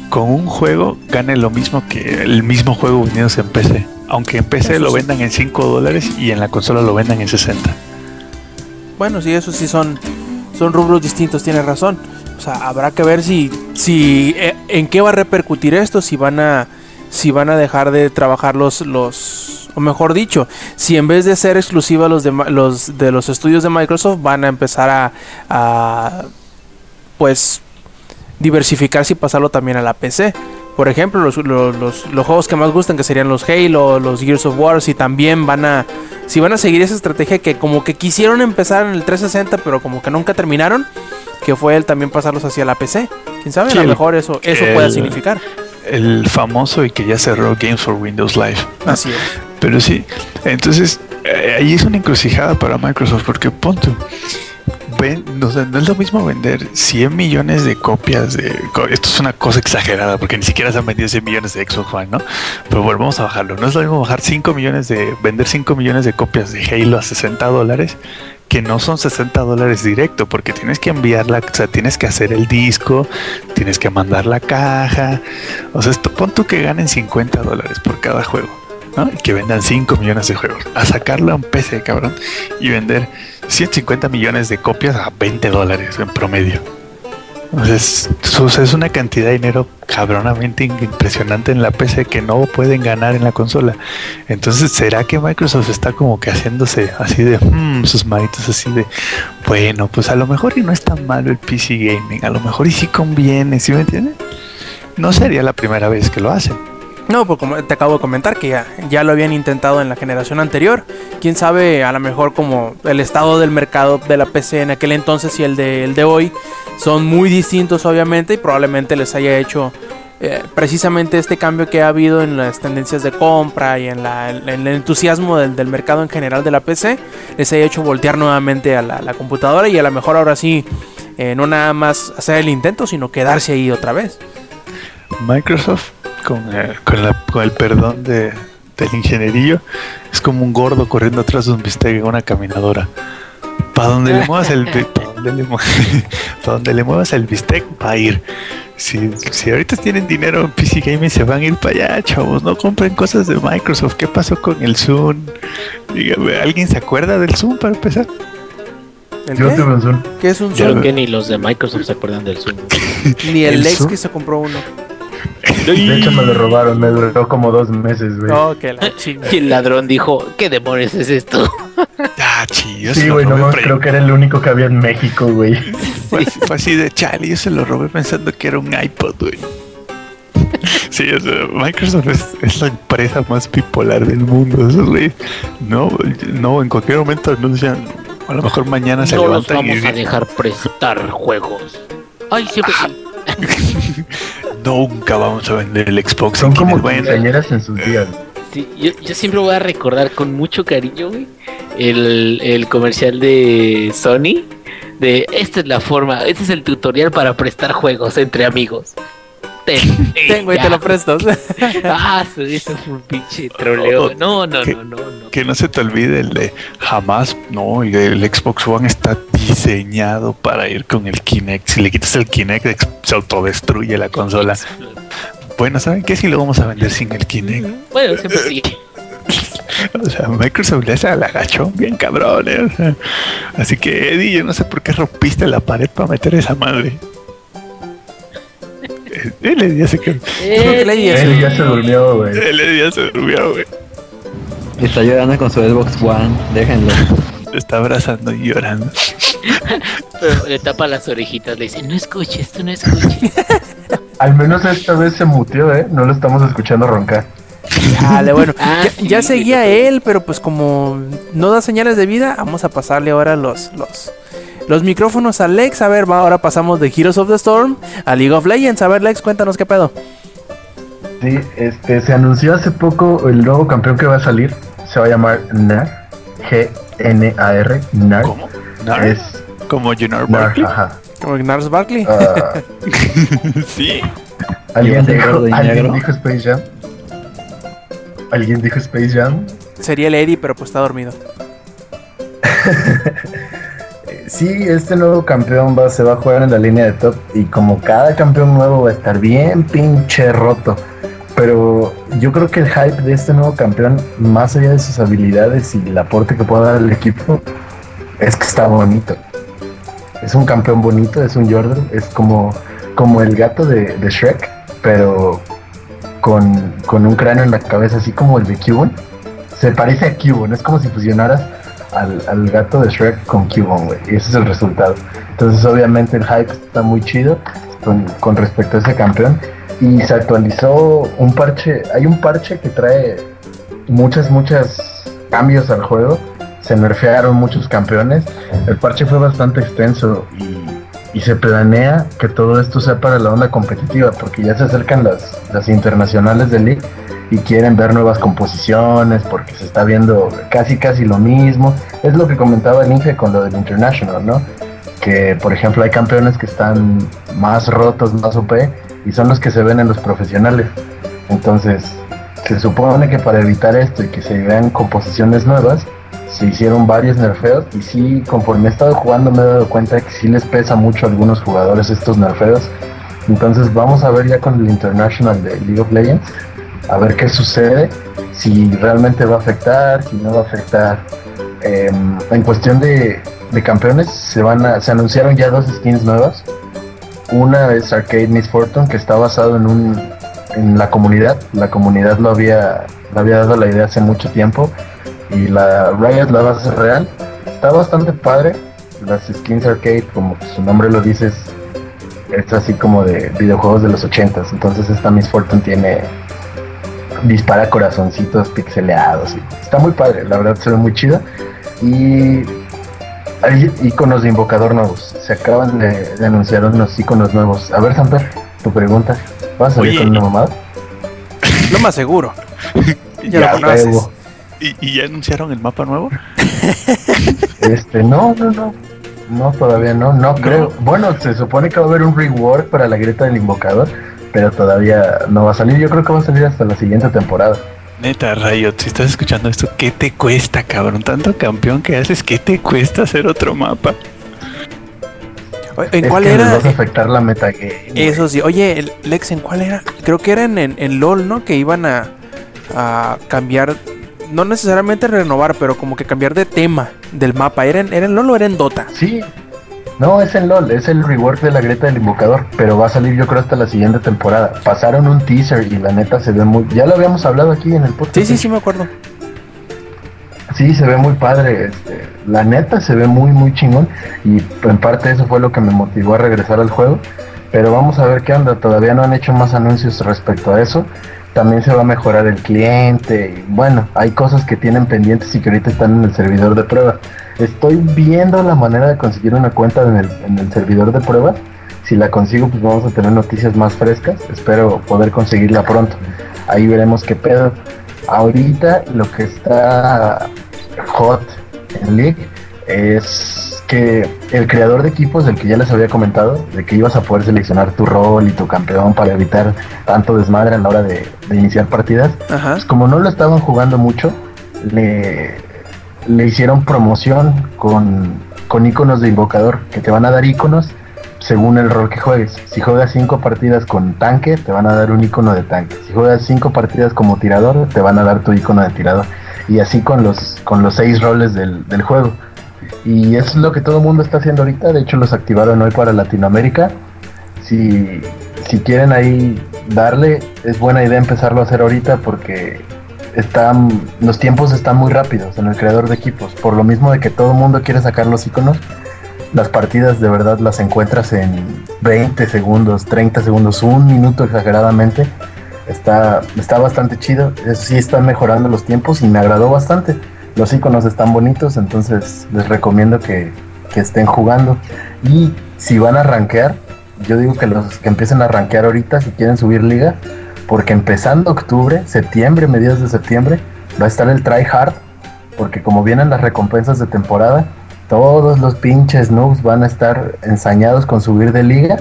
con un juego gane lo mismo que el mismo juego vendiéndose en PC? Aunque en PC Eso lo sí. vendan en 5 dólares y en la consola lo vendan en 60. Bueno, sí, eso sí son, son rubros distintos, tienes razón. O sea, habrá que ver si, si eh, en qué va a repercutir esto, si van a, si van a dejar de trabajar los, los, O mejor dicho, si en vez de ser exclusiva los de, los, de los estudios de Microsoft van a empezar a, a, pues diversificarse y pasarlo también a la PC. Por ejemplo, los, los, los- los juegos que más gustan, que serían los Halo, los Gears of War, si también van a, si van a seguir esa estrategia que como que quisieron empezar en el 360, pero como que nunca terminaron, que fue el también pasarlos hacia la PC. ¿Quién sabe? Sí, a lo mejor eso, eso el- pueda significar. El famoso y que ya cerró Games for Windows Live. Así es. Pero sí, entonces eh, ahí es una encrucijada para Microsoft porque punto. No es lo mismo vender 100 millones de copias de... Esto es una cosa exagerada porque ni siquiera se han vendido 100 millones de Xbox One, ¿no? Pero bueno, vamos a bajarlo. No es lo mismo bajar 5 millones de... Vender 5 millones de copias de Halo a 60 dólares que no son 60 dólares directo porque tienes que enviarla, o sea, tienes que hacer el disco, tienes que mandar la caja. O sea, esto, pon tú que ganen 50 dólares por cada juego. ¿No? Que vendan 5 millones de juegos. A sacarlo a un PC, cabrón. Y vender 150 millones de copias a 20 dólares en promedio. Entonces, es, una cantidad de dinero cabronamente impresionante en la PC que no pueden ganar en la consola. Entonces, ¿será que Microsoft está como que haciéndose así de "Hmm", sus manitos así de bueno, pues a lo mejor y no es tan malo el PC gaming, a lo mejor y sí conviene, ¿sí me entiendes? No sería la primera vez que lo hacen. No, pues como te acabo de comentar que ya, ya lo habían intentado en la generación anterior. Quién sabe, a lo mejor como el estado del mercado de la PC en aquel entonces y el de, el de hoy son muy distintos obviamente y probablemente les haya hecho eh, precisamente este cambio que ha habido en las tendencias de compra y en, la- el entusiasmo del, del mercado en general de la PC, les haya hecho voltear nuevamente a la, la computadora y a lo mejor ahora sí, eh, no nada más hacer el intento, sino quedarse ahí otra vez. Microsoft, con, eh, con, la- con el perdón de, del ingenierillo, es como un gordo corriendo atrás de un bistec en una caminadora. Para donde le muevas el bi- pa' donde le, pa' donde le muevas el bistec va a ir. Si, si ahorita tienen dinero en PC Gaming se van a ir para allá, chavos. No compren cosas de Microsoft. ¿Qué pasó con el Zoom? Dígame, ¿alguien se acuerda del Zoom para empezar? ¿El qué? ¿Qué es un Zoom? Creo que ni los de Microsoft se acuerdan del Zoom. Ni el, ¿El ex Zoom? que se compró uno. De hecho, me lo robaron. Me duró como dos meses, güey. Oh, que la chingada. Y el ladrón dijo, ¿qué demonios es esto? Ah, sí, güey, no creo que era el único que había en México, güey. Fue, fue así de chale, yo se lo robé pensando que era un iPod, güey. Sí, o sea, Microsoft es, es la empresa más bipolar del mundo. Esos güeyes, no, no, en cualquier momento anuncian, a lo mejor mañana se No los levantan y vamos a dejar prestar juegos. Ay, siempre sí. Nunca vamos a vender el Xbox. Son en como quienes vayan a-". quinceañeras en sus días. Sí, yo, yo siempre voy a recordar con mucho cariño, güey, el, el comercial de Sony. De esta es la forma, este es el tutorial para prestar juegos entre amigos. Ten, Tengo y te lo presto. Ah, su- eso fue un pinche troleo. No, no, no, no, no. Que no se te olvide el de jamás, no, y el Xbox One está diseñado para ir con el Kinect. Si le quitas el Kinect, se autodestruye la consola. Bueno, ¿saben qué? Si lo vamos a vender sin el Kinect. Bueno, siempre sí. O sea, Microsoft le hace al agachón bien cabrón, ¿eh? O sea, así que, Eddie, yo no sé por qué rompiste la pared para meter esa madre. Eh, Él Eddie ya se quedó. digas. Él ya se durmió, güey. Él Eddie ya se durmió, güey. Está llorando con su Xbox One, déjenlo. Lo está abrazando y llorando. Pero le tapa las orejitas, le dice, no escuches, tú no escuches. Al menos esta vez se muteó, ¿eh? No lo estamos escuchando roncar. Dale, bueno. Ah, ya, sí, ya sí, seguía él, pero pues como no da señales de vida, vamos a pasarle ahora los, los, los micrófonos a Lex. A ver, va, ahora pasamos de Heroes of the Storm a League of Legends. A ver, Lex, cuéntanos qué pedo. Sí, este, se anunció hace poco el nuevo campeón que va a salir. Se va a llamar NAR. G-N-A-R. NAR. ¿Cómo? ¿Nar? Es ¿Como Junior Barkley? ajá. Como Gnars Barkley. Ah, sí. ¿Alguien, ¿Llevas el dijo, ¿Alguien dijo Space Jam? ¿Alguien dijo Space Jam? Sería el Eddie, pero pues está dormido. Sí, este nuevo campeón va, se va a jugar en la línea de top y como cada campeón nuevo va a estar bien pinche roto. Pero yo creo que el hype de este nuevo campeón, más allá de sus habilidades y el aporte que pueda dar al equipo, es que está bonito. Es un campeón bonito, es un Jordan, es como, como el gato de, de Shrek, pero con, con un cráneo en la cabeza, así como el de Cubone. se parece a Cubone, es como si fusionaras al, al gato de Shrek con Cubone, güey, y ese es el resultado. Entonces, obviamente, el hype está muy chido con, con respecto a ese campeón. Y se actualizó un parche, hay un parche que trae muchas, muchas cambios al juego. Se nerfearon muchos campeones. El parche fue bastante extenso y, y se planea que todo esto sea para la onda competitiva, porque ya se acercan las, las internacionales de League y quieren ver nuevas composiciones, porque se está viendo casi, casi lo mismo. Es lo que comentaba el Inge con lo del International, ¿no? Que, por ejemplo, hay campeones que están más rotos, más OP, y son los que se ven en los profesionales. Entonces, se supone que para evitar esto y que se vean composiciones nuevas, se hicieron varios nerfeos y sí, conforme he estado jugando me he dado cuenta que sí les pesa mucho a algunos jugadores estos nerfeos. Entonces vamos a ver ya con el International de League of Legends, a ver qué sucede, si realmente va a afectar, si no va a afectar. Eh, en cuestión de, de, campeones, se van a, se anunciaron ya dos skins nuevas. Una es Arcade Miss Fortune, que está basado en un en la comunidad. La comunidad lo había, lo había dado la idea hace mucho tiempo. Y la Riot la hacer real. Está bastante padre. Las skins arcade, como su nombre lo dice, es, así como de videojuegos de los 80 Entonces esta Miss Fortune tiene dispara corazoncitos pixeleados. Está muy padre, la verdad se ve muy chida. Y hay iconos de invocador nuevos. Se acaban de, de anunciar unos iconos nuevos. A ver, Samper, tu pregunta. ¿Vas a salir Oye, con una mamada? Lo más seguro. Ya, Ya, lo conoces. ¿Y, y ya anunciaron el mapa nuevo? Este, no, no, no. No, todavía no, no creo. Bueno, se supone que va a haber un rework para la grieta del invocador, pero todavía no va a salir. Yo creo que va a salir hasta la siguiente temporada. Neta, Riot, si estás escuchando esto, ¿qué te cuesta, cabrón? Tanto campeón que haces, ¿qué te cuesta hacer otro mapa? ¿En Es cuál que era? vas a afectar la metagame. güey. Eso sí. Oye, el- Lex, ¿en cuál era? Creo que era en, en, en LOL, ¿no? Que iban a, a cambiar, no necesariamente renovar, pero como que cambiar de tema del mapa. ¿Era en, era en LOL o era en Dota? Sí. No, es en LOL, es el rework de la grieta del invocador, pero va a salir yo creo hasta la siguiente temporada. Pasaron un teaser y la neta se ve muy... Ya lo habíamos hablado aquí en el podcast. Sí, sí, sí, me acuerdo. Sí, se ve muy padre. Este, la neta se ve muy, muy chingón. Y en parte eso fue lo que me motivó a regresar al juego. Pero vamos a ver qué onda. Todavía no han hecho más anuncios respecto a eso. También se va a mejorar el cliente. Y bueno, hay cosas que tienen pendientes y que ahorita están en el servidor de prueba. Estoy viendo la manera de conseguir una cuenta en el, en el servidor de prueba. Si la consigo, pues vamos a tener noticias más frescas. Espero poder conseguirla pronto. Ahí veremos qué pedo. Ahorita lo que está hot en League es que el creador de equipos, del que ya les había comentado, de que ibas a poder seleccionar tu rol y tu campeón para evitar tanto desmadre a la hora de, de iniciar partidas, Ajá. pues como no lo estaban jugando mucho, le, le hicieron promoción con, con iconos de invocador, que te van a dar iconos según el rol que juegues. Si juegas cinco partidas con tanque, te van a dar un icono de tanque. Si juegas cinco partidas como tirador, te van a dar tu icono de tirador. Y así con los, con los seis roles del, del juego. Y es lo que todo el mundo está haciendo ahorita. De hecho, los activaron hoy para Latinoamérica. Si, si quieren ahí darle, es buena idea empezarlo a hacer ahorita porque están, los tiempos están muy rápidos en el creador de equipos. Por lo mismo de que todo el mundo quiere sacar los iconos, las partidas de verdad las encuentras en 20 segundos, 30 segundos, un minuto exageradamente. Está, está bastante chido. Sí, están mejorando los tiempos y me agradó bastante. Los iconos están bonitos, entonces les recomiendo que, que estén jugando. Y si van a rankear, yo digo que los que empiecen a rankear ahorita, si quieren subir liga, porque empezando octubre, septiembre, mediados de septiembre, va a estar el try hard, porque como vienen las recompensas de temporada, todos los pinches noobs van a estar ensañados con subir de liga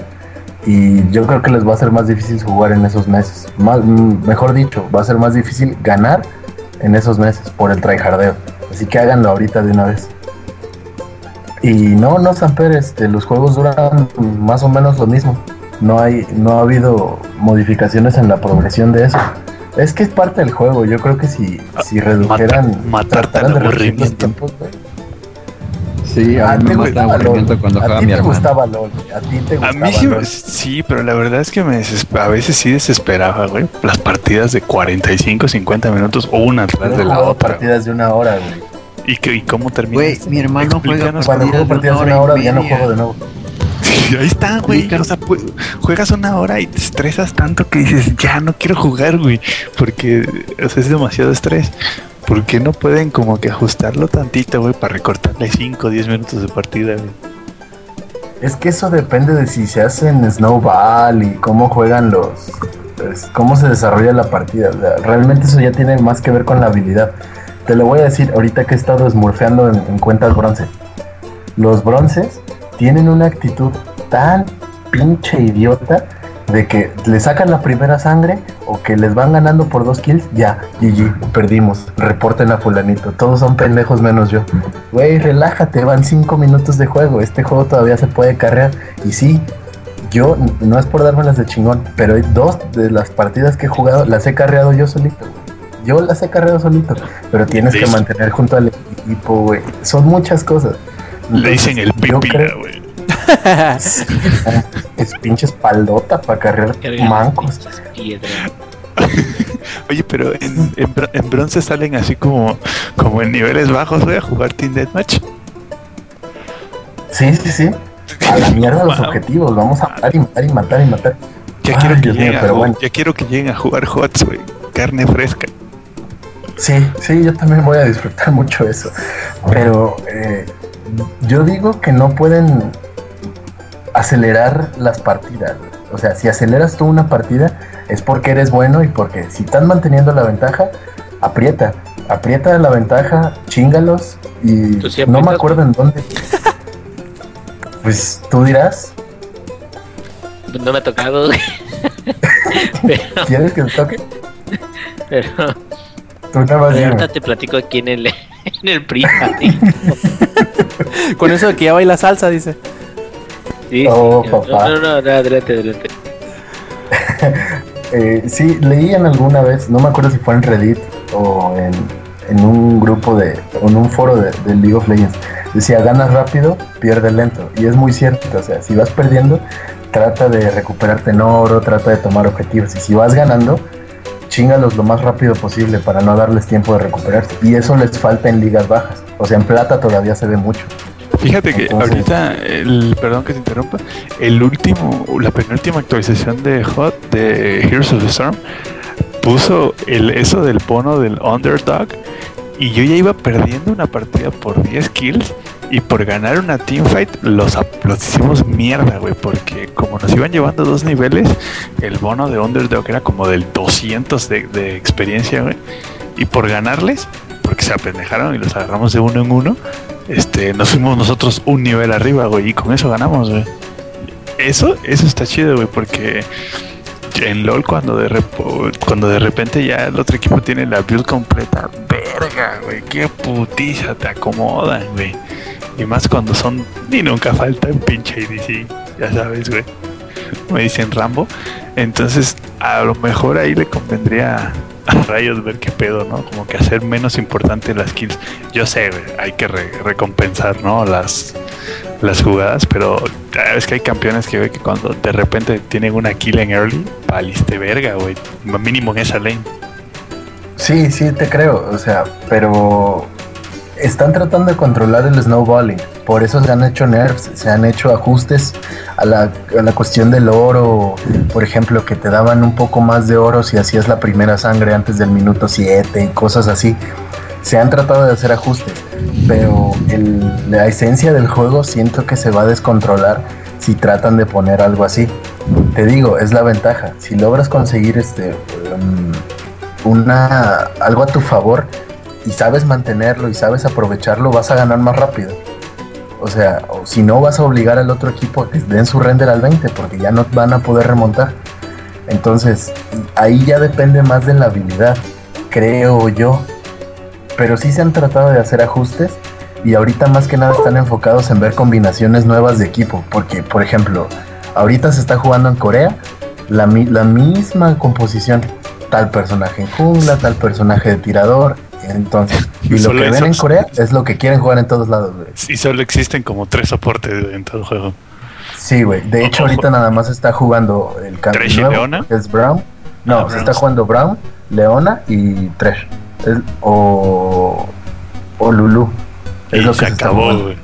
y yo creo que les va a ser más difícil jugar en esos meses. Más, mm, mejor dicho, va a ser más difícil ganar en esos meses por el tryhardeo. Así que háganlo ahorita de una vez. Y no, no, Samper, este, los juegos duran más o menos lo mismo. No hay, no ha habido modificaciones en la progresión de eso. Es que es parte del juego. Yo creo que si, si redujeran, matar trataran tan de reducir los aburrimiento. tiempos, güey. Sí, a A mí ti me te mata gustaba LOL. aburrimiento cuando A juega ti mi te hermano. gustaba LOL. A ti te A gustaba mí sí, LOL. sí, pero la verdad es que me a veces sí desesperaba, güey. Las partidas de 45, 50 minutos o una atrás de la otra. partidas de una hora, güey. ¿Y, qué- y cómo termina? Güey, mi hermano juega juego partidas de una hora, ya no juego de nuevo. Ahí está, güey. O sea, juegas una hora y te estresas tanto que dices, ya no quiero jugar, güey. Porque o sea, es demasiado estrés. ¿Por qué no pueden como que ajustarlo tantito, güey, para recortarle 5 o 10 minutos de partida, güey? Es que eso depende de si se hacen snowball y cómo juegan los. pues, cómo se desarrolla la partida. O sea, realmente eso ya tiene más que ver con la habilidad. Te lo voy a decir ahorita que he estado smurfeando en, en cuentas bronce. Los bronces tienen una actitud tan pinche idiota de que le sacan la primera sangre o que les van ganando por dos kills, ya, GG, perdimos, reporten a fulanito, todos son pendejos menos yo. Güey, relájate, van cinco minutos de juego, este juego todavía se puede carrear y sí, yo no es por dármelas de chingón, pero dos de las partidas que he jugado las he carreado yo solito. Yo las he carreado solito, pero tienes que mantener junto al equipo, güey. Son muchas cosas. Le dicen el pipila, güey. es pinche espaldota para cargar mancos. Oye, pero en, en, bro- en bronce salen así como, como en niveles bajos, güey, a jugar Team Deathmatch. Sí, sí, sí. A la mierda los Wow. objetivos. Vamos a matar y matar y matar y matar. Ya Ay, quiero que mío, lleguen a pero jugar- bueno. ya quiero que lleguen a jugar HOTS, güey. Carne fresca. Sí, sí, yo también voy a disfrutar mucho eso. Pero eh, yo digo que no pueden acelerar las partidas. O sea, si aceleras tú una partida es porque eres bueno y porque si están manteniendo la ventaja, aprieta. Aprieta la ventaja, chingalos y ¿Tú sí no me acuerdo en dónde. Pues tú dirás, No me ha tocado, güey. pero, ¿quieres que te toque? pero Tú nada más ahorita te platico aquí en el, en el privado. Con eso de que ya baila salsa, dice. Sí, Oh, sí. papá. No, no, no, no, adelante, adelante. Eh, sí, leí en alguna vez, no me acuerdo si fue en Reddit o en, en un grupo de, o en un foro de, de League of Legends. Decía, ganas rápido, pierde lento. Y es muy cierto, o sea, si vas perdiendo, trata de recuperarte en oro, trata de tomar objetivos. Y si vas ganando, chingalos lo más rápido posible para no darles tiempo de recuperarse. Y eso les falta en ligas bajas. O sea, en plata todavía se ve mucho. Fíjate que ahorita, el, perdón que te interrumpa, el último, la penúltima actualización de HOT de Heroes of the Storm puso el, eso del bono del underdog y yo ya iba perdiendo una partida por 10 kills y por ganar una teamfight los, los hicimos mierda, güey, porque como nos iban llevando dos niveles, el bono de underdog era como del 200 de, de experiencia, güey, y por ganarles, porque se apendejaron y los agarramos de uno en uno, este, nos fuimos nosotros un nivel arriba, güey, y con eso ganamos, güey. Eso, eso está chido, güey, porque en LOL cuando de repo- cuando de repente ya el otro equipo tiene la build completa, verga, güey, qué putiza te acomodan, güey. Y más cuando son, ni nunca falta en pinche ADC, ya sabes, güey. Me dicen Rambo. Entonces, a lo mejor ahí le convendría a Rayos ver qué pedo, ¿no? Como que hacer menos importante las kills. Yo sé, güey, hay que re- recompensar, ¿no? Las, las jugadas, pero ya ves que hay campeones que ve que cuando de repente tienen una kill en early, valiste verga, güey. Mínimo en esa lane. Sí, sí, te creo, o sea, pero están tratando de controlar el snowballing, por eso se han hecho nerfs, se han hecho ajustes a la, a la cuestión del oro, por ejemplo, que te daban un poco más de oro si hacías la primera sangre antes del minuto 7 y cosas así. Se han tratado de hacer ajustes, pero el- la esencia del juego siento que se va a descontrolar si tratan de poner algo así. Te digo, es la ventaja. Si logras conseguir este um, una algo a tu favor y sabes mantenerlo y sabes aprovecharlo, vas a ganar más rápido. O sea, si no vas a obligar al otro equipo a que den su render al 20 porque ya no van a poder remontar. Entonces, ahí ya depende más de la habilidad, creo yo. Pero sí se han tratado de hacer ajustes y ahorita más que nada están enfocados en ver combinaciones nuevas de equipo. Porque, por ejemplo, ahorita se está jugando en Corea la, la misma composición. Tal personaje en jungla, tal personaje de tirador. Entonces, y lo que ven en Corea es lo que quieren jugar en todos lados, güey. Y solo existen como tres soportes güey, en todo el juego. Sí, güey. De hecho, Ojo. ahorita nada más está jugando el Thresh cambio y nuevo, Leona. que es Brown. No, Ah, se Brown. está jugando Brown, Leona y Tresh. Es- o, o Lulu. Es y lo se que se está acabó, güey.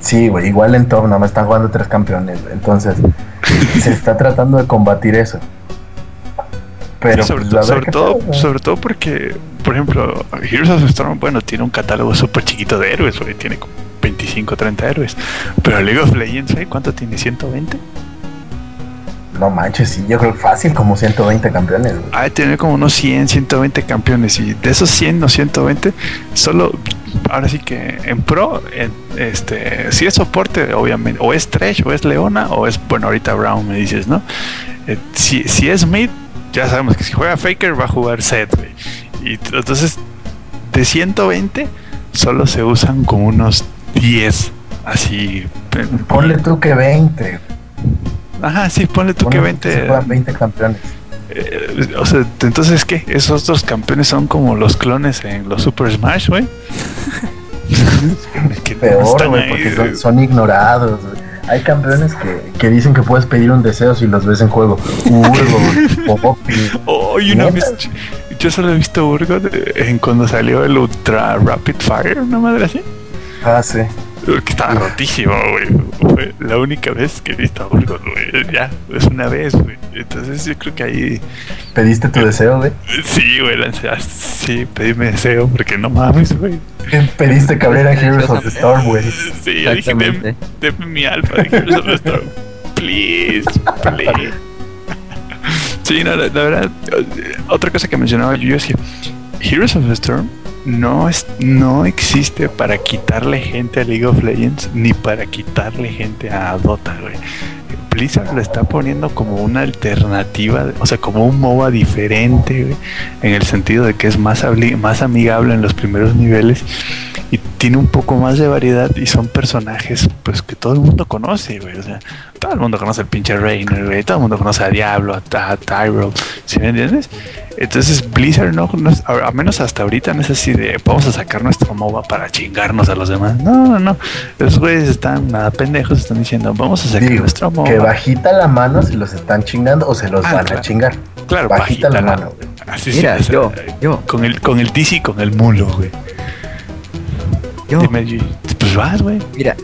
Sí, güey. Igual en top nada más están jugando tres campeones. güey. Entonces, se está tratando de combatir eso. Pero, sobre, pues, sobre todo, sobre todo porque, por ejemplo, Heroes of Storm, bueno, tiene un catálogo súper chiquito de héroes, güey, tiene como 25, 30 héroes. Pero League of Legends, güey, ¿cuánto tiene? ¿120? No manches, sí, yo creo fácil como 120 campeones, güey. Ah, tiene como unos 100, 120 campeones. Y de esos 100 o 120, solo, ahora sí que en pro, en, este, si es soporte, obviamente, o es Trash, o es Leona, o es, bueno, ahorita Brown me dices, ¿no? Eh, si, si es mid, ya sabemos que si juega Faker va a jugar Set, güey. Y entonces, de 120, solo se usan como unos 10, así. Ponle tú que 20. Ajá, sí, ponle tú Ponle que tú se 20. juegan 20 campeones. Eh, o sea, entonces, ¿qué? Esos otros campeones son como los clones en los Super Smash, güey. Que no Peor, están ahí, porque son, son ignorados, güey. Hay campeones que, que dicen que puedes pedir un deseo si los ves en juego. Urgo. Oh, y una ¿Neta? vez, yo solo he visto Urgot eh, en cuando salió el Ultra Rapid Fire, una madre así. Ah, sí. Que estaba rotísimo, güey. Fue la única vez que he visto a Urgot, güey. Ya, es una vez, güey. Entonces yo creo que ahí, ¿Pediste tu deseo, güey? sí, güey, lancé, ah, sí, pedíme deseo, porque no mames, güey. Pediste que abriera Heroes of the Storm, güey. Sí, yo dije, Exactamente. "Deme- deme mi alfa de Heroes of the Storm. Please, please. Sí, no, la, la verdad, otra cosa que mencionaba yo es que Heroes of the Storm no, es, no existe para quitarle gente a League of Legends ni para quitarle gente a Dota, güey. Blizzard lo está poniendo como una alternativa, o sea, como un MOBA diferente, güey, en el sentido de que es más, amigable en los primeros niveles y tiene un poco más de variedad y son personajes pues que todo el mundo conoce, güey. O sea, todo el mundo conoce al pinche Reiner, güey. Todo el mundo conoce a Diablo, a, a Tyrell, ¿sí me entiendes? Entonces Blizzard no, no a, a menos hasta ahorita no es así de vamos a sacar nuestro MOBA para chingarnos a los demás. No, no, no. Los güeyes están nada pendejos, están diciendo vamos a sacar nuestro MOBA. Que bajita la mano si los están chingando o se los Ah, van claro. a chingar. Claro, bajita la la- mano, güey. Así Mira, sí, yo, yo, con el con el DC y con el mulo, güey. yo, Dime, pues vas, güey. mira,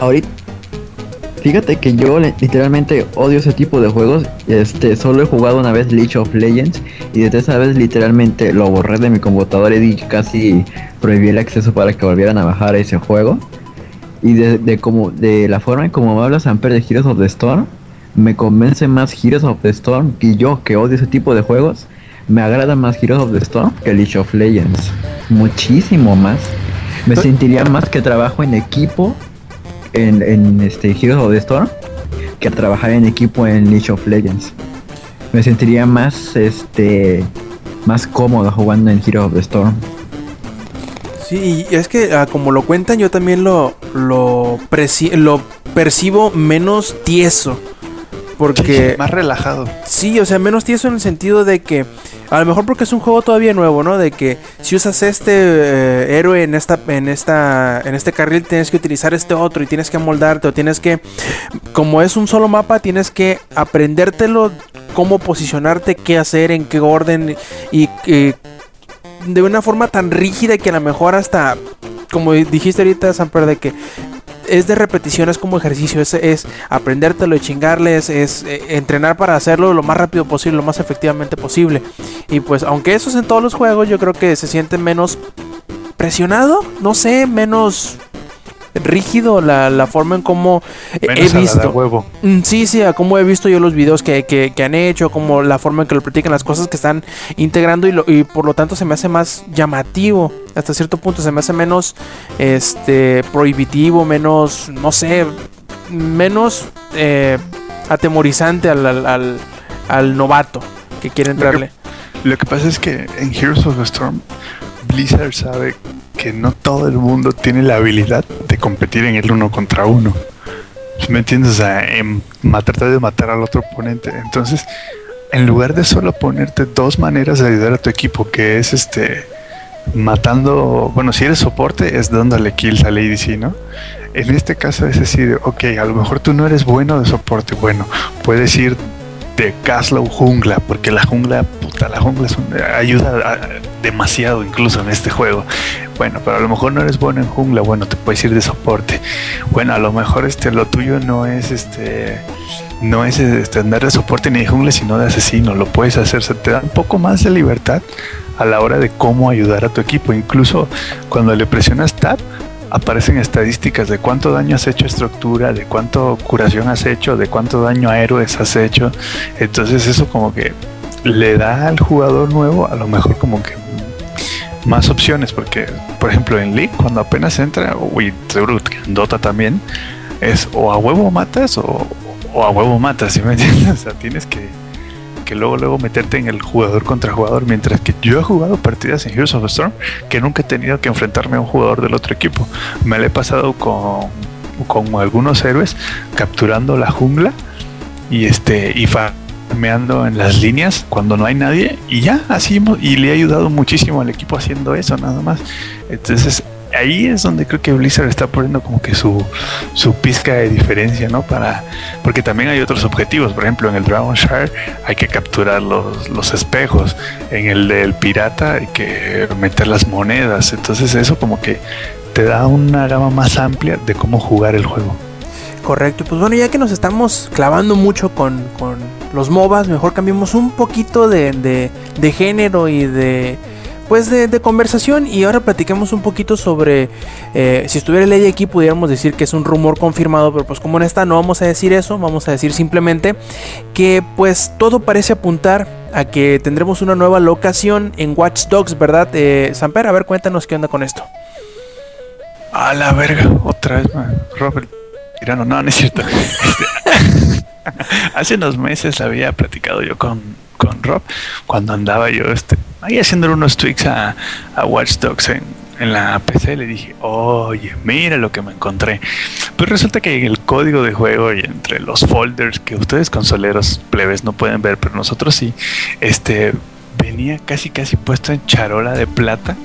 ahorita, fíjate que yo literalmente odio ese tipo de juegos. Este, solo he jugado una vez League of Legends y desde esa vez literalmente lo borré de mi computadora y di- casi prohibí el acceso para que volvieran a bajar ese juego. Y de, de como de la forma en como me hablas Amper de Heroes of the Storm, me convence más Heroes of the Storm y yo que odio ese tipo de juegos, me agrada más Heroes of the Storm que League of Legends. Muchísimo más. Me sentiría más que trabajo en equipo en, en este Heroes of the Storm que trabajar en equipo en League of Legends. Me sentiría más este más cómodo jugando en Heroes of the Storm. Sí, y es que ah, como lo cuentan, yo también lo, lo, lo percibo menos tieso. Porque más relajado. Sí, o sea, menos tieso en el sentido de que, a lo mejor porque es un juego todavía nuevo, ¿no? De que si usas este eh, héroe en esta, en esta, en este carril, tienes que utilizar este otro y tienes que amoldarte o tienes que, como es un solo mapa, tienes que aprendértelo, cómo posicionarte, qué hacer, en qué orden y eh, de una forma tan rígida que a lo mejor hasta, como dijiste ahorita, Samper, de que es de repeticiones como ejercicio, es, es aprendértelo y chingarles, es eh, entrenar para hacerlo lo más rápido posible, lo más efectivamente posible. Y pues, aunque eso es en todos los juegos, yo creo que se siente menos presionado, no sé, menos rígido la, la forma en cómo he- Menos he a la de visto. huevo. Mm, Sí, sí, a cómo he visto yo los videos que, que- que han hecho, como la forma en que lo platican, las cosas que están integrando y, lo- y por lo tanto se me hace más llamativo, hasta cierto punto se me hace menos este prohibitivo, menos, no sé, menos eh, atemorizante al, al- al- al novato que quiere entrarle. Lo que pasa es que en Heroes of the Storm, Blizzard sabe que no todo el mundo tiene la habilidad de competir en el uno contra uno. ¿Me entiendes? O sea, en tratar de matar al otro oponente. Entonces, en lugar de solo ponerte dos maneras de ayudar a tu equipo, que es este matando, bueno, si eres soporte es dándole kills a Lady C, ¿no? En este caso es decir, ok, a lo mejor tú no eres bueno de soporte, bueno, puedes ir de Caslow jungla, porque la jungla, puta, la jungla es un- ayuda demasiado incluso en este juego. Bueno, pero a lo mejor no eres bueno en jungla, bueno, te puedes ir de soporte. Bueno, a lo mejor este lo tuyo no es este no es este, andar de soporte ni de jungla, sino de asesino, lo puedes hacer, se te da un poco más de libertad a la hora de cómo ayudar a tu equipo. Incluso cuando le presionas tab, aparecen estadísticas de cuánto daño has hecho a estructura, de cuánto curación has hecho, de cuánto daño a héroes has hecho. Entonces eso como que le da al jugador nuevo a lo mejor como que más opciones porque por ejemplo en League cuando apenas entra o y seguro que en Dota también es o a huevo matas o, o a huevo matas, ¿sí me entiendes? O sea, tienes que, que luego luego meterte en el jugador contra jugador, mientras que yo he jugado partidas en Heroes of the Storm que nunca he tenido que enfrentarme a un jugador del otro equipo. Me lo he pasado con, con algunos héroes capturando la jungla y este y farmeando en las líneas cuando no hay nadie y ya así y le ha ayudado muchísimo al equipo haciendo eso nada más. Entonces ahí es donde creo que Blizzard está poniendo como que su, su pizca de diferencia, ¿no? Para, porque también hay otros objetivos, por ejemplo en el Dragon Shard hay que capturar los, los espejos, en el del pirata hay que meter las monedas, entonces eso como que te da una gama más amplia de cómo jugar el juego. Correcto, pues bueno, ya que nos estamos clavando mucho con, con los MOBAs, mejor cambiemos un poquito de- de género y de pues de, conversación y ahora platiquemos un poquito sobre eh, si estuviera ley aquí pudiéramos decir que es un rumor confirmado, pero pues como en esta no vamos a decir eso, vamos a decir simplemente que pues todo parece apuntar a que tendremos una nueva locación en Watch Dogs, ¿verdad? Eh, Samper, a ver, cuéntanos qué onda con esto. A la verga, otra vez, man. Robert Tirano, no, no es cierto. Este, hace unos meses había platicado yo con, con Rob cuando andaba yo este, ahí haciendo unos tweaks a, a Watch Dogs en, en la PC. Le dije, oye, mira lo que me encontré. Pues resulta que en el código de juego y entre los folders que ustedes consoleros plebes no pueden ver, pero nosotros sí, este venía casi casi puesto en charola de plata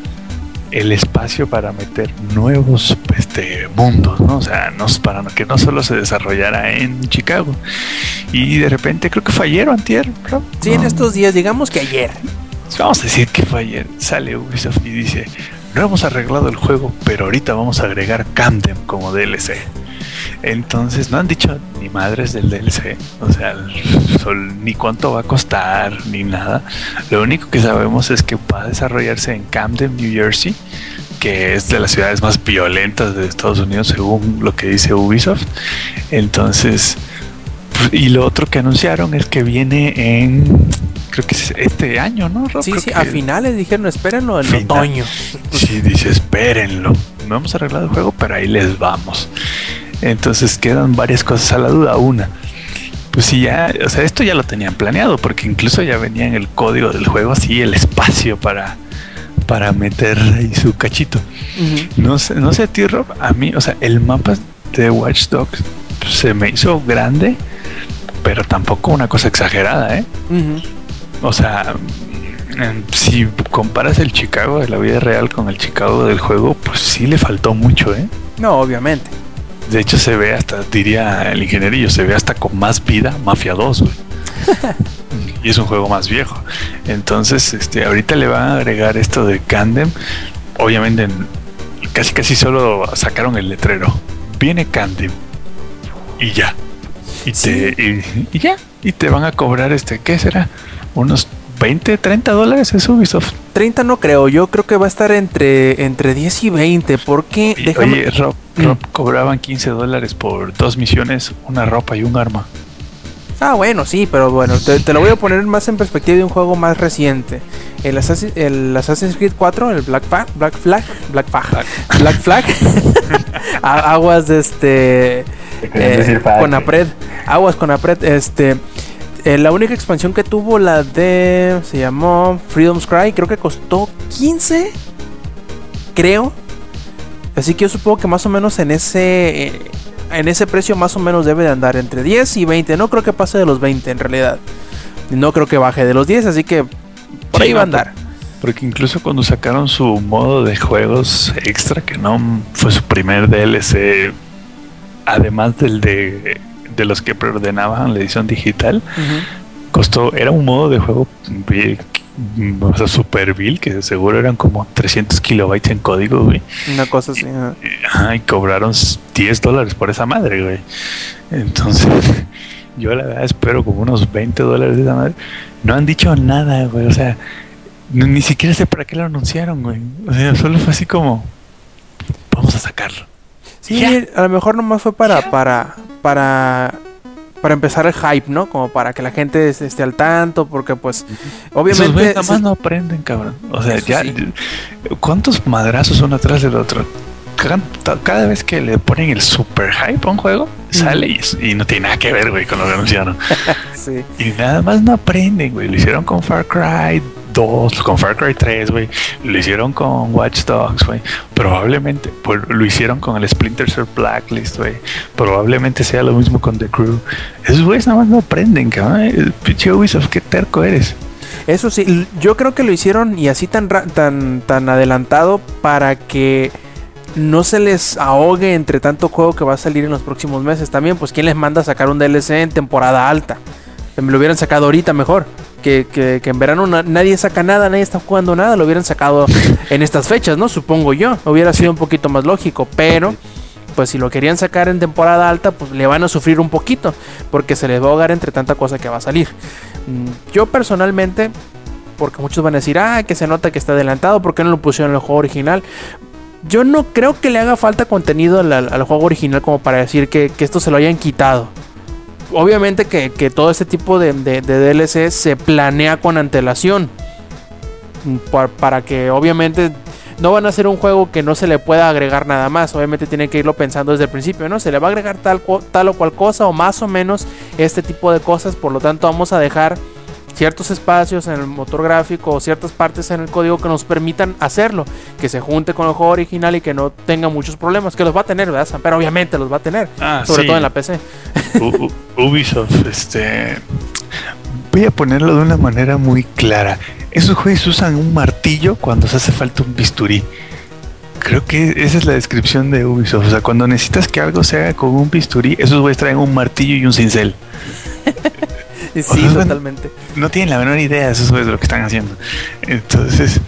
el espacio para meter nuevos este, mundos, ¿no? O sea, no, para que no solo se desarrollara en Chicago. Y de repente, creo que fue ayer o antier, Rob? Sí, en No, estos días, digamos que ayer. Vamos a decir que fue ayer. Sale Ubisoft y dice, no hemos arreglado el juego, pero ahorita vamos a agregar Camden como DLC. Entonces no han dicho ni madres del DLC, o sea, sol- ni cuánto va a costar, ni nada. Lo único que sabemos es que va a desarrollarse en Camden, New Jersey, que es de las ciudades más violentas de Estados Unidos, según lo que dice Ubisoft. Entonces, pues, y lo otro que anunciaron es que viene en, creo que es este año, ¿no? Rob? Sí, Creo sí, a finales dijeron, espérenlo en Final. otoño. Sí, dice, espérenlo. No hemos arreglado el juego, pero ahí les vamos. Entonces quedan varias cosas a la duda. Una, pues sí, ya, o sea, esto ya lo tenían planeado, porque incluso ya venía en el código del juego así el espacio para, para meter ahí su cachito. No sé, no sé a ti, Rob, a mí, o sea, el mapa de Watch Dogs se me hizo grande, pero tampoco una cosa exagerada, ¿eh? O sea, mm, si comparas el Chicago de la vida real con el Chicago del juego, pues sí le faltó mucho, ¿eh? No, obviamente. De hecho, se ve hasta, diría el ingenierillo, se ve hasta con más vida Mafia 2, güey. y es un juego más viejo. Entonces, este, ahorita le van a agregar esto de Candem. Obviamente, en- casi casi solo sacaron el letrero. Viene Candem. Y ya. Y te, y, y ya. Y te van a cobrar este, ¿qué será? Unos 20, 30 dólares es Ubisoft. 30 no creo, yo creo que va a estar entre, entre 10 y 20, porque Y, déjame... Oye, Rob, Rob, cobraban 15 dólares por dos misiones, una ropa y un arma. Ah, bueno, sí, pero bueno, te, te lo voy a poner más en perspectiva de un juego más reciente. El, Assassin- el Assassin's Creed 4, el Black Flag, Black Flag, Black Flag, Black Flag, A- aguas de este... Eh, con Apred, aguas con Apred, este... eh, la única expansión que tuvo la de... Se llamó Freedom's Cry, creo que costó 15, creo. Así que yo supongo que más o menos en ese... eh, en ese precio más o menos debe de andar entre 10 y 20. No creo que pase de los 20 en realidad. No creo que baje de los 10, así que por Sí, ahí va a andar. Porque incluso cuando sacaron su modo de juegos extra, que no fue su primer DLC, además del de, de los que preordenaban la edición digital, costó, era un modo de juego o sea, super vil, que seguro eran como 300 kilobytes en código, güey. Una cosa así. Ajá, y cobraron 10 dólares por esa madre, güey. Entonces, yo la verdad espero como unos 20 dólares de esa madre. No han dicho nada, güey. O sea, ni, ni siquiera sé para qué lo anunciaron, güey. O sea, solo fue así como, vamos a sacarlo. Sí, a lo mejor nomás fue para, para, para, para empezar el hype, ¿no? Como para que la gente es- esté al tanto, porque pues, obviamente... nada más no aprenden, cabrón. O sea, ya, sí. ¿cuántos madrazos uno atrás del otro? Cada, cada vez que le ponen el super hype a un juego, sale y, y no tiene nada que ver, güey, con lo que anunciaron. sí. Y nada más no aprenden, güey. Lo hicieron con Far Cry 2, con Far Cry 3, güey. Lo hicieron con Watch Dogs, güey. Probablemente pues, lo hicieron con el Splinter Cell Blacklist, güey. Probablemente sea lo mismo con The Crew. Esos güeyes nada más no aprenden, cabrón. Eh, Pinche Ubisoft, qué terco eres. Eso sí, yo creo que lo hicieron y así tan, tan, tan adelantado para que no se les ahogue entre tanto juego que va a salir en los próximos meses. También, pues, ¿quién les manda a sacar un DLC en temporada alta? Me lo hubieran sacado ahorita mejor. Que, que- que en verano na- nadie saca nada, nadie está jugando nada. Lo hubieran sacado en estas fechas, ¿no? Supongo yo. Hubiera sido un poquito más lógico. Pero, pues, si lo querían sacar en temporada alta, pues le van a sufrir un poquito. Porque se les va a ahogar entre tanta cosa que va a salir. Mm, Yo personalmente, porque muchos van a decir, ah, que se nota que está adelantado, ¿por qué no lo pusieron en el juego original? Yo no creo que le haga falta contenido al, al juego original como para decir que, que esto se lo hayan quitado. Obviamente que, que todo este tipo de, de- DLC se planea con antelación. Mm, pa- para que obviamente no van a ser un juego que no se le pueda agregar nada más. Obviamente tienen que irlo pensando desde el principio, ¿no? Se le va a agregar tal, tal o cual cosa o más o menos este tipo de cosas. Por lo tanto vamos a dejar ciertos espacios en el motor gráfico o ciertas partes en el código que nos permitan hacerlo, que se junte con el juego original y que no tenga muchos problemas, que los va a tener, ¿verdad? Sam? Pero obviamente los va a tener, Ah, sobre sí. todo en la PC. U- Ubisoft, este. Voy a ponerlo de una manera muy clara. Esos juegos usan un martillo cuando se hace falta un bisturí. Creo que esa es la descripción de Ubisoft. O sea, cuando necesitas que algo se haga con un bisturí, esos güeyes traen un martillo y un cincel. Sí, sea, totalmente. No tienen la menor idea de güeyes de lo que están haciendo. Entonces,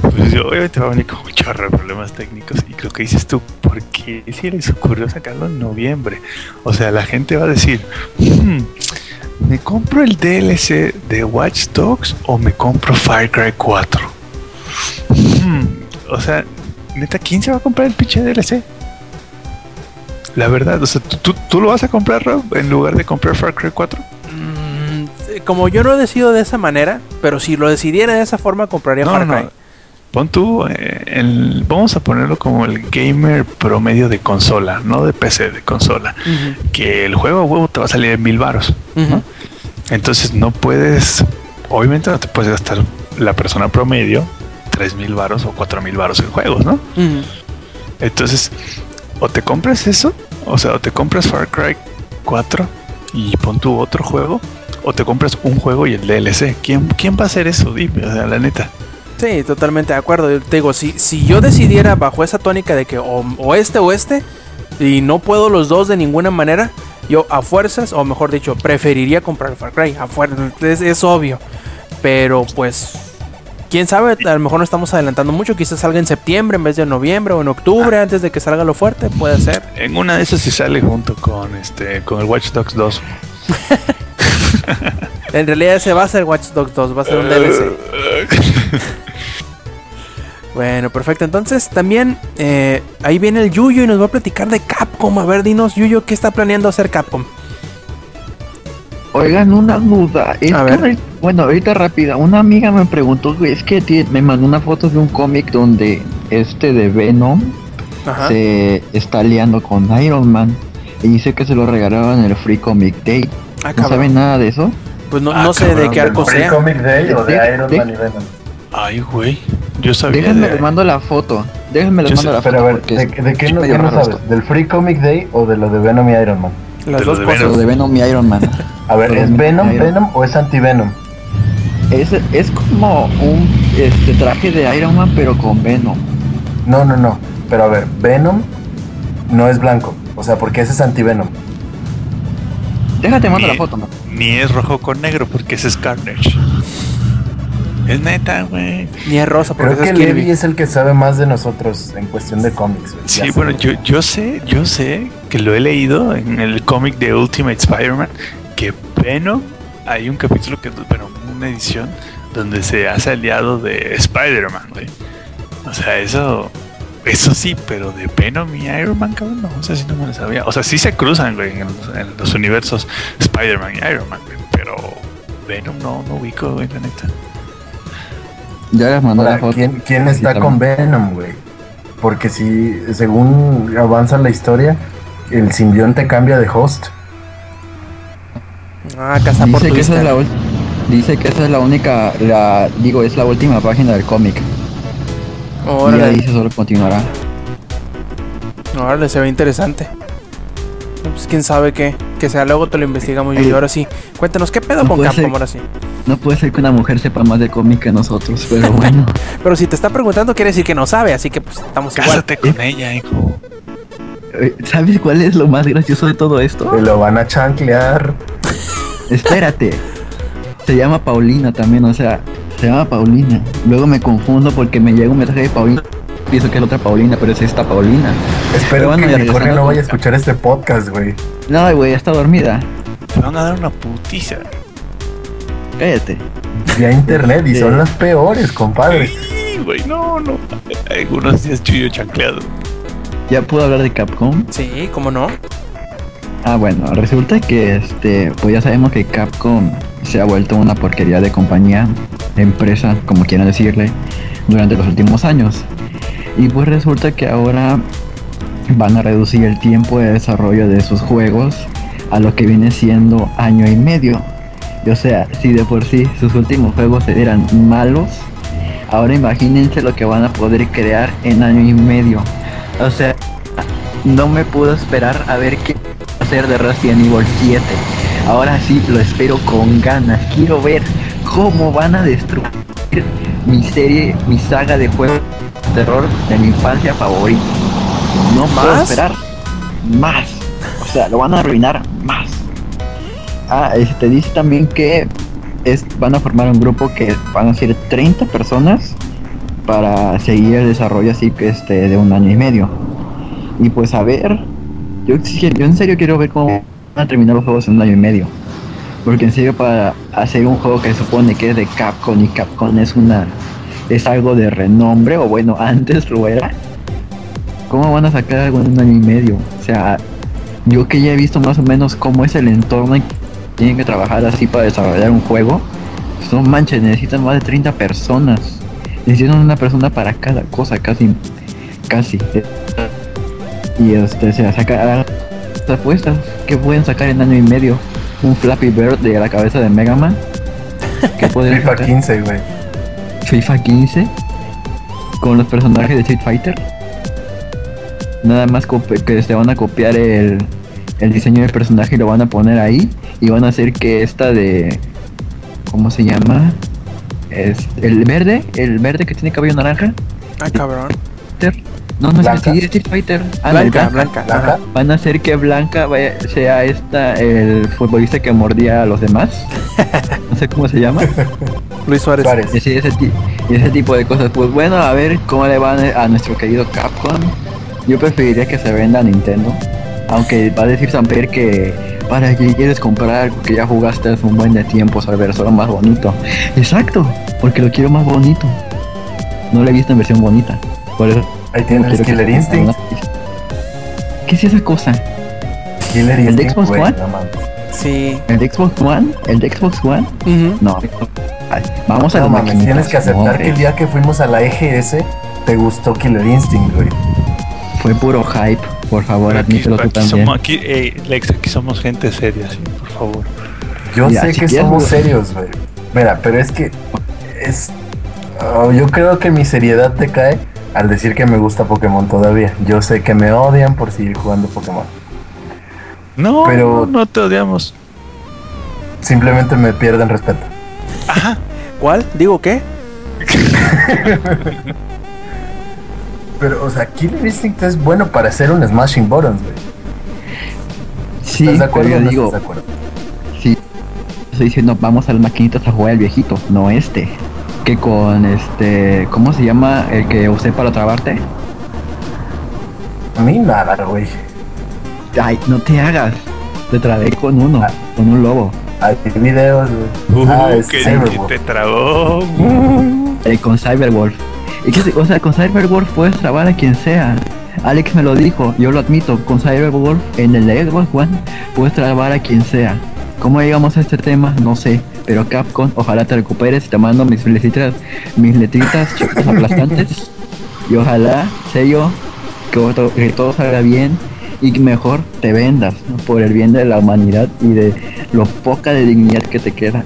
pues yo, obviamente va a venir con un chorro de problemas técnicos. Y creo que dices tú, ¿por qué si les ocurrió sacarlo en noviembre? O sea, la gente va a decir, "Hmm, ¿me compro el DLC de Watch Dogs o me compro Far Cry 4? Hmm, o sea, neta, ¿quién se va a comprar el pinche DLC? La verdad, o sea, ¿tú, tú, tú lo vas a comprar, Rob, en lugar de comprar Far Cry 4? Como yo no decido de esa manera, pero si lo decidiera de esa forma, compraría Far Cry. Pon tú, eh, el- vamos a ponerlo como el gamer promedio de consola, no de PC, de consola. Que el juego a huevo te va a salir en mil baros. Entonces no puedes, obviamente no te puedes gastar la persona promedio tres mil baros o cuatro mil baros en juegos, ¿no? Entonces, o te compras eso, o sea, o te compras Far Cry 4 y pon tu otro juego, o te compras un juego y el DLC. ¿Quién, quién va a hacer eso? Dime, o sea, la neta. Sí, totalmente de acuerdo. Yo te digo, si, si yo decidiera bajo esa tónica de que o, o este o este, y no puedo los dos de ninguna manera, yo a fuerzas, o mejor dicho, preferiría comprar Far Cry. A fuerzas, es, es obvio. Pero pues, quién sabe, a lo mejor no estamos adelantando mucho. Quizás salga en septiembre en vez de en noviembre o en octubre, antes de que salga lo fuerte, puede ser. En una de esas sí sale junto con este con el Watch Dogs 2. En realidad ese va a ser Watch Dogs 2, va a ser un DLC. Bueno, perfecto. Entonces también eh, ahí viene el Yuyo y nos va a platicar de Capcom. A ver, dinos, Yuyo, ¿qué está planeando hacer Capcom? Oigan, una duda. Es A que, ver. bueno, ahorita rápida. Una amiga me preguntó, es que me mandó una foto de un cómic donde este de Venom Ajá. se está liando con Iron Man. Y dice que se lo regalaron en el Free Comic Day. Ah, ¿No saben nada de eso? Pues no, Ah, no sé de qué del arco ¿Free sea. Comic Day o de ¿De- Iron de- Man y Venom? Ay, güey. Yo sabía Déjenme de- les mando la foto. Déjenme les Yo mando sé- la foto. Pero a ver, ¿de, qué no, sabes? esto. ¿Del Free Comic Day o de lo de Venom y Iron Man? Las de dos cosas. Lo de Venom y Iron Man. A ver, ¿es no, Venom, Venom o es anti-Venom? Es, es como un este traje de Iron Man, pero con Venom. No, no, no. Pero a ver, Venom no es blanco. O sea, porque ese es anti-Venom. Déjate mando la foto, ¿no? Ni es rojo con negro porque ese es Carnage. Es neta, güey. Ni es rosa porque Creo que es Levi es el que sabe más de nosotros en cuestión de cómics. güey. Sí, Ya bueno, yo, yo sé, yo sé que lo he leído en el cómic de Ultimate Spider-Man, que Venom, hay un capítulo que, bueno, una edición donde se hace aliado de Spider-Man, güey. O sea, eso, eso sí, pero de Venom y Iron Man, cabrón, no, o sea, sí no me lo sabía. O sea, sí se cruzan, güey, en los, en los universos Spider-Man y Iron Man, güey, pero Venom no, no ubico, güey, la neta. Ya les Ahora, la foto. ¿quién, quién está con Venom, güey? Porque si, según avanza la historia, el simbionte cambia de host. Ah, acá está por Dice que, esa es la dice que esa es la única, la, digo, es la última página del cómic. Y ahí dice solo continuará. órale, se ve interesante. Pues quién sabe qué, que sea, luego te lo investigamos y ahora sí. Cuéntanos, ¿qué pedo No con puede Capcom ser. ahora sí? No puede ser que una mujer sepa más de cómic que nosotros, pero bueno. Pero si te está preguntando quiere decir que no sabe, así que pues estamos igual. Cásate con ella, hijo. Eh, ¿Sabes cuál es lo más gracioso de todo esto? Te lo van a chanclear. Espérate. Se llama Paulina también, o sea, se llama Paulina. Luego me confundo porque me llega un mensaje de Paulina. Pienso que es la otra Paulina, pero es esta Paulina. Espero bueno, que ya regresando no vaya a escuchar este podcast, güey. No, güey, está dormida. Te van a dar una putiza. Cállate. Vía internet y son las peores, compadre. Sí, güey, no, no. Algunos días chuyo chancleado. ¿Ya puedo hablar de Capcom? Sí, ¿cómo no? Ah, bueno, resulta que este, pues ya sabemos que Capcom se ha vuelto una porquería de compañía, empresa, como quieran decirle, durante los últimos años. Y pues resulta que ahora van a reducir el tiempo de desarrollo de sus juegos a lo que viene siendo año y medio. Y o sea, si de por sí sus últimos juegos eran malos, ahora imagínense lo que van a poder crear en año y medio. O sea, no me puedo esperar a ver qué hacer de Resident Evil 7. Ahora sí lo espero con ganas. Quiero ver cómo van a destruir mi serie, mi saga de juegos de terror de mi infancia favorita. No puedo ¿Más? esperar más. O sea, lo van a arruinar más. Ah, este dice también que es, van a formar un grupo que van a ser 30 personas para seguir el desarrollo así que este de un año y medio. Y pues a ver, yo, en serio quiero ver cómo a terminar los juegos en un año y medio. Porque en serio para hacer un juego que se supone que es de Capcom y Capcom es una es algo de renombre o bueno antes lo era. ¿Cómo van a sacar algo en un año y medio? O sea, yo que ya he visto más o menos cómo es el entorno en que tienen que trabajar así para desarrollar un juego. Son manches, necesitan más de 30 personas. Necesitan una persona para cada cosa, casi. Casi. Y este, se saca las apuestas que pueden sacar en año y medio. Un Flappy Bird de la cabeza de Mega Man. Que podrían FIFA sacar? 15, güey. FIFA 15 con los personajes de Street Fighter. Nada más que se van a copiar el, el diseño del personaje y lo van a poner ahí y van a hacer que esta de ¿cómo se llama? Es el verde, el verde que tiene cabello naranja. Ah, cabrón. No, no es Blanca. el sí, Street Fighter. Ah, Blanca, no, blanca. Van a hacer que Blanca vaya- sea esta el futbolista que mordía a los demás. No sé cómo se llama. Luis Suárez. Suárez. Y sí, ese, ti- y ese tipo de cosas. Pues bueno, a ver cómo le van a nuestro querido Capcom. Yo preferiría que se venda a Nintendo. Aunque va a decir Samper que para que quieres comprar algo que ya jugaste hace un buen de tiempo, saber solo más bonito. Exacto, porque lo quiero más bonito. No lo he visto en versión bonita. Por eso Ahí tienes Killer Instinct. ¿Qué es esa cosa? Killer ¿El de Instinct, Xbox. One? Sí. ¿El de Xbox One? ¿El de Xbox One? No. Ay, vamos a mames, maquinitas, tienes que aceptar que el día que fuimos a la EGS te gustó Killer Instinct, güey. Fue puro hype. Por favor, Aquí, admítelo tú aquí también. somos, aquí, eh, Lex, aquí somos gente seria, sí, por favor. Yo Mira, sé si que quieres, somos güey. serios, güey. Mira, pero es que es oh, yo creo que mi seriedad te cae al decir que me gusta Pokémon todavía. Yo sé que me odian por seguir jugando Pokémon. No, Pero- no te odiamos. Simplemente me pierden respeto. ¿Cuál? ¿Digo qué? Pero, o sea, Killer Instinct es bueno para hacer un Smashing Buttons, güey. Sí, ¿Estás de pero acuerdo yo o no digo, estás de acuerdo? sí. Estoy diciendo, vamos a las maquinitas a jugar el viejito, no este. Que con este, ¿cómo se llama el que usé para trabarte? A mí nada, güey. Ay, no te hagas. Te trabé con uno, con un lobo. Hay videos, güey. Uh, ah, es que te trabó. Eh, con Cyberwolf. Y que, o sea, con Cyberwolf puedes trabar a quien sea. Alex me lo dijo, yo lo admito, con Cyberwolf en el Xbox One puedes trabar a quien sea. ¿Cómo llegamos a este tema? No sé. Pero Capcom, ojalá te recuperes te mando mis letritas, mis letritas aplastantes. Y ojalá, sello, que todo, que todo salga bien y que mejor te vendas ¿no? por el bien de la humanidad y de lo poca de dignidad que te queda.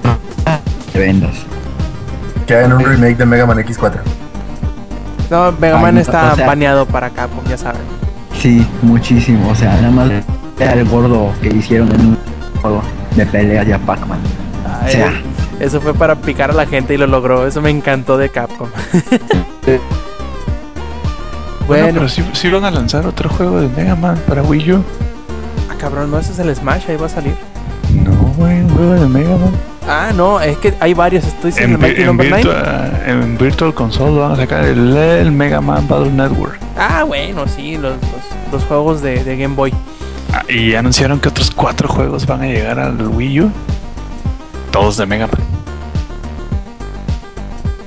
Te vendas. Que hagan un remake de Mega Man X4. No, Mega Man está o sea- baneado para Capcom, ya saben. Sí, muchísimo. O sea, nada más era el gordo que hicieron en un juego de peleas ya Pac-Man. Ay, O sea. Eso fue para picar a la gente y lo logró. Eso me encantó de Capcom. Bueno, bueno, pero sí, sí van a lanzar otro juego de Mega Man para Wii U. ah, cabrón, no, ese es el Smash, ahí va a salir. No, güey, un juego de Mega Man. Ah, no, es que hay varios. Estoy En, Mighty en Number 9. virtua- en Virtual Console van a sacar el, el Mega Man Battle Network. Ah, bueno, sí, los, los, los juegos de, de Game Boy. Ah, y anunciaron que otros cuatro juegos van a llegar al Wii U. Todos de Mega Man.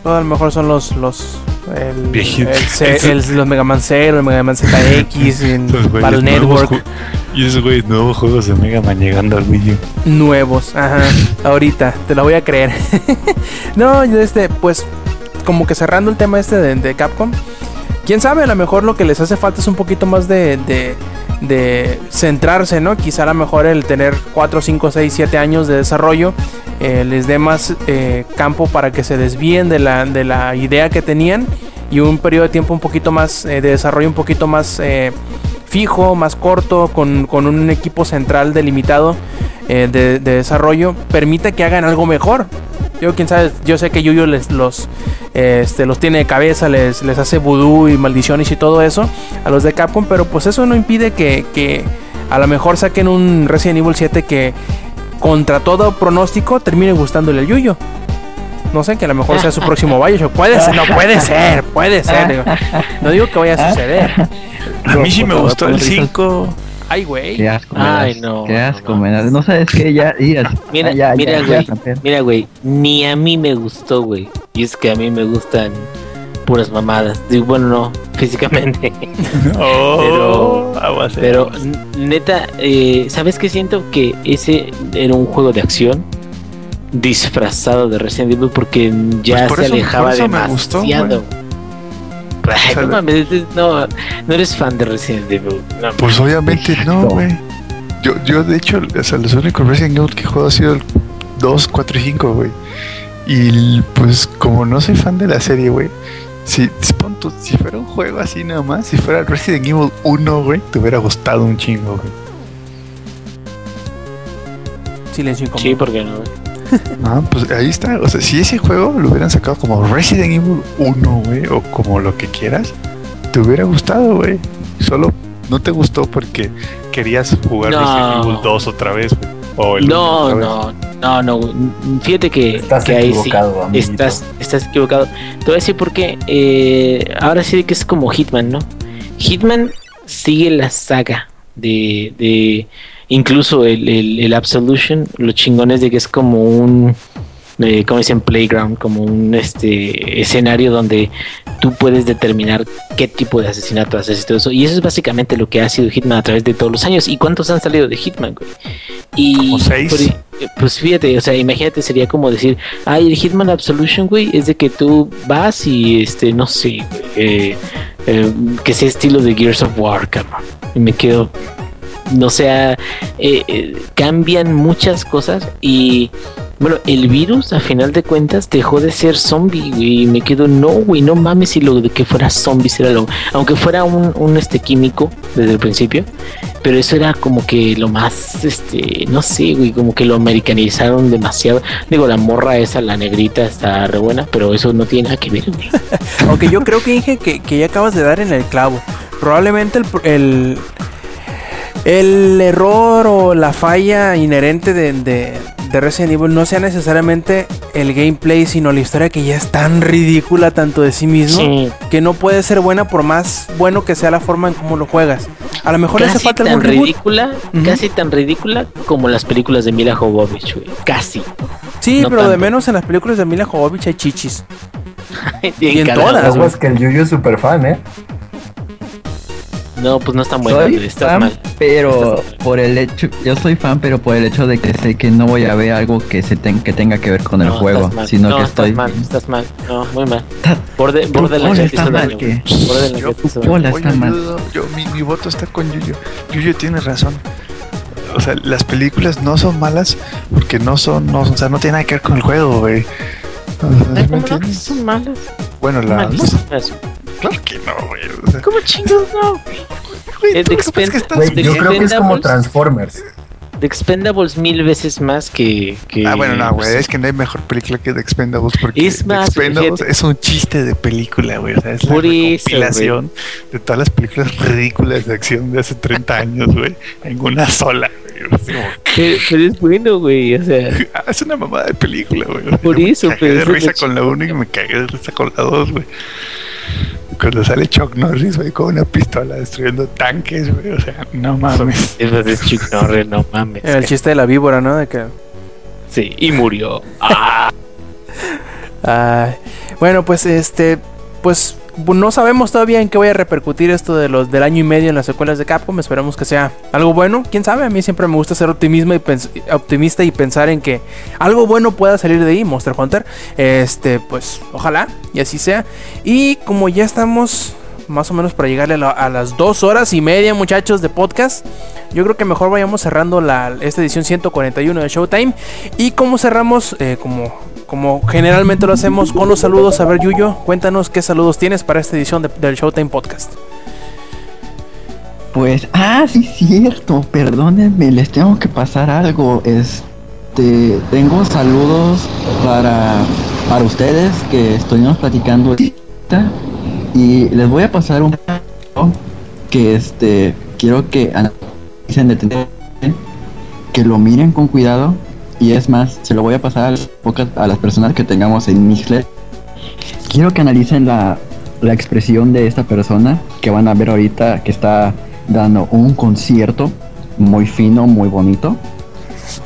No, a lo mejor son los. los el, el C- el- los Mega Man 0, el Mega Man ZX, en Battle Network. Y esos güeyes nuevos juegos de Mega Man llegando al Wii U. nuevos. Ajá, ahorita, te lo voy a creer. no, yo este, pues, como que cerrando el tema este de, de Capcom. Quién sabe, a lo mejor lo que les hace falta es un poquito más de, de, de centrarse, ¿no? Quizá a lo mejor el tener 4, 5, 6, 7 años de desarrollo eh, les dé más eh, campo para que se desvíen de la, de la idea que tenían y un periodo de tiempo un poquito más eh, de desarrollo un poquito más fijo, más corto, con, con un equipo central delimitado de, de desarrollo, permite que hagan algo mejor. Yo, quién sabe, yo sé que Yuyo les, los, este, los tiene de cabeza, les, les hace vudú y maldiciones y todo eso a los de Capcom, pero pues eso no impide que, que a lo mejor saquen un Resident Evil 7 que contra todo pronóstico termine gustándole al Yuyo. No sé, que a lo mejor sea su próximo Bioshock. Puede ser, no puede ser, puede ser. digo. No digo que vaya a suceder. A mí sí me por- gustó el risas. 5. Ay, güey. Qué asco, me Ay, das, no, Qué asco, no. me das. No sabes qué, ya, ya. Mira, ya, mira, ya, güey. Mira, güey, ni a mí me gustó, güey. Y es que a mí me gustan puras mamadas. Digo, bueno, no, físicamente. Oh, Pero- aguas, eh. Pero neta, eh, ¿sabes qué siento? Que ese era un juego de acción disfrazado de Resident Evil porque ya Pues por se eso- alejaba por eso me gustó, demasiado. Ay, no mames, es- no, no eres fan de Resident Evil. No, Pues obviamente no, güey. Yo, yo, de hecho, o sea, los únicos Resident Evil que he jugado ha sido el 2, 4 y 5, güey. Y pues, como no soy fan de la serie, güey. Si, si, pon tú- si fuera un juego así nada más, si fuera Resident Evil 1, güey, te hubiera gustado un chingo, güey. Silencio incómodo. sí, porque no. Ah, pues ahí está. O sea, si ese juego lo hubieran sacado como Resident Evil 1, güey, o como lo que quieras, te hubiera gustado, güey. Solo no te gustó porque querías jugar No. Resident Evil 2 otra vez, güey. O el uno No, otra vez. no, no, no. Fíjate que, Estás que ahí sí. equivocado. Estás, estás equivocado. Te voy a decir por qué. Eh, ahora sí que es como Hitman, ¿no? Hitman sigue la saga de, de incluso el, el, el Absolution. Lo chingón es de que es como un, eh, como dicen, playground, como un este escenario donde tú puedes determinar qué tipo de asesinato haces y todo eso. Y eso es básicamente lo que ha sido Hitman a través de todos los años. ¿Y cuántos han salido de Hitman, güey? Y Como seis. por- pues fíjate, o sea, imagínate, sería como decir, ay, el Hitman Absolution, güey, es de que tú vas y, este, no sé, güey, eh, eh, que sea estilo de Gears of War, cabrón. Y me quedo, no sea, eh, eh, cambian muchas cosas y, bueno, el virus, a final de cuentas, dejó de ser zombie, y me quedo, no, güey, no mames si lo de que fuera zombies era lo, aunque fuera un, un este químico desde el principio, pero eso era como que lo más, este, no sé, güey, como que lo americanizaron demasiado. Digo, la morra esa, la negrita, está re buena, pero eso no tiene nada que ver, güey. Aunque yo creo que Inge, que, que ya acabas de dar en el clavo. Probablemente el, el, el error o la falla inherente de, de, de Resident Evil no sea necesariamente el gameplay, sino la historia que ya es tan ridícula tanto de sí mismo Sí. que no puede ser buena por más bueno que sea la forma en cómo lo juegas. A lo mejor le hace Casi falta tan ridícula, casi tan ridícula como las películas de Mila Jovovich, güey. Casi. Sí, no pero de menos en las películas de Mila Jovovich hay chichis. Y en cada- todas, es que el Yuyu es super fan, ¿eh? No, pues no están buenas, soy güey, estás fan, mal. pero Estás mal. por el hecho, yo soy fan, pero por el hecho de que sé que no voy a ver algo que se ten- que tenga que ver con el juego, estás mal. sino no, que estás estoy mal, estás mal. No, muy mal. Borde, Borderlands Hola, ya te está mal, Yo-. Hola, está mal. yo, yo- mi, mi voto está con Yuyo. Yuyo tiene razón. O sea, las películas no son malas porque no son, no, o sea, no tiene nada que ver con el juego, güey. O. Son malas. Bueno, las... Claro que no, güey. O sea, ¿Cómo chingados no? güey, El tú que estás- The yo creo que es como. Transformers. The Expendables mil veces más que. que Ah, bueno, no, güey, pues, es que no hay mejor película que The Expendables porque Es más, The Expendables fíjate. es un chiste de película, güey. O sea, es la Por recopilación de todas las películas ridículas de acción de hace 30 años, güey, en una sola, Pero, pero es bueno, güey. O sea, ah, es una mamada de película, güey. Por yo eso, me cagué pero de risa con la 1 y me cagué de risa con la 2, güey. Cuando sale Chuck Norris, güey, con una pistola destruyendo tanques, güey. O sea, no mames. eso es Chuck Norris, no mames. El chiste de la víbora, ¿no? De que Sí, y murió. Ah, Ay, bueno, pues este, pues no sabemos todavía en qué vaya a repercutir esto de los del año y medio en las secuelas de Capcom. Esperamos que sea algo bueno. Quién sabe, a mí siempre me gusta ser optimismo y optimista y pensar en que algo bueno pueda salir de ahí, Monster Hunter. Este, pues ojalá y así sea. Y como ya estamos más o menos para llegarle a las dos horas y media, muchachos, de podcast. Yo creo que mejor vayamos cerrando la, esta edición 141 de Showtime. Y como cerramos, eh, como, como generalmente lo hacemos con los saludos. A ver, Yuyo, cuéntanos qué saludos tienes para esta edición de- del Showtime Podcast. Pues, ah, sí, cierto, perdónenme, les tengo que pasar algo. Este, tengo saludos para, para ustedes que estuvimos platicando y les voy a pasar un que este, quiero que analicen detenidamente, que lo miren con cuidado y es más, se lo voy a pasar a las, pocas- a las personas que tengamos en Mixler. Quiero que analicen la, la expresión de esta persona que van a ver ahorita que está dando un concierto muy fino, muy bonito.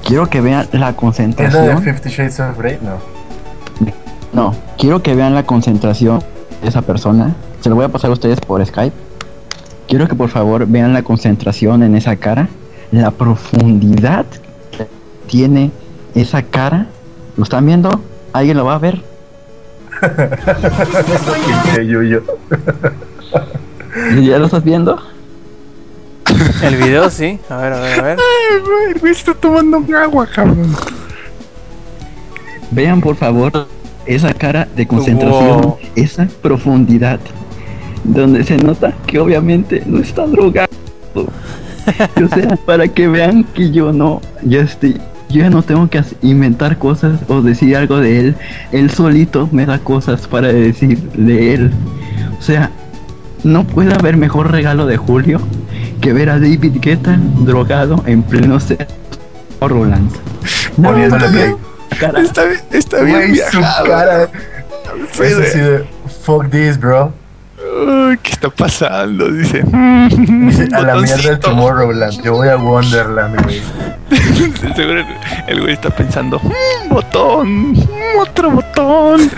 Quiero que vean la ¿Es la de concentración. Fifty Shades of Grey? No. No, quiero que vean la concentración de esa persona. Se lo voy a pasar a ustedes por Skype. Quiero que por favor vean la concentración en esa cara, la profundidad que tiene esa cara. ¿Lo están viendo? ¿Alguien lo va a ver? Pinche Yuyo. ¿Ya lo estás viendo? El video, sí. A ver, a ver, a ver. Ay, güey, está tomando agua, cabrón. Vean por favor esa cara de concentración, Wow. esa profundidad, donde se nota que obviamente no está drogado. o sea, para que vean que yo no, yo estoy, yo ya no tengo que inventar cosas o decir algo de él. Él solito me da cosas para decir de él. O sea, no puede haber mejor regalo de Julio que ver a David Guetta drogado en pleno set. Roland. Poniéndole play. cara. Está, bien- está bien viajado. cara. Fuck this, bro. Uy, ¿Qué está pasando? Dice. Dice, a la mierda el. Tomorrowland. Yo voy a Wonderland, güey. Seguro el- güey está pensando, "Mm, botón, mm, otro botón.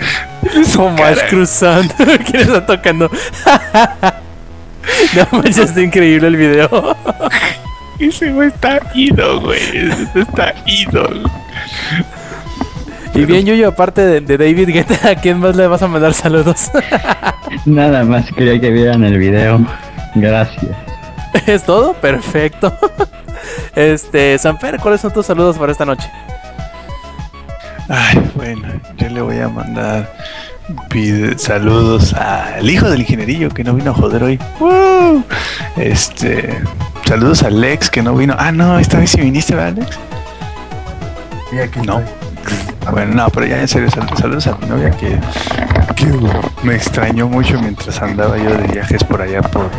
Tomás cruzando. ¿Quién está tocando? no manches, está increíble el video. Ese güey está ido, güey. Ese Está ido. Y bien, Yuyo, aparte de, de David Guetta, ¿a quién más le vas a mandar saludos? Nada más quería que vieran el video. Gracias. ¿Es todo? Perfecto. Este, Sanfer, ¿cuáles son tus saludos para esta noche? Ay, bueno, yo le voy a mandar pide- saludos al hijo del ingenierillo que no vino a joder hoy. ¡Woo! Este, saludos a Alex que no vino. Ah, no, esta vez sí viniste, ¿verdad, Alex? Sí, aquí No. estoy. Bueno, no, pero ya en serio, sal- saludos a mi novia que, que me extrañó mucho mientras andaba yo de viajes por allá por,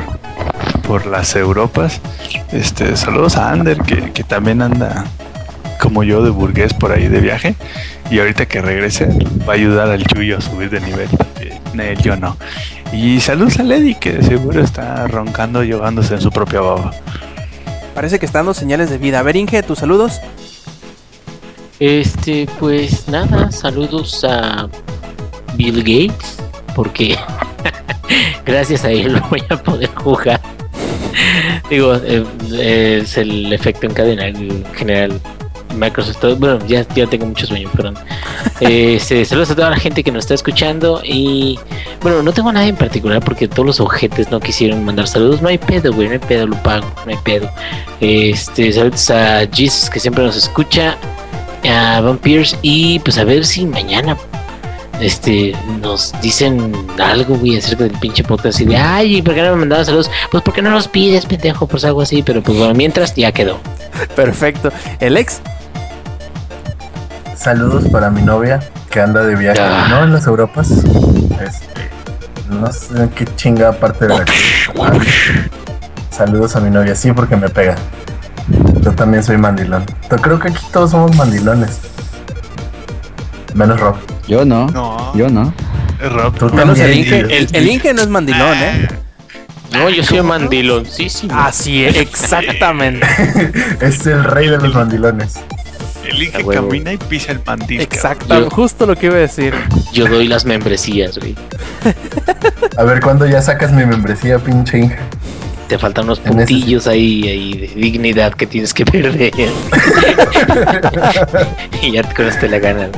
por las Europas. Este, saludos a Ander que, que también anda como yo de burgués por ahí de viaje. Y ahorita que regrese va a ayudar al Chuyo a subir de nivel. él, yo no. Y saludos a Lady que seguro está roncando y ahogándose en su propia baba. Parece que está dando señales de vida. A ver, Inge, tus saludos. Este, pues nada, saludos a Bill Gates, porque gracias a él voy a poder jugar. Digo, eh, es el efecto en cadena en general. Microsoft, bueno, ya, ya tengo mucho sueño, perdón. Este, saludos a toda la gente que nos está escuchando y bueno, no tengo nada en particular porque todos los ojetes no quisieron mandar saludos. No hay pedo, güey, no hay pedo, lo pago, no hay pedo. Este, saludos a Jesus que siempre nos escucha, a Vampires y pues a ver si mañana este nos dicen algo güey acerca del pinche podcast y de ay ¿por qué no me mandaban saludos? Pues porque no los pides pendejo pues algo así pero pues bueno mientras ya quedó Perfecto. El ex. Saludos para mi novia que anda de viaje, Ah. no en las Europas. Este, no sé qué chinga parte de la Saludos a mi novia, sí, porque me pega. Yo también soy mandilón. Yo creo que aquí todos somos mandilones. Menos Rob. Yo no. No, Yo no. es Rob. Tú Menos el. Inge. El, el Inge no es mandilón, ¿eh? no yo soy mandilón sí sí Así es, exactamente. Es el rey de los mandilones. El Inge camina y pisa el mandil. Yo- Justo lo que iba a decir. yo doy las membresías güey A ver cuándo ya sacas mi membresía, pinche Inge. Te faltan unos ese puntillos ahí, ahí de dignidad que tienes que perder y ya con esto la ganas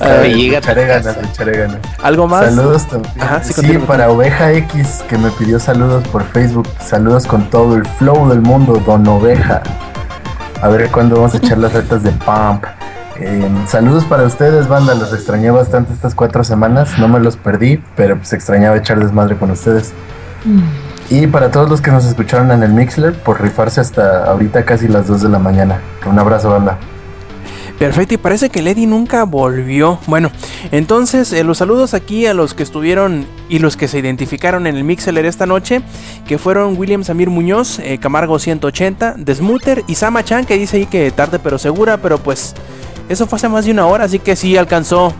Ay, llega ganas, ganas. ¿Algo más? Saludos también. Ajá, sí, para Oveja X, que me pidió saludos por Facebook. Saludos con todo el flow del mundo, Don Oveja. A ver cuándo vamos a echar las retas de Pump. Eh, saludos para ustedes, banda. Los extrañé bastante estas cuatro semanas. No me los perdí, pero pues extrañaba echar desmadre con ustedes. Y para todos los que nos escucharon en el Mixler, por rifarse hasta ahorita casi las 2 de la mañana. Un abrazo, banda. Perfecto, y parece que Lady nunca volvió. Bueno, entonces eh, los saludos aquí a los que estuvieron y los que se identificaron en el Mixeler esta noche, que fueron William Samir Muñoz, eh, Camargo 180, Desmuter y Sama Chan, que dice ahí que tarde pero segura, pero pues eso fue hace más de una hora, así que sí alcanzó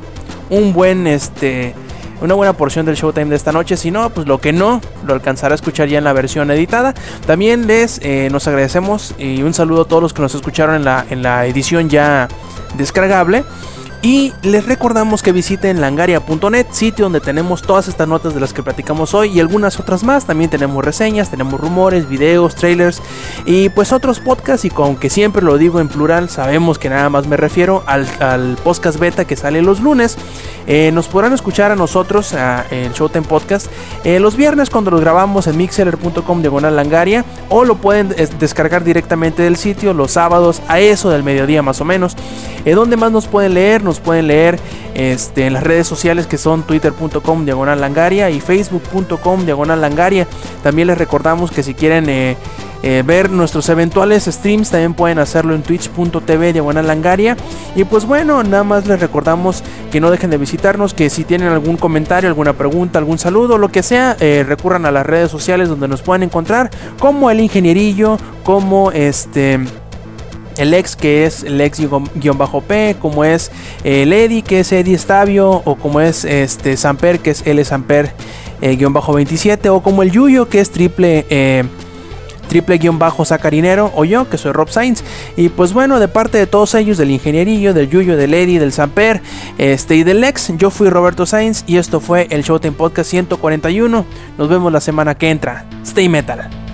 un buen, este, una buena porción del Showtime de esta noche. Si no, pues lo que no, lo alcanzará a escuchar ya en la versión editada. También les eh, nos agradecemos y un saludo a todos los que nos escucharon en la, en la edición ya descargable. Y les recordamos que visiten langaria.net, sitio donde tenemos todas estas notas de las que platicamos hoy y algunas otras más. También tenemos reseñas, tenemos rumores, videos, trailers y pues otros podcasts. Y aunque siempre lo digo en plural, sabemos que nada más me refiero al, al podcast beta que sale los lunes. Eh, nos podrán escuchar a nosotros a, en Showtime Podcast eh, los viernes cuando los grabamos en mixeler.com diagonal langaria o lo pueden descargar directamente del sitio los sábados a eso del mediodía más o menos. Eh, ¿Dónde más nos pueden leer? Nos pueden leer este, en las redes sociales que son twitter.com diagonal langaria y facebook.com diagonal langaria. También les recordamos que si quieren eh, eh, ver nuestros eventuales streams también pueden hacerlo en twitch.tv diagonal langaria. Y pues bueno, nada más les recordamos que no dejen de visitarnos, que si tienen algún comentario, alguna pregunta, algún saludo, lo que sea, eh, recurran a las redes sociales donde nos pueden encontrar, como el ingenierillo, como este el ex que es el ex guion bajo P, como es el Eddie que es Eddie Estavio, o como es este Samper que es L Samper eh, guion bajo 27, o como el Yuyo que es triple eh, triple guion bajo sacarinero, o yo que soy Rob Sainz. Y pues bueno, de parte de todos ellos, del ingenierillo, del Yuyo, del Eddie, del Samper, este y del ex, yo fui Roberto Sainz y esto fue el Showtime Podcast 141. Nos vemos la semana que entra. Stay metal.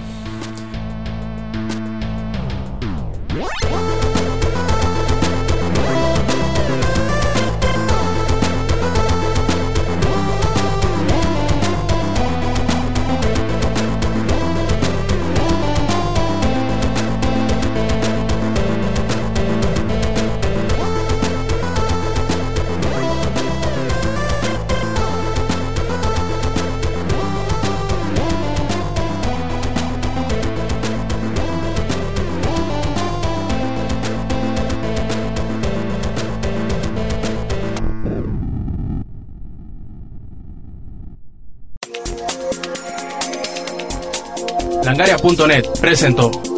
Langaria.net presentó.